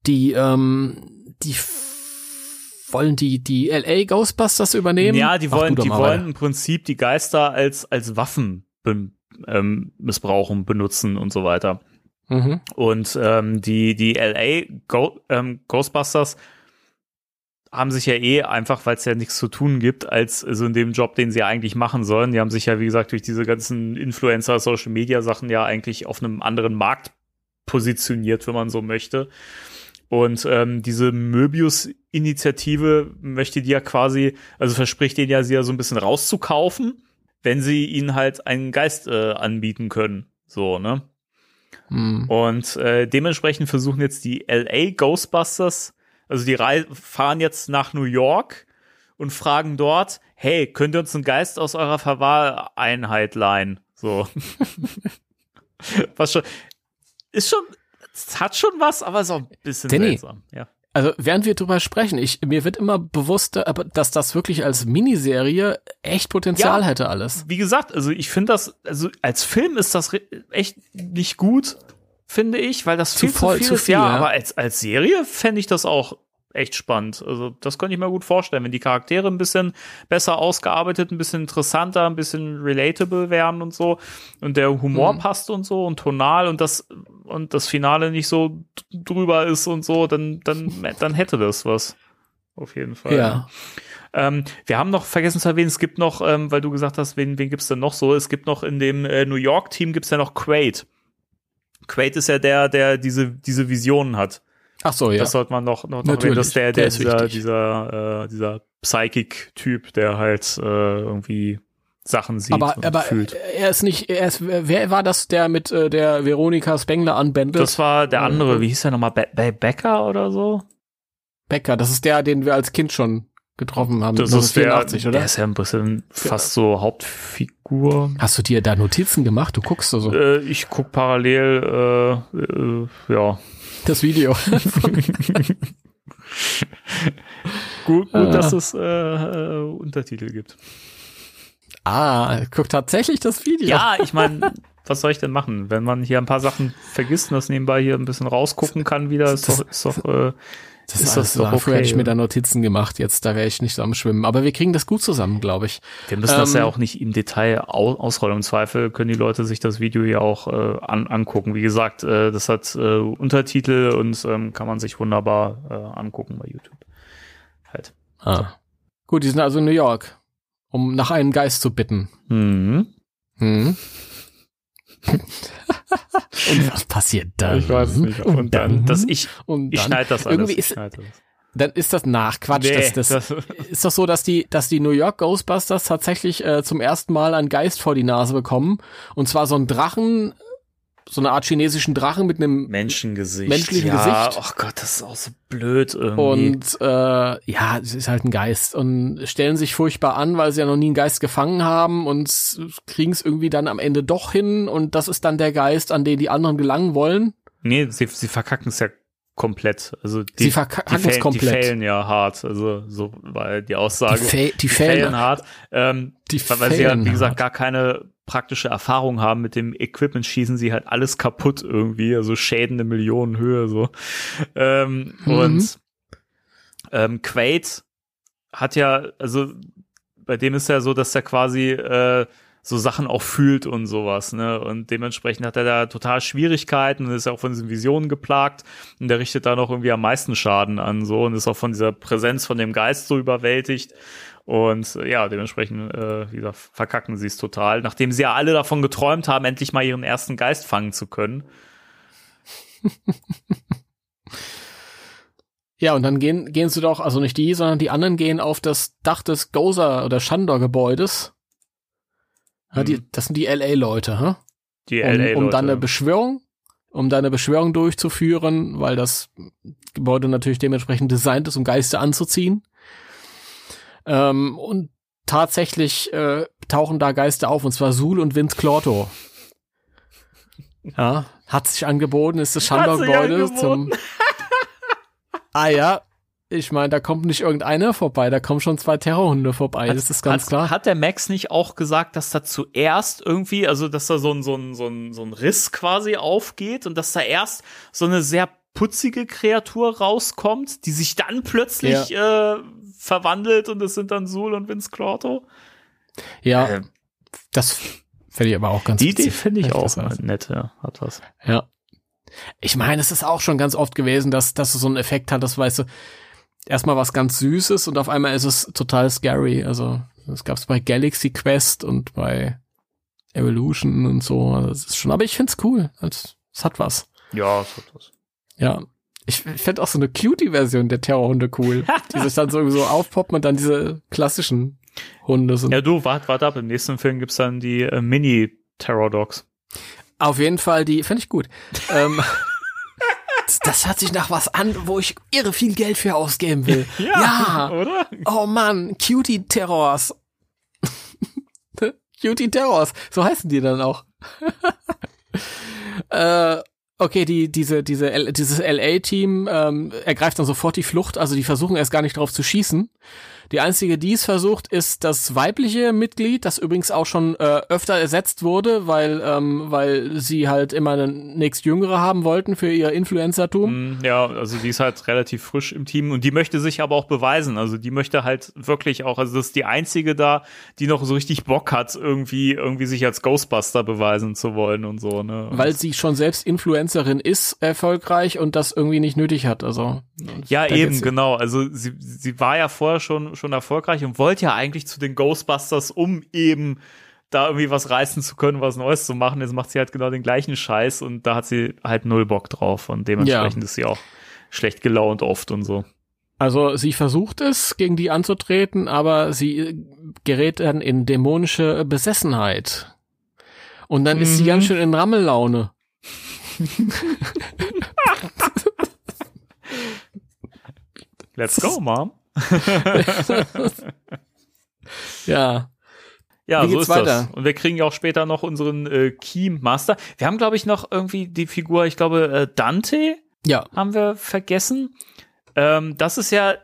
die, ähm, die wollen die, die LA Ghostbusters übernehmen. Ja, die wollen, die mal wollen im Prinzip die Geister als, als Waffen ähm, missbrauchen, benutzen und so weiter. Mhm. Und ähm, die, die LA Go, ähm, Ghostbusters haben sich ja eh einfach, weil es ja nichts zu tun gibt, als so in dem Job, den sie eigentlich machen sollen. Die haben sich ja, wie gesagt, durch diese ganzen Influencer, Social Media Sachen ja eigentlich auf einem anderen Markt positioniert, wenn man so möchte. Und ähm, diese Möbius-Initiative möchte die ja quasi, also verspricht denen ja, sie ja so ein bisschen rauszukaufen, wenn sie ihnen halt einen Geist äh, anbieten können. So, ne? Mhm. Und äh, dementsprechend versuchen jetzt die LA Ghostbusters, also die Rei fahren jetzt nach New York und fragen dort, hey, könnt ihr uns einen Geist aus eurer Verwahreinheit leihen? So. was schon, ist schon, es hat schon was, aber ist auch ein bisschen Danny. seltsam. Ja. Also während wir drüber sprechen, ich, mir wird immer bewusster, aber dass das wirklich als Miniserie echt Potenzial Ja. hätte alles. Wie gesagt, also ich finde das, also als Film ist das echt nicht gut, finde ich, weil das Zu viel voll, zu viel zu ist. viel, ja, ja. aber als, als Serie fände ich das auch echt spannend. Also das könnte ich mir gut vorstellen, wenn die Charaktere ein bisschen besser ausgearbeitet, ein bisschen interessanter, ein bisschen relatable wären und so und der Humor Mhm. passt und so und tonal und das und das Finale nicht so drüber ist und so, dann dann dann hätte das was. Auf jeden Fall. Ja. Ähm, wir haben noch vergessen zu erwähnen, es gibt noch, ähm, weil du gesagt hast, wen, wen gibt's denn noch so? Es gibt noch in dem äh, New York-Team gibt's ja noch Quaid. Quaid ist ja der, der diese, diese Visionen hat. Ach so, ja. Das sollte man noch, noch, noch Natürlich, erwähnen, dass der, der der, ist dieser, dieser, äh, dieser Psychic-Typ, der halt äh, irgendwie Sachen sieht aber aber fühlt. er ist nicht, er ist, wer war das, der mit äh, der Veronika Spengler anbändelt? Das war der andere, wie hieß der nochmal? Be Be Becker oder so? Becker, das ist der, den wir als Kind schon getroffen haben. Das ist der, 1984, der oder? ist ja ein bisschen fast so Hauptfigur. Hast du dir da Notizen gemacht? Du guckst so, so Äh, ich guck parallel, äh, äh, ja. Das Video. Gut, gut Ah. dass es äh, äh, Untertitel gibt. ah, guck tatsächlich das Video. Ja, ich meine, was soll ich denn machen? Wenn man hier ein paar Sachen vergisst und das nebenbei hier ein bisschen rausgucken kann wieder, ist doch, ist doch äh, das ist ist das doch Früher okay, hätte ich mir da Notizen gemacht. Jetzt, da wäre ich nicht so am Schwimmen. Aber wir kriegen das gut zusammen, glaube ich. Wir müssen das Ähm, ja auch nicht im Detail au ausrollen. Im Zweifel können die Leute sich das Video ja auch äh, an angucken. Wie gesagt, äh, das hat äh, Untertitel und ähm, kann man sich wunderbar äh, angucken bei YouTube. Halt. Ah. Gut, die sind also in New York, um nach einem Geist zu bitten. Mhm. Hm. Und was passiert dann? Ich weiß es nicht. Und dann, dass ich, und ich dann, schneide das alles. irgendwie ich ist, schneide das. dann ist das nach Quatsch. Nee, das, das, das- ist doch so, dass die, dass die New York Ghostbusters tatsächlich äh, zum ersten Mal einen Geist vor die Nase bekommen. Und zwar so einen Drachen, so eine Art chinesischen Drachen mit einem Menschengesicht. Menschlichen ja, Gesicht. Oh Gott, das ist auch so blöd irgendwie. Und äh, ja, es ist halt ein Geist und stellen sich furchtbar an, weil sie ja noch nie einen Geist gefangen haben und kriegen es irgendwie dann am Ende doch hin und das ist dann der Geist, an den die anderen gelangen wollen. nee, sie, sie verkacken es ja komplett. Also die, Sie verkacken die fällen-. Die fällen ja hart. Also so war die Die, Aussage. Fä die fällen Fälle. hart. Ähm, Die weil, weil sie ja, fällen wie gesagt, hart. gar keine praktische Erfahrung haben mit dem Equipment, schießen sie halt alles kaputt irgendwie, also Schäden in Millionenhöhe so. Ähm, Mhm. Und ähm, Quaid hat ja, also bei dem ist ja so, dass er quasi äh, so Sachen auch fühlt und sowas, ne? Und dementsprechend hat er da total Schwierigkeiten und ist auch von diesen Visionen geplagt und der richtet da noch irgendwie am meisten Schaden an so und ist auch von dieser Präsenz von dem Geist so überwältigt. Und äh, ja, dementsprechend, äh, wie gesagt, verkacken sie es total, nachdem sie ja alle davon geträumt haben, endlich mal ihren ersten Geist fangen zu können. Ja, und dann gehen, gehen sie doch, also nicht die, sondern die anderen gehen auf das Dach des Gozer oder Shandor-Gebäudes. Ja, die, Mhm. das sind die LA-Leute, hä? Die um, LA-Leute. um dann eine Beschwörung, um dann eine Beschwörung durchzuführen, weil das Gebäude natürlich dementsprechend designt ist, um Geister anzuziehen. Ähm, und tatsächlich äh, tauchen da Geister auf, und zwar Sul und Vince Clorto. Ja, hat sich angeboten, ist das Schandor-Gebäude zum. ah ja, ich meine, da kommt nicht irgendeiner vorbei, da kommen schon zwei Terrorhunde vorbei, das ist ganz hat, klar. Hat der Max nicht auch gesagt, dass da zuerst irgendwie, also dass da so ein, so ein, so ein, so ein Riss quasi aufgeht und dass da erst so eine sehr putzige Kreatur rauskommt, die sich dann plötzlich äh, verwandelt und es sind dann Sul und Vince Clorto? ja, Äh, das fände ich aber auch ganz die Idee finde ich auch nett, ja, hat was. Ja. Ich meine, es ist auch schon ganz oft gewesen, dass, dass du so einen Effekt hattest, weißt du, erstmal was ganz Süßes und auf einmal ist es total scary. Also, das gab's bei Galaxy Quest und bei Evolution und so. Also, Das ist schon, aber ich find's cool. Es, es hat was. Ja, es hat was. Ja. Ich fände auch so eine Cutie-Version der Terrorhunde cool. die sich dann so, so aufpoppen und dann diese klassischen Hunde sind. Ja, du, wart, wart ab. Im nächsten Film gibt's dann die äh, Mini-Terror-Dogs. Auf jeden Fall, die finde ich gut. ähm, das, hört sich nach was an, wo ich irre viel Geld für ausgeben will. Ja. oder? Oh Mann, Cutie Terrors. Cutie Terrors, so heißen die dann auch. äh, okay, die, diese, diese, L- dieses LA-Team ähm, ergreift dann sofort die Flucht, also die versuchen erst gar nicht drauf zu schießen. Die einzige, die es versucht, ist das weibliche Mitglied, das übrigens auch schon äh, öfter ersetzt wurde, weil, ähm, weil sie halt immer eine nächstjüngere haben wollten für ihr Influencertum. Mm, Ja, also die ist halt relativ frisch im Team und die möchte sich aber auch beweisen. Also die möchte halt wirklich auch, also das ist die einzige da, die noch so richtig Bock hat, irgendwie, irgendwie sich als Ghostbuster beweisen zu wollen und so, ne? Weil sie schon selbst Influencerin ist, erfolgreich und das irgendwie nicht nötig hat. Also ja, eben, genau. Also sie, sie war ja vorher schon, schon erfolgreich und wollte ja eigentlich zu den Ghostbusters, um eben da irgendwie was reißen zu können, was Neues zu machen. Jetzt macht sie halt genau den gleichen Scheiß und da hat sie halt null Bock drauf und dementsprechend ist sie auch schlecht gelaunt oft und so. Also sie versucht es, gegen die anzutreten, aber sie äh, gerät dann in dämonische Besessenheit. Und dann ist sie Mhm. ganz schön in Rammellaune. Let's go, Mom. Ja. Ja, Wie so geht's ist weiter? das. Und wir kriegen ja auch später noch unseren äh, Key Master. Wir haben, glaube ich, noch irgendwie die Figur, ich glaube, äh, Dante Ja. haben wir vergessen. Ähm, das ist ja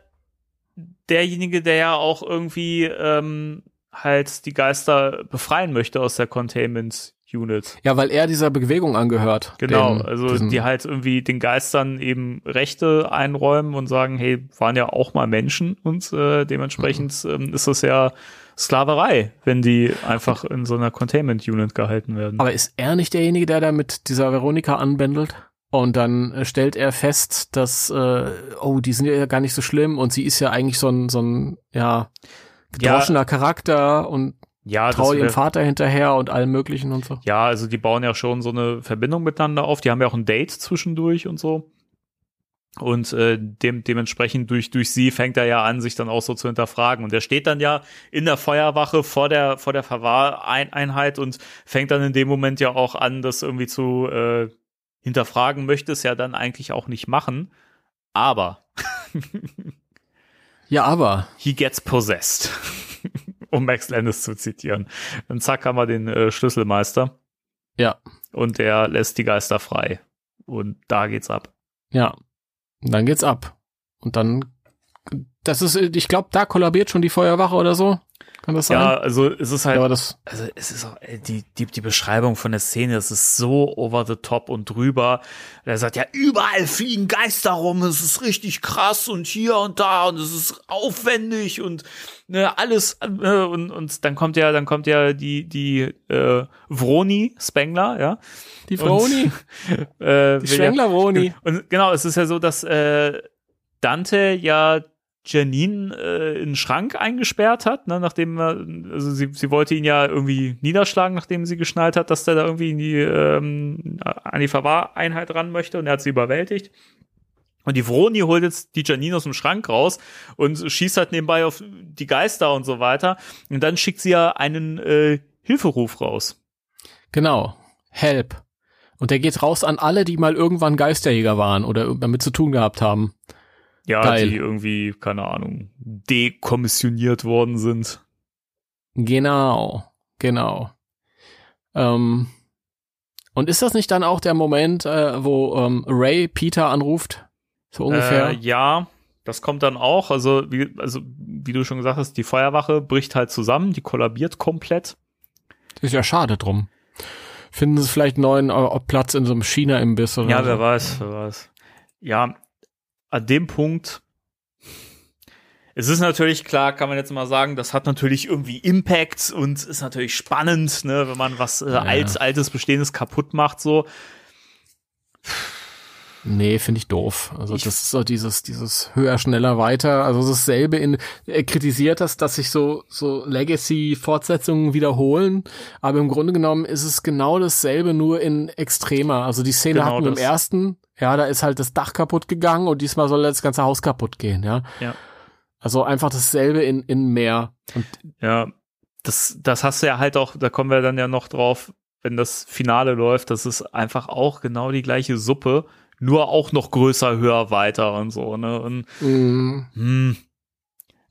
derjenige, der ja auch irgendwie ähm, halt die Geister befreien möchte aus der Containment Unit. Ja, weil er dieser Bewegung angehört. Genau, Den- also diesen- die halt irgendwie den Geistern eben Rechte einräumen und sagen, hey, waren ja auch mal Menschen und äh, dementsprechend Mhm. ähm, ist das ja Sklaverei, wenn die einfach in so einer Containment Unit gehalten werden. Aber ist er nicht derjenige, der da mit dieser Veronika anbändelt? Und dann äh, stellt er fest, dass, äh, oh, die sind ja gar nicht so schlimm und sie ist ja eigentlich so ein, so ein, ja, gedroschener Charakter und ja, das traut ihrem Vater hinterher und allem möglichen und so. Ja, also die bauen ja schon so eine Verbindung miteinander auf. Die haben ja auch ein Date zwischendurch und so. Und äh, dem, dementsprechend durch, durch sie fängt er ja an, sich dann auch so zu hinterfragen. Und er steht dann ja in der Feuerwache vor der, vor der Verwahreinheit und fängt dann in dem Moment ja auch an, das irgendwie zu äh, hinterfragen, möchte es ja dann eigentlich auch nicht machen. Aber Ja, aber. he gets possessed. um Max Landis zu zitieren. Und zack haben wir den äh, Schlüsselmeister. Ja. Und der lässt die Geister frei. Und da geht's ab. Ja. Und dann geht's ab. Und dann, das ist, ich glaube, da kollabiert schon die Feuerwache oder so. Kann das sein? Ja, also es ist halt, aber das, also es ist auch, äh, die, die, die Beschreibung von der Szene, das ist so over the top und drüber. Er sagt ja, überall fliegen Geister rum, es ist richtig krass und hier und da und es ist aufwendig und ne, alles äh, und, und dann kommt ja, dann kommt ja die, die äh, Vroni Spengler, ja. die Vroni, Und, äh, die ja- Schwengler Vroni. Und genau, es ist ja so, dass äh, Dante ja Janine äh, in den Schrank eingesperrt hat, ne, nachdem also sie, sie wollte ihn ja irgendwie niederschlagen, nachdem sie geschnallt hat, dass der da irgendwie in die, ähm, an die Verwahreinheit ran möchte und er hat sie überwältigt. Und die Vroni holt jetzt die Janine aus dem Schrank raus und schießt halt nebenbei auf die Geister und so weiter. Und dann schickt sie ja einen äh, Hilferuf raus. Genau. Help. Und der geht raus an alle, die mal irgendwann Geisterjäger waren oder damit zu tun gehabt haben. Ja, Geil. die irgendwie, keine Ahnung, dekommissioniert worden sind. Genau. Genau. Ähm, und ist das nicht dann auch der Moment, äh, wo ähm, Ray Peter anruft? So ungefähr? Äh, ja, das kommt dann auch. Also wie, also, wie du schon gesagt hast, die Feuerwache bricht halt zusammen, die kollabiert komplett. Ist ja schade drum. Finden sie vielleicht neuen äh, Platz in so einem China-Imbiss oder Ja, so. wer weiß, wer weiß. Ja, an dem Punkt. Es ist natürlich klar, kann man jetzt mal sagen, das hat natürlich irgendwie Impact und ist natürlich spannend, ne, wenn man was äh, alt, altes Bestehendes kaputt macht, so. Nee, finde ich doof. Also Ich- das ist so dieses, dieses höher, schneller, weiter. Also dasselbe in, er kritisiert das, dass sich so, so Legacy-Fortsetzungen wiederholen. Aber im Grunde genommen ist es genau dasselbe, nur in extremer. Also die Szene Genau hatten wir im ersten. Ja, da ist halt das Dach kaputt gegangen und diesmal soll das ganze Haus kaputt gehen, ja. Ja. Also einfach dasselbe in, in mehr. Und Ja, das, das hast du ja halt auch, da kommen wir dann ja noch drauf, wenn das Finale läuft, das ist einfach auch genau die gleiche Suppe, nur auch noch größer, höher, weiter und so, ne? Und mh, Hm.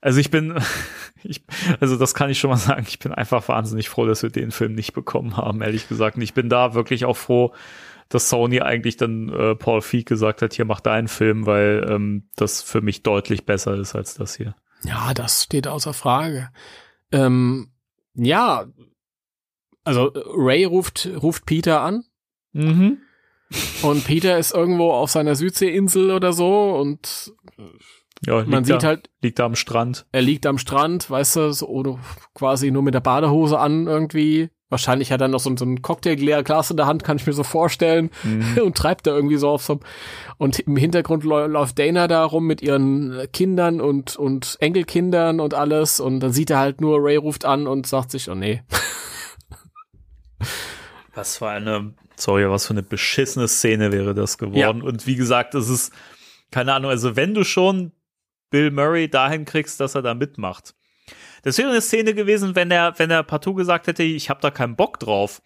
Also ich bin, ich, also das kann ich schon mal sagen, ich bin einfach wahnsinnig froh, dass wir den Film nicht bekommen haben, ehrlich gesagt. Und ich bin da wirklich auch froh, dass Sony eigentlich dann äh, Paul Feig gesagt hat, hier mach deinen Film, weil ähm, das für mich deutlich besser ist als das hier. Ja, das steht außer Frage. Ähm, ja, also Ray ruft, ruft Peter an Mhm. und Peter ist irgendwo auf seiner Südseeinsel oder so und Ja, liegt man da, sieht halt, liegt da am Strand. er liegt am Strand, weißt du, so, oder quasi nur mit der Badehose an irgendwie. Wahrscheinlich hat er noch so, so ein Cocktailglas in der Hand, kann ich mir so vorstellen. Und treibt da irgendwie so auf so und im Hintergrund läuft Dana da rum mit ihren Kindern und, und Enkelkindern und alles. Und dann sieht er halt nur, Ray ruft an und sagt sich, oh nee. Was für eine, sorry, was für eine beschissene Szene wäre das geworden. Und wie gesagt, es ist, keine Ahnung, also wenn du schon Bill Murray dahin kriegst, dass er da mitmacht. Das wäre eine Szene gewesen, wenn er, wenn er partout gesagt hätte, ich habe da keinen Bock drauf.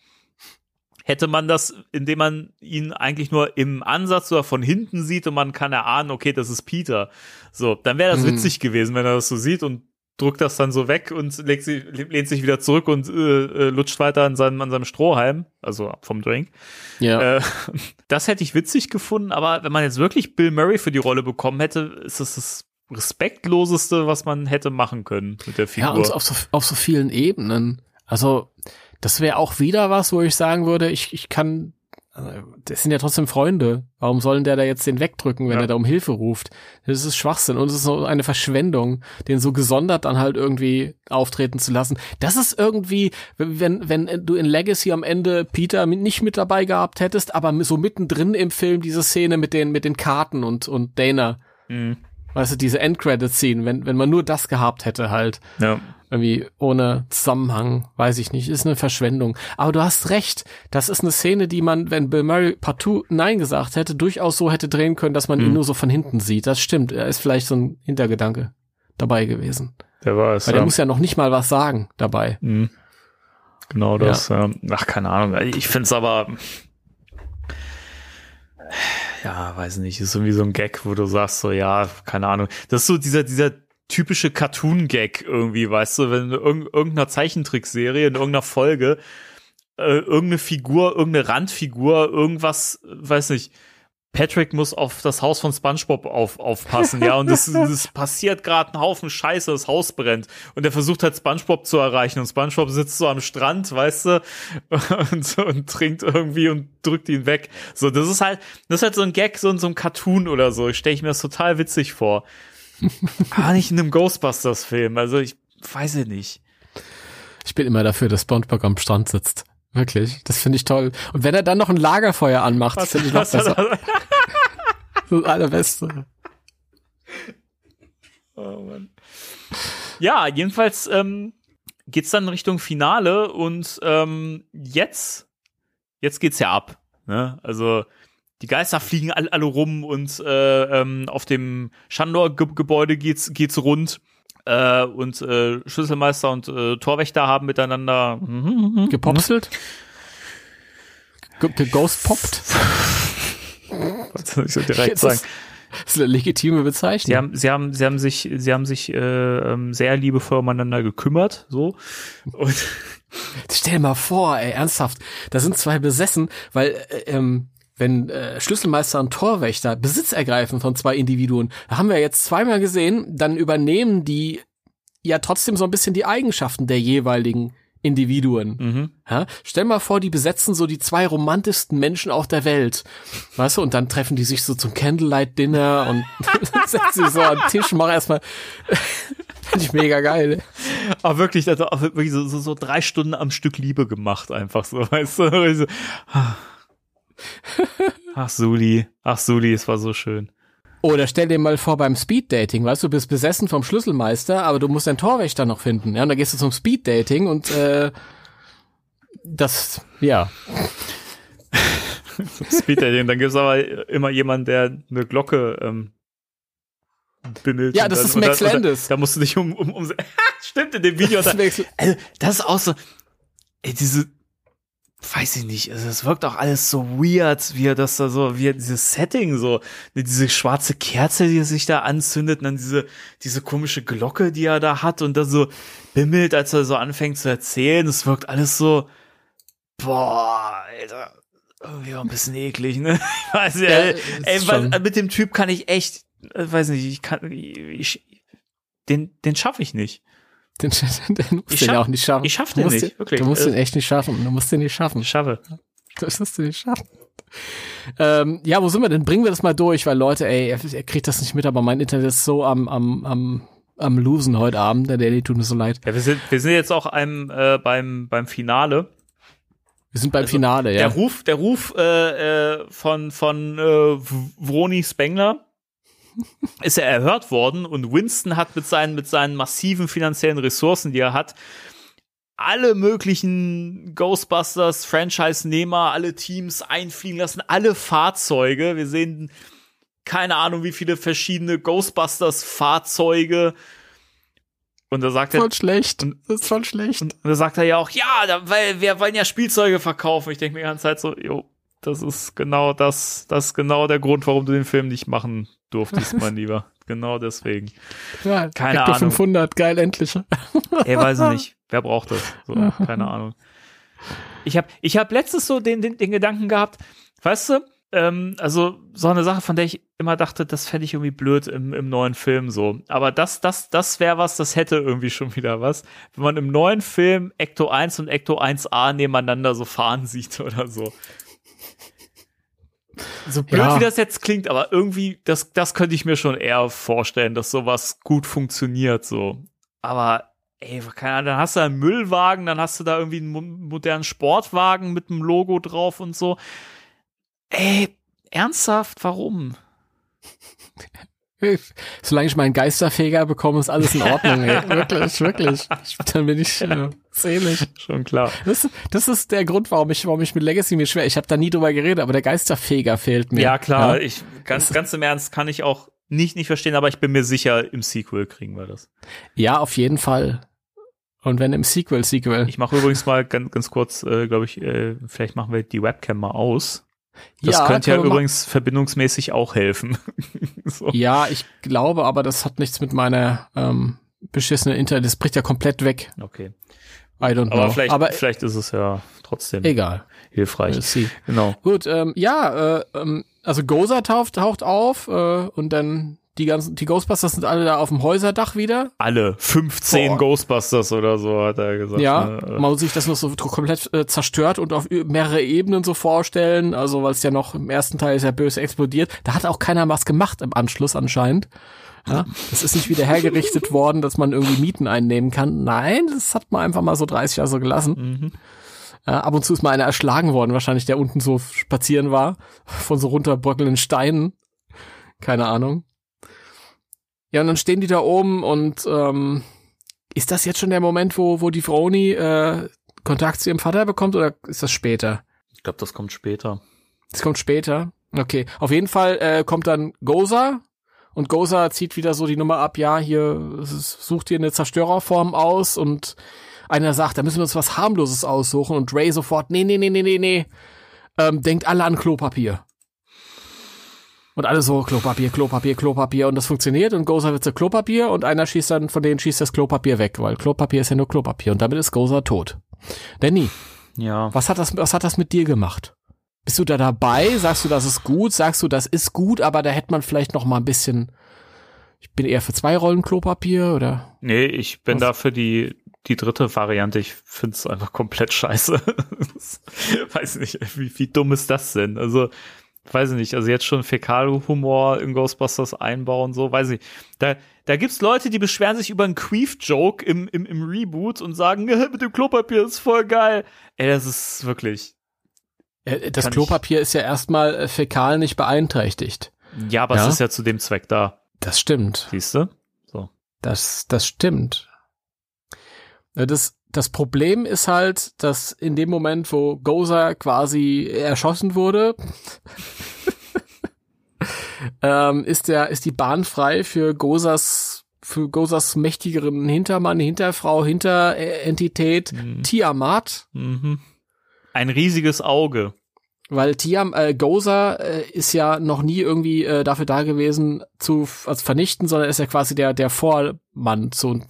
Hätte man das, indem man ihn eigentlich nur im Ansatz oder von hinten sieht und man kann erahnen, okay, das ist Peter. So, dann wäre das Mhm. witzig gewesen, wenn er das so sieht und drückt das dann so weg und legt sich, lehnt sich wieder zurück und äh, äh, lutscht weiter an seinem, an seinem Strohhalm, also vom Drink. Ja. Äh, das hätte ich witzig gefunden, aber wenn man jetzt wirklich Bill Murray für die Rolle bekommen hätte, ist das das respektloseste, was man hätte machen können mit der Ja, Figur. und auf so, auf so vielen Ebenen. Also, das wäre auch wieder was, wo ich sagen würde, ich, ich kann, also, das sind ja trotzdem Freunde. Warum sollen der da jetzt den wegdrücken, wenn Ja. er da um Hilfe ruft? Das ist Schwachsinn und es ist so eine Verschwendung, den so gesondert dann halt irgendwie auftreten zu lassen. Das ist irgendwie, wenn, wenn du in Legacy am Ende Peter nicht mit dabei gehabt hättest, aber so mittendrin im Film diese Szene mit den, mit den Karten und, und Dana. Mhm. Weißt du, diese Endcredit-Scene, wenn, wenn man nur das gehabt hätte halt ja. irgendwie ohne Zusammenhang, weiß ich nicht, ist eine Verschwendung. Aber du hast recht, das ist eine Szene, die man, wenn Bill Murray partout Nein gesagt hätte, durchaus so hätte drehen können, dass man ihn Mhm. nur so von hinten sieht. Das stimmt, er ist vielleicht so ein Hintergedanke dabei gewesen. Der war es. Weil ja. der muss ja noch nicht mal was sagen dabei. Mhm. Genau das. Ja. Ach, keine Ahnung. Ich finde es aber. Ja, weiß nicht. Ist irgendwie so ein Gag, wo du sagst, so, ja, keine Ahnung. Das ist so dieser, dieser typische Cartoon-Gag irgendwie, weißt du, wenn in irg irgendeiner Zeichentrickserie, in irgendeiner Folge, äh, irgendeine Figur, irgendeine Randfigur, irgendwas, weiß nicht, Patrick muss auf das Haus von SpongeBob auf, aufpassen, ja, und es es passiert gerade ein Haufen Scheiße, das Haus brennt und er versucht halt SpongeBob zu erreichen und SpongeBob sitzt so am Strand, weißt du, und, und trinkt irgendwie und drückt ihn weg. So, das ist halt, das ist halt so ein Gag, so in so einem Cartoon oder so. Stelle ich mir das total witzig vor. Aber nicht in einem Ghostbusters-Film. Also ich weiß ja nicht. Ich bin immer dafür, dass SpongeBob am Strand sitzt. Wirklich, das finde ich toll. Und wenn er dann noch ein Lagerfeuer anmacht, finde ich noch besser. Das Allerbeste. Oh Mann. Ja, jedenfalls ähm, geht's dann Richtung Finale und ähm, jetzt, jetzt geht's ja ab. Ne? Also die Geister fliegen alle, alle rum und äh, ähm, auf dem Schandor-Gebäude geht's, geht's rund. Äh, und äh, Schlüsselmeister und äh, Torwächter haben miteinander Gepopselt? Ge- Geghost-poppt? Was soll ich so direkt sagen? Das ist eine legitime Bezeichnung. Sie haben, sie haben, sie haben sich, sie haben sich äh, ähm, sehr liebevoll umeinander gekümmert, so. Und Stell dir mal vor, ey, ernsthaft. Da sind zwei besessen, weil, äh, ähm, wenn äh, Schlüsselmeister und Torwächter Besitz ergreifen von zwei Individuen, da haben wir jetzt zweimal gesehen, dann übernehmen die ja trotzdem so ein bisschen die Eigenschaften der jeweiligen Individuen. mhm. Ja? Stell mal vor, die besetzen so die zwei romantischsten Menschen auf der Welt. Weißt du, und dann treffen die sich so zum Candlelight-Dinner und setzen sich so den Tisch, machen erstmal. Finde ich mega geil. Aber wirklich, das hat auch wirklich so, so, so drei Stunden am Stück Liebe gemacht, einfach so, weißt du? Ah. Ach, Suli, ach, Suli, es war so schön. Oder stell dir mal vor beim Speeddating, weißt du, du bist besessen vom Schlüsselmeister, aber du musst deinen Torwächter noch finden. Ja, und dann gehst du zum Speeddating und äh, das, ja. Speeddating, dann gibt's aber immer jemanden, der eine Glocke ähm, bimmelt. Ja, das dann, ist Max dann- Landis. Da musst du dich um, um, um stimmt in dem Video. Das Da, also, das ist auch so, ey, diese, weiß ich nicht, also es wirkt auch alles so weird, wie er das da so, wie er dieses Setting so, diese schwarze Kerze, die er sich da anzündet, und dann diese, diese komische Glocke, die er da hat und dann so bimmelt, als er so anfängt zu erzählen, es wirkt alles so, boah, Alter, irgendwie auch ein bisschen eklig, ne? Ich weiß ja, ey, ey, was, mit dem Typ kann ich echt, äh, weiß nicht, ich kann, ich, den, den schaffe ich nicht. Den, den musst Ich du den schaff- auch nicht schaffen. ich schaff den musst nicht, den- wirklich. Du musst Äh, den echt nicht schaffen. Du musst den nicht schaffen. Ich schaffe. Das musst du nicht schaffen. Ähm, ja, wo sind wir denn? Bringen wir das mal durch, weil Leute, ey, er, er kriegt das nicht mit, aber mein Internet ist so am, am, am, am Losen heute Abend. Der Daily tut mir so leid. Ja, wir sind, wir sind jetzt auch einem, äh, beim, beim Finale. Wir sind beim Also, Finale, ja. Der Ruf, der Ruf äh, äh, von, von äh, Vroni Spengler ist ja erhört worden und Winston hat mit seinen, mit seinen massiven finanziellen Ressourcen, die er hat, alle möglichen Ghostbusters, Franchise-Nehmer, alle Teams einfliegen lassen, alle Fahrzeuge. Wir sehen keine Ahnung, wie viele verschiedene Ghostbusters-Fahrzeuge. Und da sagt er, voll schlecht. Das ist voll schlecht. und da sagt er ja auch, ja, da, weil wir wollen ja Spielzeuge verkaufen. Ich denke mir die ganze Zeit so, jo, das ist genau das, das ist genau der Grund, warum du den Film nicht machen durftest, mein Lieber. Genau deswegen. Ja, Keine Ahnung. 500, geil, endlich. Ey, weiß ich nicht. Wer braucht das? So, keine Ahnung. Ich habe ich hab letztes so den, den, den Gedanken gehabt, weißt du, ähm, also so eine Sache, von der ich immer dachte, das fände ich irgendwie blöd im, im neuen Film so. Aber das, das, das wäre was, das hätte irgendwie schon wieder was. Wenn man im neuen Film Ecto 1 und Ecto 1a nebeneinander so fahren sieht oder so. So blöd Ja. wie das jetzt klingt, aber irgendwie, das, das könnte ich mir schon eher vorstellen, dass sowas gut funktioniert so. Aber ey, keine Ahnung, dann hast du einen Müllwagen, dann hast du da irgendwie einen mo- modernen Sportwagen mit einem Logo drauf und so. Ey, ernsthaft, warum? Solange ich meinen Geisterfeger bekomme, ist alles in Ordnung, ey. Wirklich, wirklich. Ich, dann bin ich äh, selig. Schon klar. Das, das ist der Grund, warum ich, warum ich mit Legacy mir schwer. Ich habe da nie drüber geredet, aber der Geisterfeger fehlt mir. Ja, klar, Ja? ich ganz, ganz im Ernst kann ich auch nicht, nicht verstehen, aber ich bin mir sicher, im Sequel kriegen wir das. ja, auf jeden Fall. Und wenn im Sequel, Sequel. Ich mache übrigens mal ganz, ganz kurz, äh, glaube ich, äh, vielleicht machen wir die Webcam mal aus. Das ja, könnte ja übrigens verbindungsmäßig auch helfen. so. Ja, ich glaube, aber das hat nichts mit meiner ähm, beschissenen Internet. Das bricht ja komplett weg. Okay. I don't know. Aber vielleicht, aber vielleicht ist es ja trotzdem egal. hilfreich. See. Genau. Gut, ähm, ja, äh, ähm, also Gozer taucht, taucht auf äh, und dann die ganzen, die Ghostbusters sind alle da auf dem Häuserdach wieder. Alle 15 Boah. Ghostbusters oder so, hat er gesagt. Ja, ne? man muss sich das noch so komplett äh, zerstört und auf mehrere Ebenen so vorstellen. Also, weil es ja noch im ersten Teil ist ja böse explodiert. Da hat auch keiner was gemacht im Anschluss anscheinend. Ja, das ist nicht wieder hergerichtet worden, dass man irgendwie Mieten einnehmen kann. Nein, das hat man einfach mal so 30 Jahre so gelassen. Mhm. Ja, ab und zu ist mal einer erschlagen worden, wahrscheinlich, der unten so spazieren war, von so runterbröckelnden Steinen. Keine Ahnung. Ja, und dann stehen die da oben und ähm, ist das jetzt schon der Moment, wo, wo die Froni äh, Kontakt zu ihrem Vater bekommt oder ist das später? Ich glaube, das kommt später. Das kommt später. Okay, auf jeden Fall äh, kommt dann Goza und Goza zieht wieder so die Nummer ab, ja, hier sucht ihr eine Zerstörerform aus und einer sagt, da müssen wir uns was harmloses aussuchen und Ray sofort, nee, nee, nee, nee, nee, nee, ähm, denkt alle an Klopapier. Und alle so Klopapier, Klopapier, Klopapier und das funktioniert und Goza wird zu Klopapier und einer schießt dann von denen schießt das Klopapier weg, weil Klopapier ist ja nur Klopapier und damit ist Goza tot. Danny, Ja. was hat das was hat das mit dir gemacht? Bist du da dabei? Sagst du, das ist gut? Sagst du, das ist gut, aber da hätte man vielleicht noch mal ein bisschen ich bin eher für zwei Rollen Klopapier oder Nee, ich bin Was? da für die, die dritte Variante. Ich finde es einfach komplett scheiße. Weiß nicht, wie, wie dumm ist das denn? Also, weiß ich nicht, also jetzt schon Fäkalhumor in Ghostbusters einbauen, so, weiß ich. Da, da gibt's Leute, die beschweren sich über einen Queef-Joke im, im, im Reboot und sagen, mit dem Klopapier ist voll geil. Ey, das ist wirklich, das Kann ich- Klopapier ist ja erstmal äh, fäkal nicht beeinträchtigt. ja, aber Ja? es ist ja zu dem Zweck da, Das stimmt. siehst du? So. Das, das stimmt. Das, das Problem ist halt, dass in dem Moment, wo Gozer quasi erschossen wurde, ähm, ist der, ist die Bahn frei für Gozas, für Gozas mächtigeren Hintermann, Hinterfrau, Hinterentität, Mhm. Tiamat. Mhm. Ein riesiges Auge. Weil Tiam, äh, Gozer äh, ist ja noch nie irgendwie äh, dafür da gewesen zu als vernichten, sondern ist ja quasi der der Vormann zu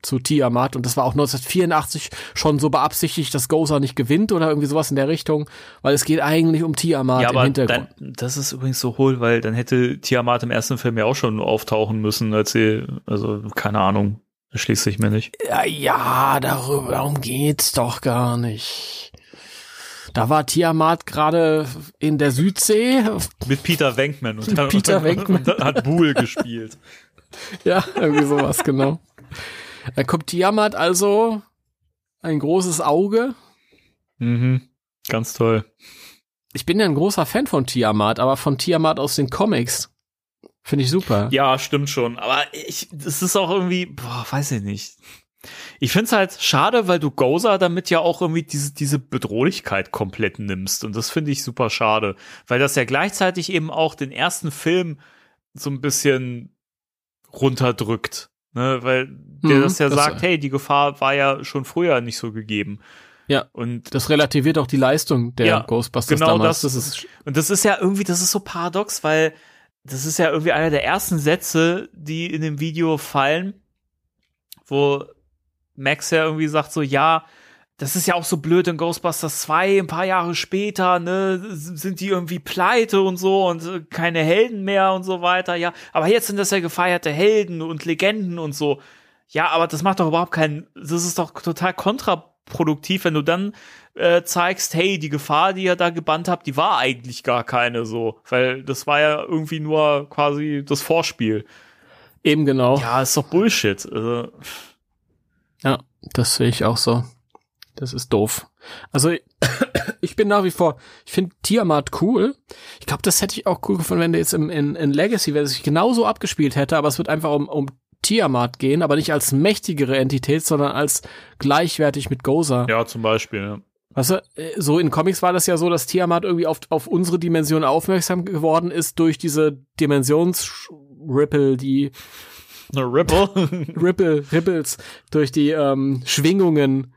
zu Tiamat und das war auch 1984 schon so beabsichtigt, dass Gozer nicht gewinnt oder irgendwie sowas in der Richtung, weil es geht eigentlich um Tiamat ja, im aber Hintergrund. dann, das ist übrigens so hohl, weil dann hätte Tiamat im ersten Film ja auch schon auftauchen müssen, als sie, also keine Ahnung, schließt sich mir nicht. Ja, ja, darüber darum geht's doch gar nicht. Da war Tiamat gerade in der Südsee. Mit Peter Venkman und, Mit Peter Venkman. und hat Buhl gespielt. Ja, irgendwie sowas, genau. Da kommt Tiamat also ein großes Auge. Mhm. Ganz toll. Ich bin ja ein großer Fan von Tiamat, aber von Tiamat aus den Comics. Finde ich super. Ja, stimmt schon. Aber ich, das ist auch irgendwie, boah, weiß ich nicht. Ich find's halt schade, weil du Gozer damit ja auch irgendwie diese, diese Bedrohlichkeit komplett nimmst. Und das finde ich super schade. Weil das ja gleichzeitig eben auch den ersten Film so ein bisschen runterdrückt. Ne? Weil der Mhm, das ja das- sagt, hey, die Gefahr war ja schon früher nicht so gegeben. Ja. Und Das relativiert auch die Leistung der Ja, Ghostbusters genau damals. das. das ist Und das ist ja irgendwie, das ist so paradox, weil das ist ja irgendwie einer der ersten Sätze, die in dem Video fallen, wo Max ja irgendwie sagt so, ja, das ist ja auch so blöd in Ghostbusters 2, ein paar Jahre später, ne, sind die irgendwie pleite und so und äh, keine Helden mehr und so weiter, ja. Aber jetzt sind das ja gefeierte Helden und Legenden und so. Ja, aber das macht doch überhaupt keinen, das ist doch total kontraproduktiv, wenn du dann äh, zeigst, hey, die Gefahr, die ihr da gebannt habt, die war eigentlich gar keine so, weil das war ja irgendwie nur quasi das Vorspiel. eben genau. Ja, ist doch Bullshit. Also, Ja, das sehe ich auch so. Das ist doof. Also ich bin nach wie vor, ich finde Tiamat cool. Ich glaube, das hätte ich auch cool gefunden, wenn der jetzt im, in, in Legacy, wenn es sich genauso abgespielt hätte, aber es wird einfach um, um Tiamat gehen, aber nicht als mächtigere Entität, sondern als gleichwertig mit Gozer. ja, zum Beispiel. Ja. Weißt du, äh, so in Comics war das ja so, dass Tiamat irgendwie auf, auf unsere Dimension aufmerksam geworden ist durch diese Dimensionsripple, die Ripple. Ripple, Ripples durch die ähm, Schwingungen,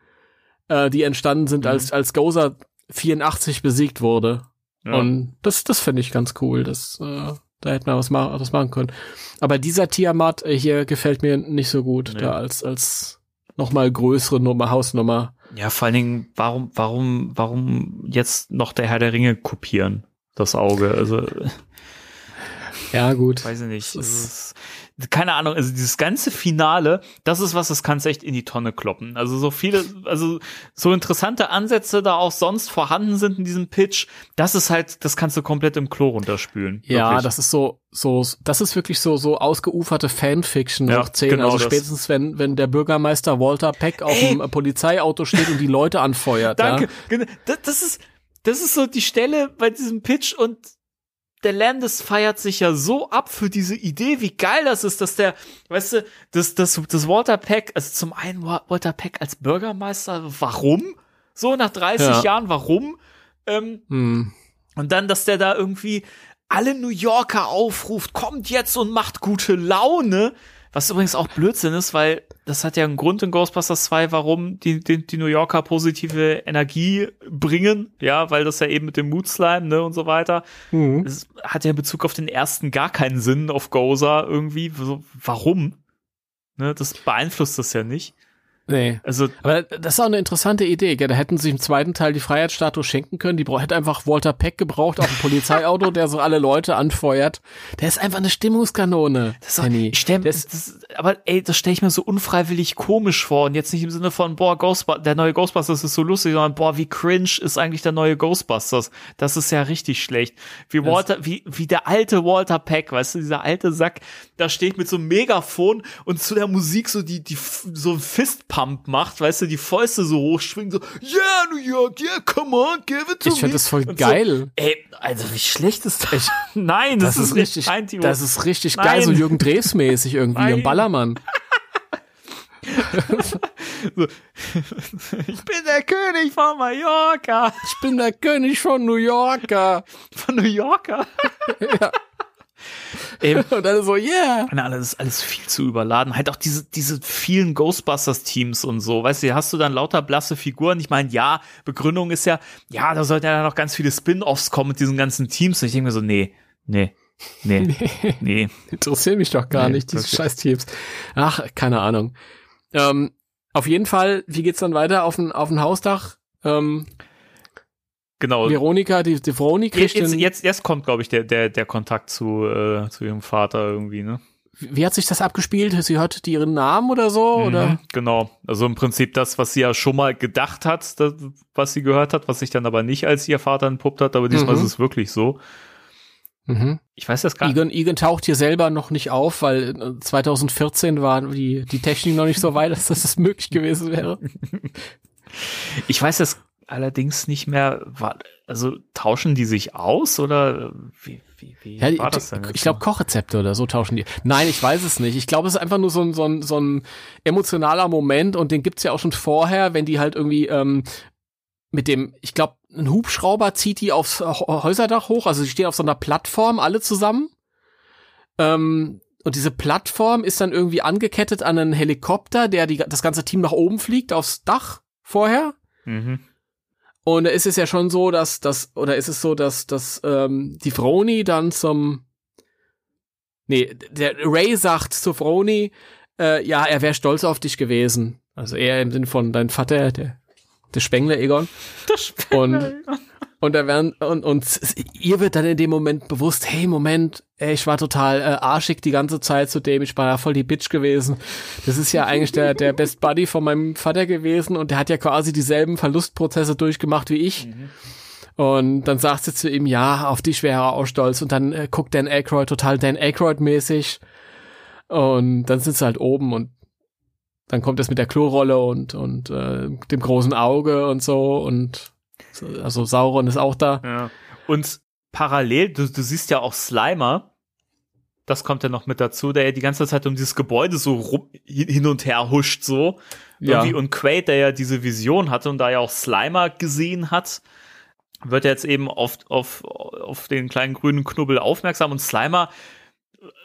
äh, die entstanden sind, als, als Gozer 84 besiegt wurde. Ja. Und das, das finde ich ganz cool. Das, äh, da hätte man was, ma was machen können. Aber dieser Tiamat äh, hier gefällt mir nicht so gut, Nee. da als, als nochmal größere Nummer, Hausnummer. Ja, vor allen Dingen, warum, warum, warum jetzt noch der Herr der Ringe kopieren? Das Auge. Also, Ja, gut. weiß ich nicht. Es ist, keine Ahnung, also dieses ganze Finale, das ist was, das kannst echt in die Tonne kloppen. Also so viele, also so interessante Ansätze da auch sonst vorhanden sind in diesem Pitch, das ist halt, das kannst du komplett im Klo runterspülen. Ja, Wirklich. das ist so, so, das ist wirklich so, so ausgeuferte Fanfiction Ja, hoch 10. genau also das. spätestens, wenn, wenn der Bürgermeister Walter Peck auf dem Polizeiauto steht und die Leute anfeuert. Danke. Ja? Genau. Das ist, das ist so die Stelle bei diesem Pitch und der Landis feiert sich ja so ab für diese Idee, wie geil das ist, dass der, weißt du, dass, dass, dass Walter Peck, also zum einen Wa- Walter Peck als Bürgermeister, warum? So nach 30 Ja. Jahren, warum? Ähm, Hm. Und dann, dass der da irgendwie alle New Yorker aufruft, kommt jetzt und macht gute Laune. Was übrigens auch Blödsinn ist, weil das hat ja einen Grund in Ghostbusters 2, warum die, die, die New Yorker positive Energie bringen. Ja, weil das ja eben mit dem Mood Slime, ne, und so weiter. Mhm. Das hat ja in Bezug auf den ersten gar keinen Sinn auf Goza irgendwie. So, warum? Ne, das beeinflusst das ja nicht. Nee. Also, Aber das ist auch eine interessante Idee. Gell? Da hätten sie im zweiten Teil die Freiheitsstatue schenken können. Die hätte einfach Walter Peck gebraucht auf dem Polizeiauto, der so alle Leute anfeuert. Der ist einfach eine Stimmungskanone. Das ist Henny. stell, das, das, aber ey, das stelle ich mir so unfreiwillig komisch vor und jetzt nicht im Sinne von boah Ghostbusters, der neue Ghostbusters ist so lustig, sondern boah wie cringe ist eigentlich der neue Ghostbusters. Das ist ja richtig schlecht. Wie Walter, wie wie der alte Walter Peck, weißt du, dieser alte Sack, da steht mit so einem Megafon und zu der Musik so die die so ein Fistpump macht, weißt du, die Fäuste so hoch schwingen so yeah New York, yeah come on, give it to Ich me. find das voll Und geil. So, ey, also wie schlecht ist das? Nein, das, Das, ist richtig, Nein, Timo. das ist richtig Nein. geil, so Jürgen Drews mäßig irgendwie Nein. im Ballermann. Ich bin der König von Mallorca. Ich bin der König von New Yorker. Von New Yorker. Eben, Und dann so, yeah. na, das ist alles viel zu überladen. Halt auch diese, diese vielen Ghostbusters-Teams und so. Weißt du, hast du dann lauter blasse Figuren. Ich meine, ja, Begründung ist ja, ja, da sollten ja noch ganz viele Spin-Offs kommen mit diesen ganzen Teams. Und ich denke mir so, nee, nee, nee, nee. Interessieren mich doch gar Nee, nicht, diese scheiß Teams. Ach, keine Ahnung. Ähm, auf jeden Fall, wie geht's dann weiter auf ein, auf ein Hausdach? Ähm, Genau. Veronika, die, die Veroni Jetzt, kriegt jetzt, jetzt, jetzt kommt, glaube ich, der, der, der Kontakt zu, äh, zu ihrem Vater irgendwie, ne? wie hat sich das abgespielt? Sie hört die ihren Namen oder so? Oder? Mhm, genau. Also im Prinzip das, was sie ja schon mal gedacht hat, das, was sie gehört hat, was sich dann aber nicht als ihr Vater entpuppt hat, aber diesmal Mhm. ist es wirklich so. Mhm. Ich weiß das gar nicht. Egan, Egan taucht hier selber noch nicht auf, weil äh, 2014 war die, die Technik noch nicht so weit, dass das möglich gewesen wäre. Ich weiß das allerdings nicht mehr. War, also tauschen die sich aus oder wie, wie, wie Ja, war das denn? ich glaube? Kochrezepte oder so tauschen die. Nein, ich weiß es nicht. Ich glaube, es ist einfach nur so ein, so ein, so ein emotionaler Moment und den gibt's ja auch schon vorher, wenn die halt irgendwie ähm, mit dem, ich glaube, ein Hubschrauber zieht die aufs Häuserdach hoch, also die stehen auf so einer Plattform, alle zusammen. Ähm, und diese Plattform ist dann irgendwie angekettet an einen Helikopter, der die, das ganze Team nach oben fliegt, aufs Dach vorher. Mhm. Und ist es ja schon so, dass das oder ist es so, dass dass ähm, die Froni dann zum nee der Ray sagt zu Froni, äh, ja er wäre stolz auf dich gewesen. Also eher im Sinn von dein Vater, der der Spengler Egon. Und und da werden und und ihr wird dann in dem Moment bewusst, hey Moment, ey, ich war total äh, arschig die ganze Zeit zu dem, ich war ja voll die Bitch gewesen. Das ist ja eigentlich der der Best Buddy von meinem Vater gewesen und der hat ja quasi dieselben Verlustprozesse durchgemacht wie ich. Und dann sagt sie zu ihm, ja, auf dich wäre er auch stolz. Und dann äh, guckt Dan Aykroyd total Dan Aykroyd-mäßig. Und dann sind sie halt oben und dann kommt es mit der Klorolle und, und äh, dem großen Auge und so. Und also Sauron ist auch da. Ja. Und parallel, du, du siehst ja auch Slimer, das kommt ja noch mit dazu, der ja die ganze Zeit um dieses Gebäude so rum, hin und her huscht so. Ja. Irgendwie. Und Quaid, der ja diese Vision hatte und da ja auch Slimer gesehen hat, wird jetzt eben auf, auf, auf den kleinen grünen Knubbel aufmerksam und Slimer,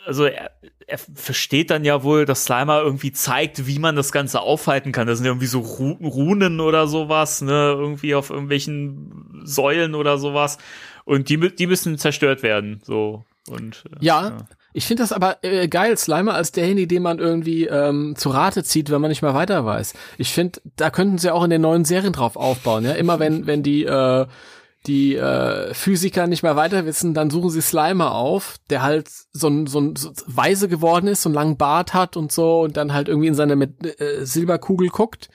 also er, er versteht dann ja wohl, dass Slimer irgendwie zeigt, wie man das Ganze aufhalten kann. Das sind ja irgendwie so Ru Runen oder sowas, ne, irgendwie auf irgendwelchen Säulen oder sowas. Und die, die müssen zerstört werden, so. Und, äh, Ja, ich finde das aber äh, geil, Slimer als derjenige, den man irgendwie ähm, zu Rate zieht, wenn man nicht mehr weiter weiß. Ich finde, da könnten sie auch in den neuen Serien drauf aufbauen. Ja, immer wenn wenn die äh, die äh, Physiker nicht mehr weiter wissen, dann suchen sie Slimer auf, der halt so ein so ein so weise geworden ist, so einen langen Bart hat und so und dann halt irgendwie in seine mit, äh, Silberkugel guckt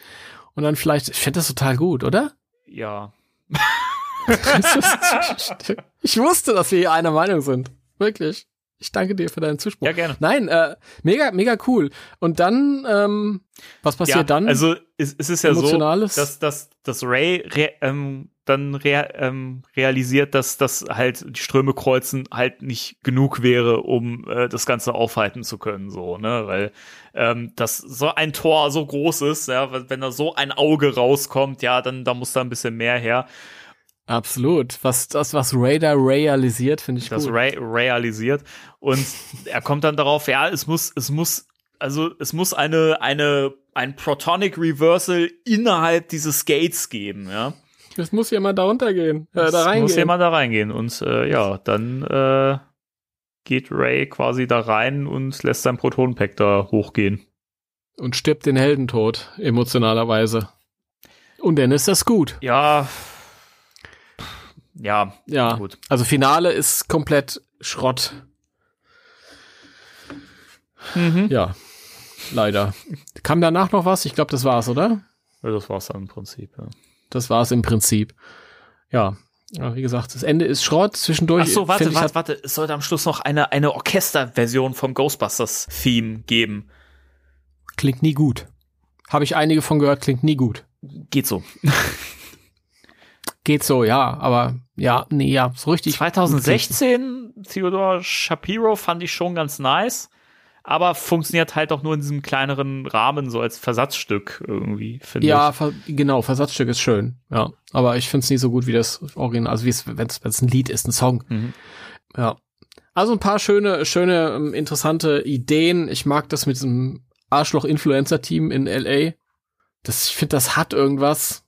und dann vielleicht. Ich finde das total gut, oder? ja. ich wusste, dass wir hier einer Meinung sind. Wirklich. Ich danke dir für deinen Zuspruch. Ja, gerne. Nein, äh, mega, mega cool. Und dann, ähm, was passiert ja, dann? Also es, es ist ja so, dass, dass, dass Ray re, ähm, dann re, ähm, realisiert, dass das halt die Ströme kreuzen halt nicht genug wäre, um äh, das Ganze aufhalten zu können, so, ne? Weil ähm, das so ein Tor so groß ist, ja, wenn da so ein Auge rauskommt, ja, dann da muss da ein bisschen mehr her. Absolut. Was, das, was Raider realisiert, finde ich das gut. Ray realisiert. Und er kommt dann darauf, ja, es muss, es muss, also es muss eine, eine, ein Protonic Reversal innerhalb dieses Gates geben, ja. Es muss jemand da runtergehen, äh, da Es reingehen. muss jemand da reingehen. Und äh, ja, dann äh, geht Ray quasi da rein und lässt sein Protonenpack da hochgehen. und stirbt den Heldentod, emotionalerweise. Und dann ist das gut. Ja. Ja, Ja. gut. Also Finale ist komplett Schrott. Mhm. Ja. Leider. Kam danach noch was? Ich glaube, das war's, oder? Ja, das war's dann im Prinzip, ja. Das war's im Prinzip. Ja. ja wie gesagt, das Ende ist Schrott. Zwischendurch. Ach so, warte, ich, warte, warte. Es sollte am Schluss noch eine, eine Orchesterversion vom Ghostbusters-Theme geben. Klingt nie gut. Habe ich einige von gehört, klingt nie gut. Geht so. Geht so, ja, aber ja, nee, ja, so richtig. 2016, Theodore Shapiro fand ich schon ganz nice, aber funktioniert halt auch nur in diesem kleineren Rahmen, so als Versatzstück irgendwie, finde Ja, ich. ver genau, Versatzstück ist schön, ja. Aber ich finde es nie so gut wie das Original, also wie es, wenn es ein Lied ist, ein Song. Mhm. Ja. Also ein paar schöne, schöne, ähm, interessante Ideen. Ich mag das mit diesem Arschloch-Influencer-Team in LA. Das, ich finde, das hat irgendwas.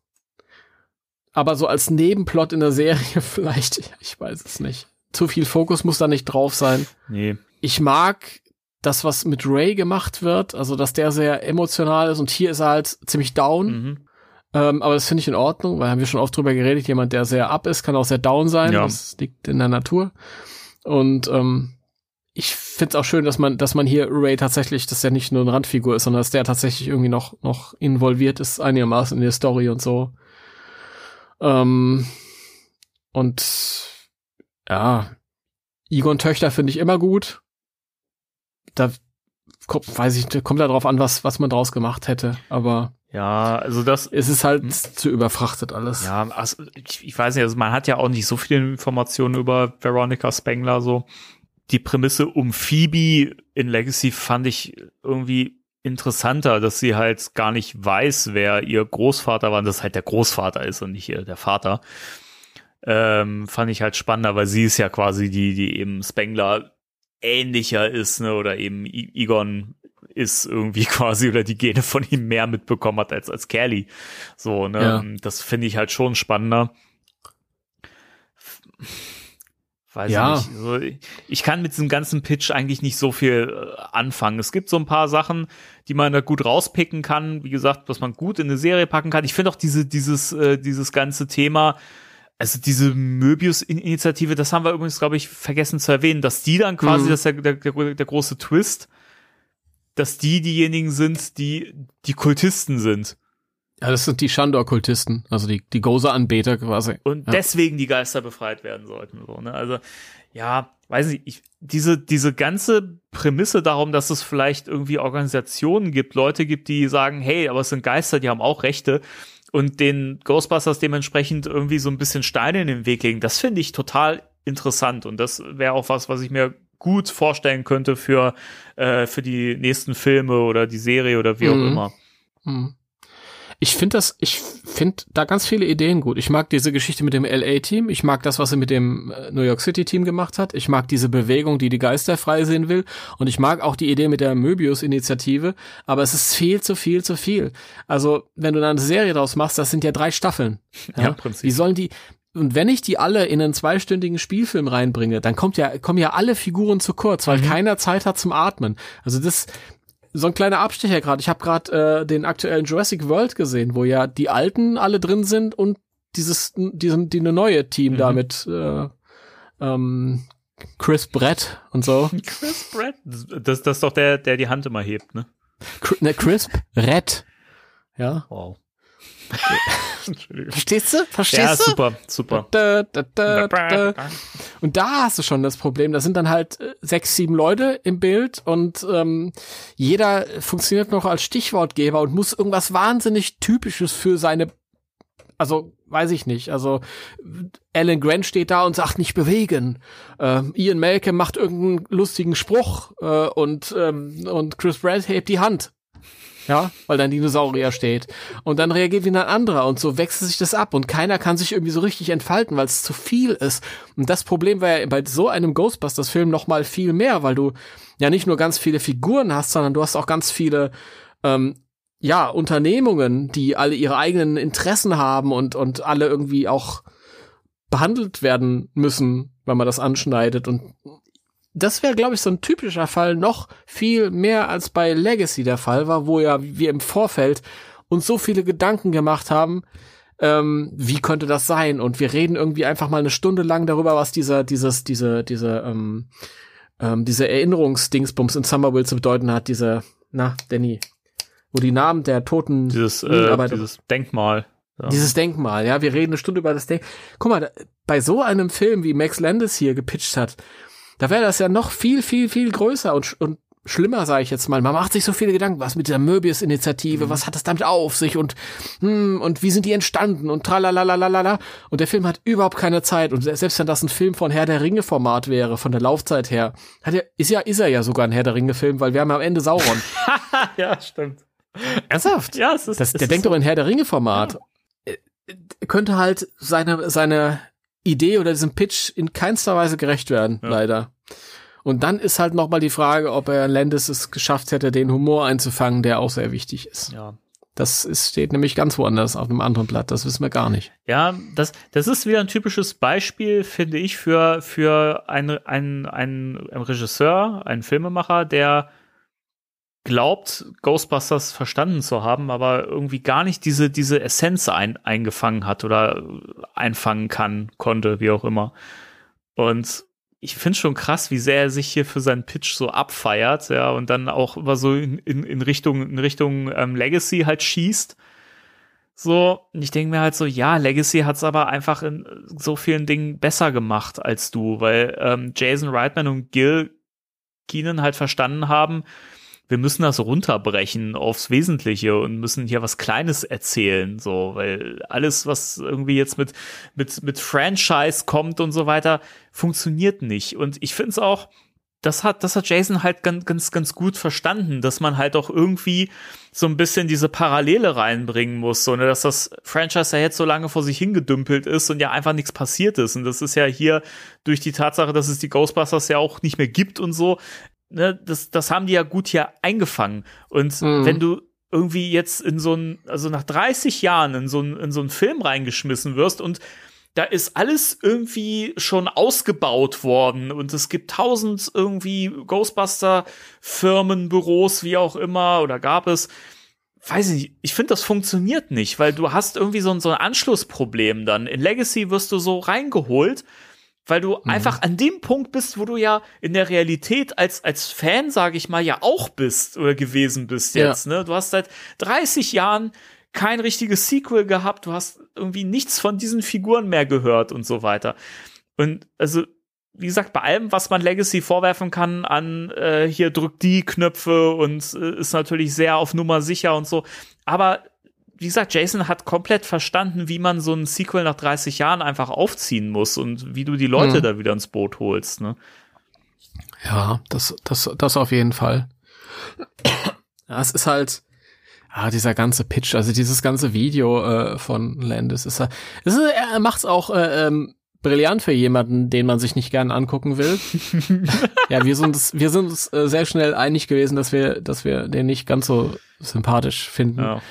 Aber so als Nebenplot in der Serie vielleicht, ich weiß es nicht. Zu viel Fokus muss da nicht drauf sein. Nee. Ich mag das, was mit Ray gemacht wird, also dass der sehr emotional ist und hier ist er halt ziemlich down. Mhm. Ähm, aber das finde ich in Ordnung, weil haben wir schon oft drüber geredet, jemand, der sehr up ist, kann auch sehr down sein. Ja. Das liegt in der Natur. Und ähm, ich finde es auch schön, dass man, dass man hier Ray tatsächlich, dass er nicht nur eine Randfigur ist, sondern dass der tatsächlich irgendwie noch, noch involviert ist, einigermaßen in der Story und so. Ähm, und ja, Egon Töchter finde ich immer gut. Da kommt, weiß ich, kommt da drauf an, was, was man draus gemacht hätte. Aber Ja, also das, es ist halt Hm. zu überfrachtet alles. ja, also ich, ich weiß nicht, also man hat ja auch nicht so viele Informationen über Veronica Spengler so. Die Prämisse um Phoebe in Legacy fand ich irgendwie interessanter, dass sie halt gar nicht weiß, wer ihr Großvater war, und dass halt der Großvater ist und nicht ihr, der Vater. Ähm, fand ich halt spannender, weil sie ist ja quasi die, die eben Spengler ähnlicher ist, ne, oder eben I Egon ist irgendwie quasi oder die Gene von ihm mehr mitbekommen hat als als Kelly. So, ne, Ja. das finde ich halt schon spannender. Weiß Ja. ich nicht. So, ich kann mit diesem ganzen Pitch eigentlich nicht so viel äh, anfangen. Es gibt so ein paar Sachen, die man da gut rauspicken kann. Wie gesagt, was man gut in eine Serie packen kann. Ich finde auch diese, dieses, äh, dieses ganze Thema, also diese Möbius-Initiative, das haben wir übrigens, glaube ich, vergessen zu erwähnen, dass die dann quasi, Mhm. das ist der, der, der, der große Twist, dass die diejenigen sind, die die Kultisten sind. Ja, das sind die Shandor-Kultisten, also die, die Gozer-Anbeter quasi. und Ja. deswegen die Geister befreit werden sollten. So, ne? Also, ja, weiß nicht, ich, diese, diese ganze Prämisse darum, dass es vielleicht irgendwie Organisationen gibt, Leute gibt, die sagen, hey, aber es sind Geister, die haben auch Rechte und den Ghostbusters dementsprechend irgendwie so ein bisschen Steine in den Weg legen, das finde ich total interessant und das wäre auch was, was ich mir gut vorstellen könnte für, äh, für die nächsten Filme oder die Serie oder wie auch Mhm. immer. Hm. Ich finde das, ich finde da ganz viele Ideen gut. Ich mag diese Geschichte mit dem LA-Team. Ich mag das, was er mit dem äh, New York City-Team gemacht hat. Ich mag diese Bewegung, die die Geister frei sehen will. Und ich mag auch die Idee mit der Möbius-Initiative. Aber es ist viel zu viel zu viel. Also, wenn du da eine Serie draus machst, das sind ja drei Staffeln. Ja, im Prinzip. Wie sollen die, und wenn ich die alle in einen zweistündigen Spielfilm reinbringe, dann kommt ja, kommen ja alle Figuren zu kurz, Mhm. weil keiner Zeit hat zum Atmen. Also das, so ein kleiner Abstecher gerade. Ich habe gerade äh, den aktuellen Jurassic World gesehen, wo ja die Alten alle drin sind und dieses, diesen, die eine neue Team Mhm. da mit äh, ähm, Chris Brett und so. Chris Pratt, das, das ist doch der, der die Hand immer hebt, ne? Chris, ne, Chris Brett. Ja. Wow. Entschuldigung. Verstehst du? Verstehst Ja, du? super, super. Da, da, da. Und da hast du schon das Problem, da sind dann halt äh, sechs, sieben Leute im Bild und ähm, jeder funktioniert noch als Stichwortgeber und muss irgendwas wahnsinnig Typisches für seine, also weiß ich nicht, also Alan Grant steht da und sagt nicht bewegen. Ähm, Ian Malcolm macht irgendeinen lustigen Spruch äh, und, ähm, und Chris Pratt hebt die Hand. Ja, weil da ein Dinosaurier steht. Und dann reagiert wieder ein anderer und so wechselt sich das ab und keiner kann sich irgendwie so richtig entfalten, weil es zu viel ist. Und das Problem war ja bei so einem Ghostbusters-Film noch mal viel mehr, weil du ja nicht nur ganz viele Figuren hast, sondern du hast auch ganz viele ähm, ja, Unternehmungen, die alle ihre eigenen Interessen haben und, und alle irgendwie auch behandelt werden müssen, wenn man das anschneidet. Und das wäre, glaube ich, so ein typischer Fall noch viel mehr als bei Legacy der Fall war, wo ja wir im Vorfeld uns so viele Gedanken gemacht haben, ähm, wie könnte das sein? Und wir reden irgendwie einfach mal eine Stunde lang darüber, was dieser, dieses, diese, diese, ähm, ähm, diese Erinnerungsdingsbums in Summerville zu bedeuten hat, diese, na, Danny, wo die Namen der toten Dieses, äh, dieses Denkmal. Ja. dieses Denkmal, ja, wir reden eine Stunde über das Denkmal. Guck mal, da, bei so einem Film, wie Max Landis hier gepitcht hat, da wäre das ja noch viel, viel, viel größer und, und schlimmer, sage ich jetzt mal. Man macht sich so viele Gedanken, was mit dieser Möbius-Initiative, was hat das damit auf sich und hm, und wie sind die entstanden und tralalalalala. Und der Film hat überhaupt keine Zeit. Und se- selbst wenn das ein Film von Herr der Ringe-Format wäre, von der Laufzeit her, hat er, ist ja, ist er ja sogar ein Herr der Ringe-Film, weil wir haben am Ende Sauron. ja, stimmt. Ernsthaft? Ja, es ist. Das, es der ist denkt doch in Herr der Ringe-Format. Äh, Könnte halt seine, seine Idee oder diesem Pitch in keinster Weise gerecht werden, Ja. leider. Und dann ist halt nochmal die Frage, ob er Landis es geschafft hätte, den Humor einzufangen, der auch sehr wichtig ist. Ja. Das ist, steht nämlich ganz woanders auf einem anderen Blatt, das wissen wir gar nicht. Ja, das, das ist wieder ein typisches Beispiel, finde ich, für, für einen ein, ein Regisseur, einen Filmemacher, der glaubt, Ghostbusters verstanden zu haben, aber irgendwie gar nicht diese, diese Essenz ein, eingefangen hat oder einfangen kann, konnte, wie auch immer. Und ich finde schon krass, wie sehr er sich hier für seinen Pitch so abfeiert, ja, und dann auch immer so in, in, in Richtung, in Richtung ähm, Legacy halt schießt. So, und ich denke mir halt so, ja, Legacy hat's aber einfach in so vielen Dingen besser gemacht als du, weil ähm, Jason Reitman und Gil Keenan halt verstanden haben, wir müssen das runterbrechen aufs Wesentliche und müssen hier was Kleines erzählen, so, weil alles, was irgendwie jetzt mit, mit, mit Franchise kommt und so weiter, funktioniert nicht. Und ich finde es auch, das hat, das hat Jason halt ganz, ganz, ganz gut verstanden, dass man halt auch irgendwie so ein bisschen diese Parallele reinbringen muss, so, ne, dass das Franchise ja jetzt so lange vor sich hingedümpelt ist und ja einfach nichts passiert ist. Und das ist ja hier durch die Tatsache, dass es die Ghostbusters ja auch nicht mehr gibt und so, ne, das, das haben die ja gut hier eingefangen. Und Mhm. wenn du irgendwie jetzt in so ein, also nach 30 Jahren in so ein, in so einen Film reingeschmissen wirst und da ist alles irgendwie schon ausgebaut worden und es gibt tausend irgendwie Ghostbuster-Firmen, Büros, wie auch immer, oder gab es. Weiß ich nicht, ich finde, das funktioniert nicht, weil du hast irgendwie so ein, so ein Anschlussproblem dann. In Legacy wirst du so reingeholt, weil du einfach an dem Punkt bist, wo du ja in der Realität als, als Fan, sage ich mal, ja auch bist oder gewesen bist Ja. jetzt. Ne? Du hast seit 30 Jahren kein richtiges Sequel gehabt, du hast irgendwie nichts von diesen Figuren mehr gehört und so weiter. Und also, wie gesagt, bei allem, was man Legacy vorwerfen kann an äh, hier drückt die Knöpfe und äh, ist natürlich sehr auf Nummer sicher und so. Aber wie gesagt, Jason hat komplett verstanden, wie man so ein Sequel nach 30 Jahren einfach aufziehen muss und wie du die Leute Mhm. da wieder ins Boot holst. Ne? Ja, das, das, das auf jeden Fall. Ja, es ist halt, ah, dieser ganze Pitch, also dieses ganze Video äh, von Landis ist, er- ist er, er macht's auch äh, ähm, brillant für jemanden, den man sich nicht gern angucken will. ja, wir sind uns, wir sind uns äh, sehr schnell einig gewesen, dass wir, dass wir den nicht ganz so sympathisch finden. Ja.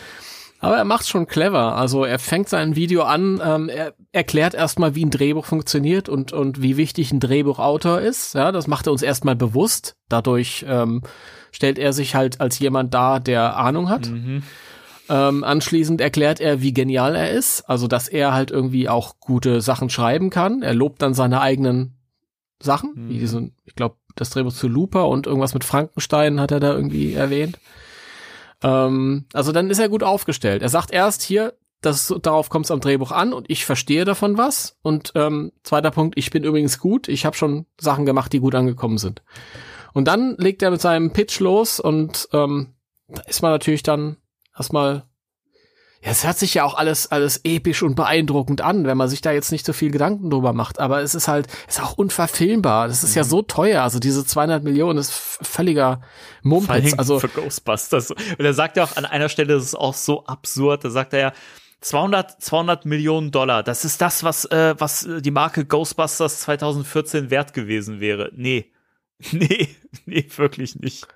Aber er macht's schon clever. Also er fängt sein Video an, ähm, er erklärt erstmal, wie ein Drehbuch funktioniert und, und wie wichtig ein Drehbuchautor ist. Ja, das macht er uns erstmal bewusst. Dadurch ähm, stellt er sich halt als jemand dar, der Ahnung hat. Mhm. Ähm, anschließend erklärt er, wie genial er ist. Also, dass er halt irgendwie auch gute Sachen schreiben kann. Er lobt dann seine eigenen Sachen, Mhm. wie diese, ich glaube, das Drehbuch zu Looper und irgendwas mit Frankenstein hat er da irgendwie erwähnt. Ähm, also dann ist er gut aufgestellt. Er sagt erst hier, das, darauf kommt es am Drehbuch an und ich verstehe davon was. Und ähm, zweiter Punkt, ich bin übrigens gut. Ich habe schon Sachen gemacht, die gut angekommen sind. Und dann legt er mit seinem Pitch los und ähm, da ist man natürlich dann erstmal Ja, es hört sich ja auch alles, alles episch und beeindruckend an, wenn man sich da jetzt nicht so viel Gedanken drüber macht. Aber es ist halt, es ist auch unverfilmbar. Das ist mhm. ja so teuer. Also diese 200 Millionen ist völliger Mumpitz. Also für Ghostbusters. Und er sagt ja auch an einer Stelle, das ist auch so absurd. Da sagt er ja, 200, 200 Millionen Dollar. Das ist das, was, äh, was die Marke Ghostbusters 2014 wert gewesen wäre. Nee. Nee, nee, wirklich nicht.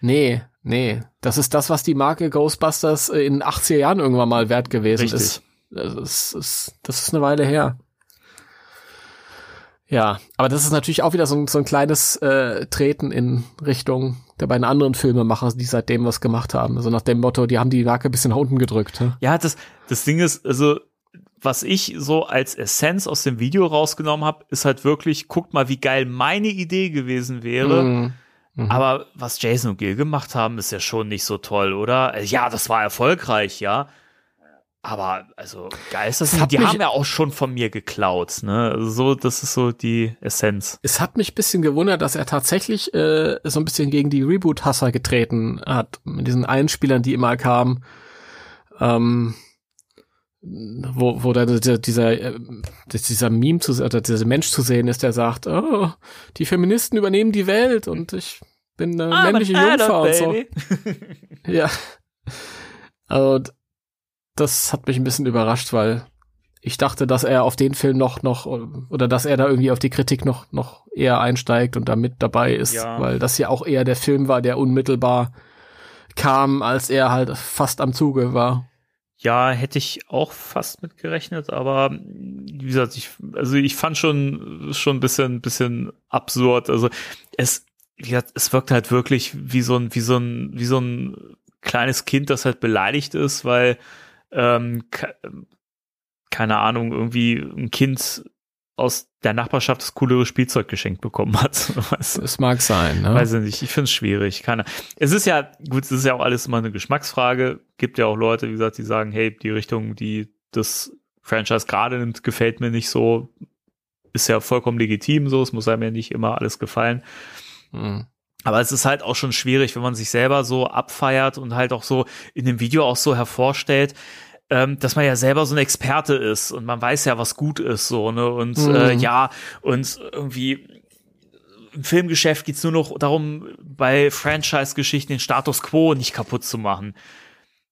Nee, nee. Das ist das, was die Marke Ghostbusters in den 80er Jahren irgendwann mal wert gewesen Richtig. ist. Das ist, das ist eine Weile her. Ja, aber das ist natürlich auch wieder so ein, so ein kleines äh, Treten in Richtung der beiden anderen Filmemacher, die seitdem was gemacht haben. Also nach dem Motto, die haben die Marke ein bisschen nach unten gedrückt. Ja, ja das, das Ding ist, also was ich so als Essenz aus dem Video rausgenommen habe, ist halt wirklich, guckt mal, wie geil meine Idee gewesen wäre. Mm. Mhm. Aber was Jason und Gil gemacht haben, ist ja schon nicht so toll, oder? Äh, ja, das war erfolgreich, ja. Aber also geil ist das, das die haben ja auch schon von mir geklaut, ne? Also so, das ist so die Essenz. Es hat mich bisschen gewundert, dass er tatsächlich äh, so ein bisschen gegen die Reboot-Hasser getreten hat, mit diesen Einspielern, die immer kamen. Ähm, wo, wo da dieser, dieser, äh, dieser Meme zu oder dieser Mensch zu sehen ist, der sagt, oh, die Feministen übernehmen die Welt und ich bin eine ah, männliche Jungfrau und so. ja. Also, das hat mich ein bisschen überrascht, weil ich dachte, dass er auf den Film noch, noch, oder dass er da irgendwie auf die Kritik noch, noch eher einsteigt und da mit dabei ist, ja. weil das ja auch eher der Film war, der unmittelbar kam, als er halt fast am Zuge war. Ja, hätte ich auch fast mit gerechnet, aber wie gesagt, ich, also ich fand schon, schon ein bisschen, bisschen absurd. Also es, wie gesagt, es wirkt halt wirklich wie so ein, wie so ein, wie so ein kleines Kind, das halt beleidigt ist, weil, ähm, keine Ahnung, irgendwie ein Kind aus der Nachbarschaft das coolere Spielzeug geschenkt bekommen hat. Es mag sein, ne? Weiß ich nicht. Ich finde es schwierig. Keine. Es ist ja, gut, es ist ja auch alles immer eine Geschmacksfrage. Gibt ja auch Leute, wie gesagt, die sagen, hey, die Richtung, die das Franchise gerade nimmt, gefällt mir nicht so. Ist ja vollkommen legitim so. Es muss einem ja nicht immer alles gefallen. Mhm. Aber es ist halt auch schon schwierig, wenn man sich selber so abfeiert und halt auch so in dem Video auch so hervorstellt, ähm, dass man ja selber so ein Experte ist und man weiß ja, was gut ist, so, ne? Und mhm. äh, ja, und irgendwie im Filmgeschäft geht's nur noch darum, bei Franchise-Geschichten den Status quo nicht kaputt zu machen.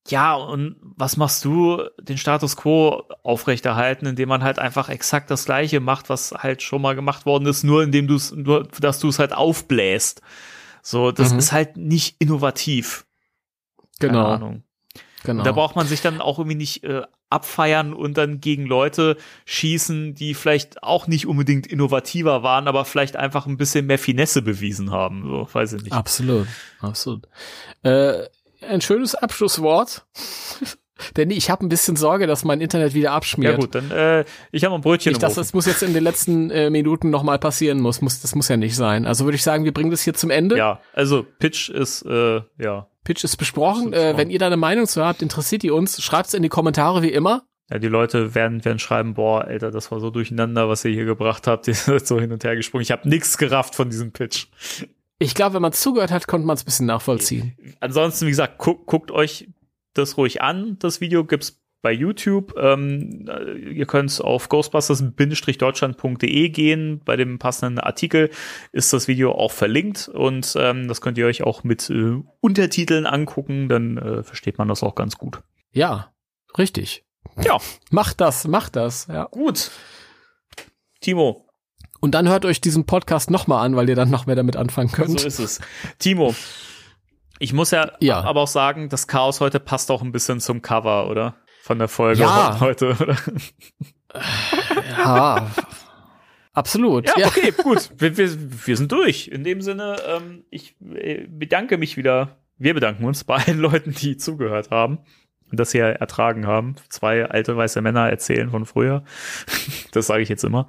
Ja, und was machst du, den Status quo aufrechterhalten, indem man halt einfach exakt das Gleiche macht, was halt schon mal gemacht worden ist, nur indem du es, nur, dass du es halt aufbläst. So, das mhm. ist halt nicht innovativ. Genau. Keine Ahnung. Genau. Da braucht man sich dann auch irgendwie nicht äh, abfeiern und dann gegen Leute schießen, die vielleicht auch nicht unbedingt innovativer waren, aber vielleicht einfach ein bisschen mehr Finesse bewiesen haben. So, weiß ich nicht. Absolut, absolut. Äh, ein schönes Abschlusswort. Denn ich habe ein bisschen Sorge, dass mein Internet wieder abschmiert. Ja gut, dann äh, ich habe ein Brötchen. Nicht, dass das muss jetzt in den letzten äh, Minuten noch mal passieren muss. muss. Das muss ja nicht sein. Also würde ich sagen, wir bringen das hier zum Ende. Ja, also Pitch ist äh, ja Pitch ist besprochen. Äh, wenn ihr da eine Meinung zu habt, interessiert die uns. Schreibt es in die Kommentare wie immer. Ja, die Leute werden, werden schreiben, boah, Alter, das war so durcheinander, was ihr hier gebracht habt. Ihr seid so hin und her gesprungen. Ich habe nichts gerafft von diesem Pitch. Ich glaube, wenn man zugehört hat, konnte man es ein bisschen nachvollziehen. Ansonsten, wie gesagt, gu guckt euch das ruhig an. Das Video gibt's bei YouTube. Ähm, ihr könnt auf ghostbusters-deutschland.de gehen. Bei dem passenden Artikel ist das Video auch verlinkt und ähm, das könnt ihr euch auch mit äh, Untertiteln angucken, dann äh, versteht man das auch ganz gut. Ja, richtig. Ja. Macht das, macht das. Ja. Gut. Timo. Und dann hört euch diesen Podcast nochmal an, weil ihr dann noch mehr damit anfangen könnt. So ist es. Timo, ich muss ja, ja, aber auch sagen, das Chaos heute passt auch ein bisschen zum Cover, oder? Von der Folge ja. heute, oder? Ja, absolut. Ja, ja, okay, gut. Wir, wir, wir sind durch. In dem Sinne, ähm, ich äh, bedanke mich wieder. Wir bedanken uns bei allen Leuten, die zugehört haben und das hier ertragen haben. Zwei alte weiße Männer erzählen von früher. das sage ich jetzt immer.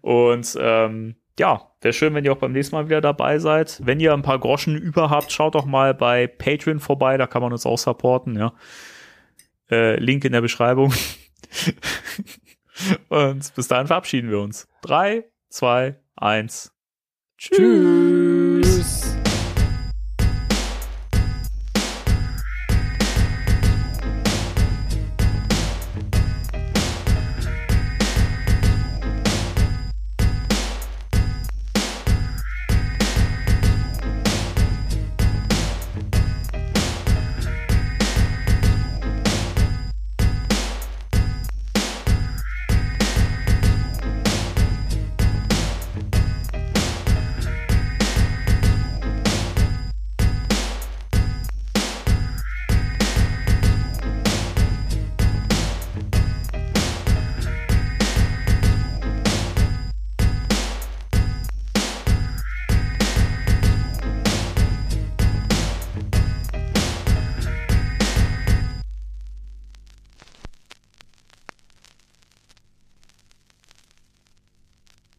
Und ähm, ja, wäre schön, wenn ihr auch beim nächsten Mal wieder dabei seid. Wenn ihr ein paar Groschen über habt, schaut doch mal bei Patreon vorbei, da kann man uns auch supporten, ja. Äh, Link in der Beschreibung. Und bis dahin verabschieden wir uns. Drei, zwei, eins. Tschüss. Tschüss.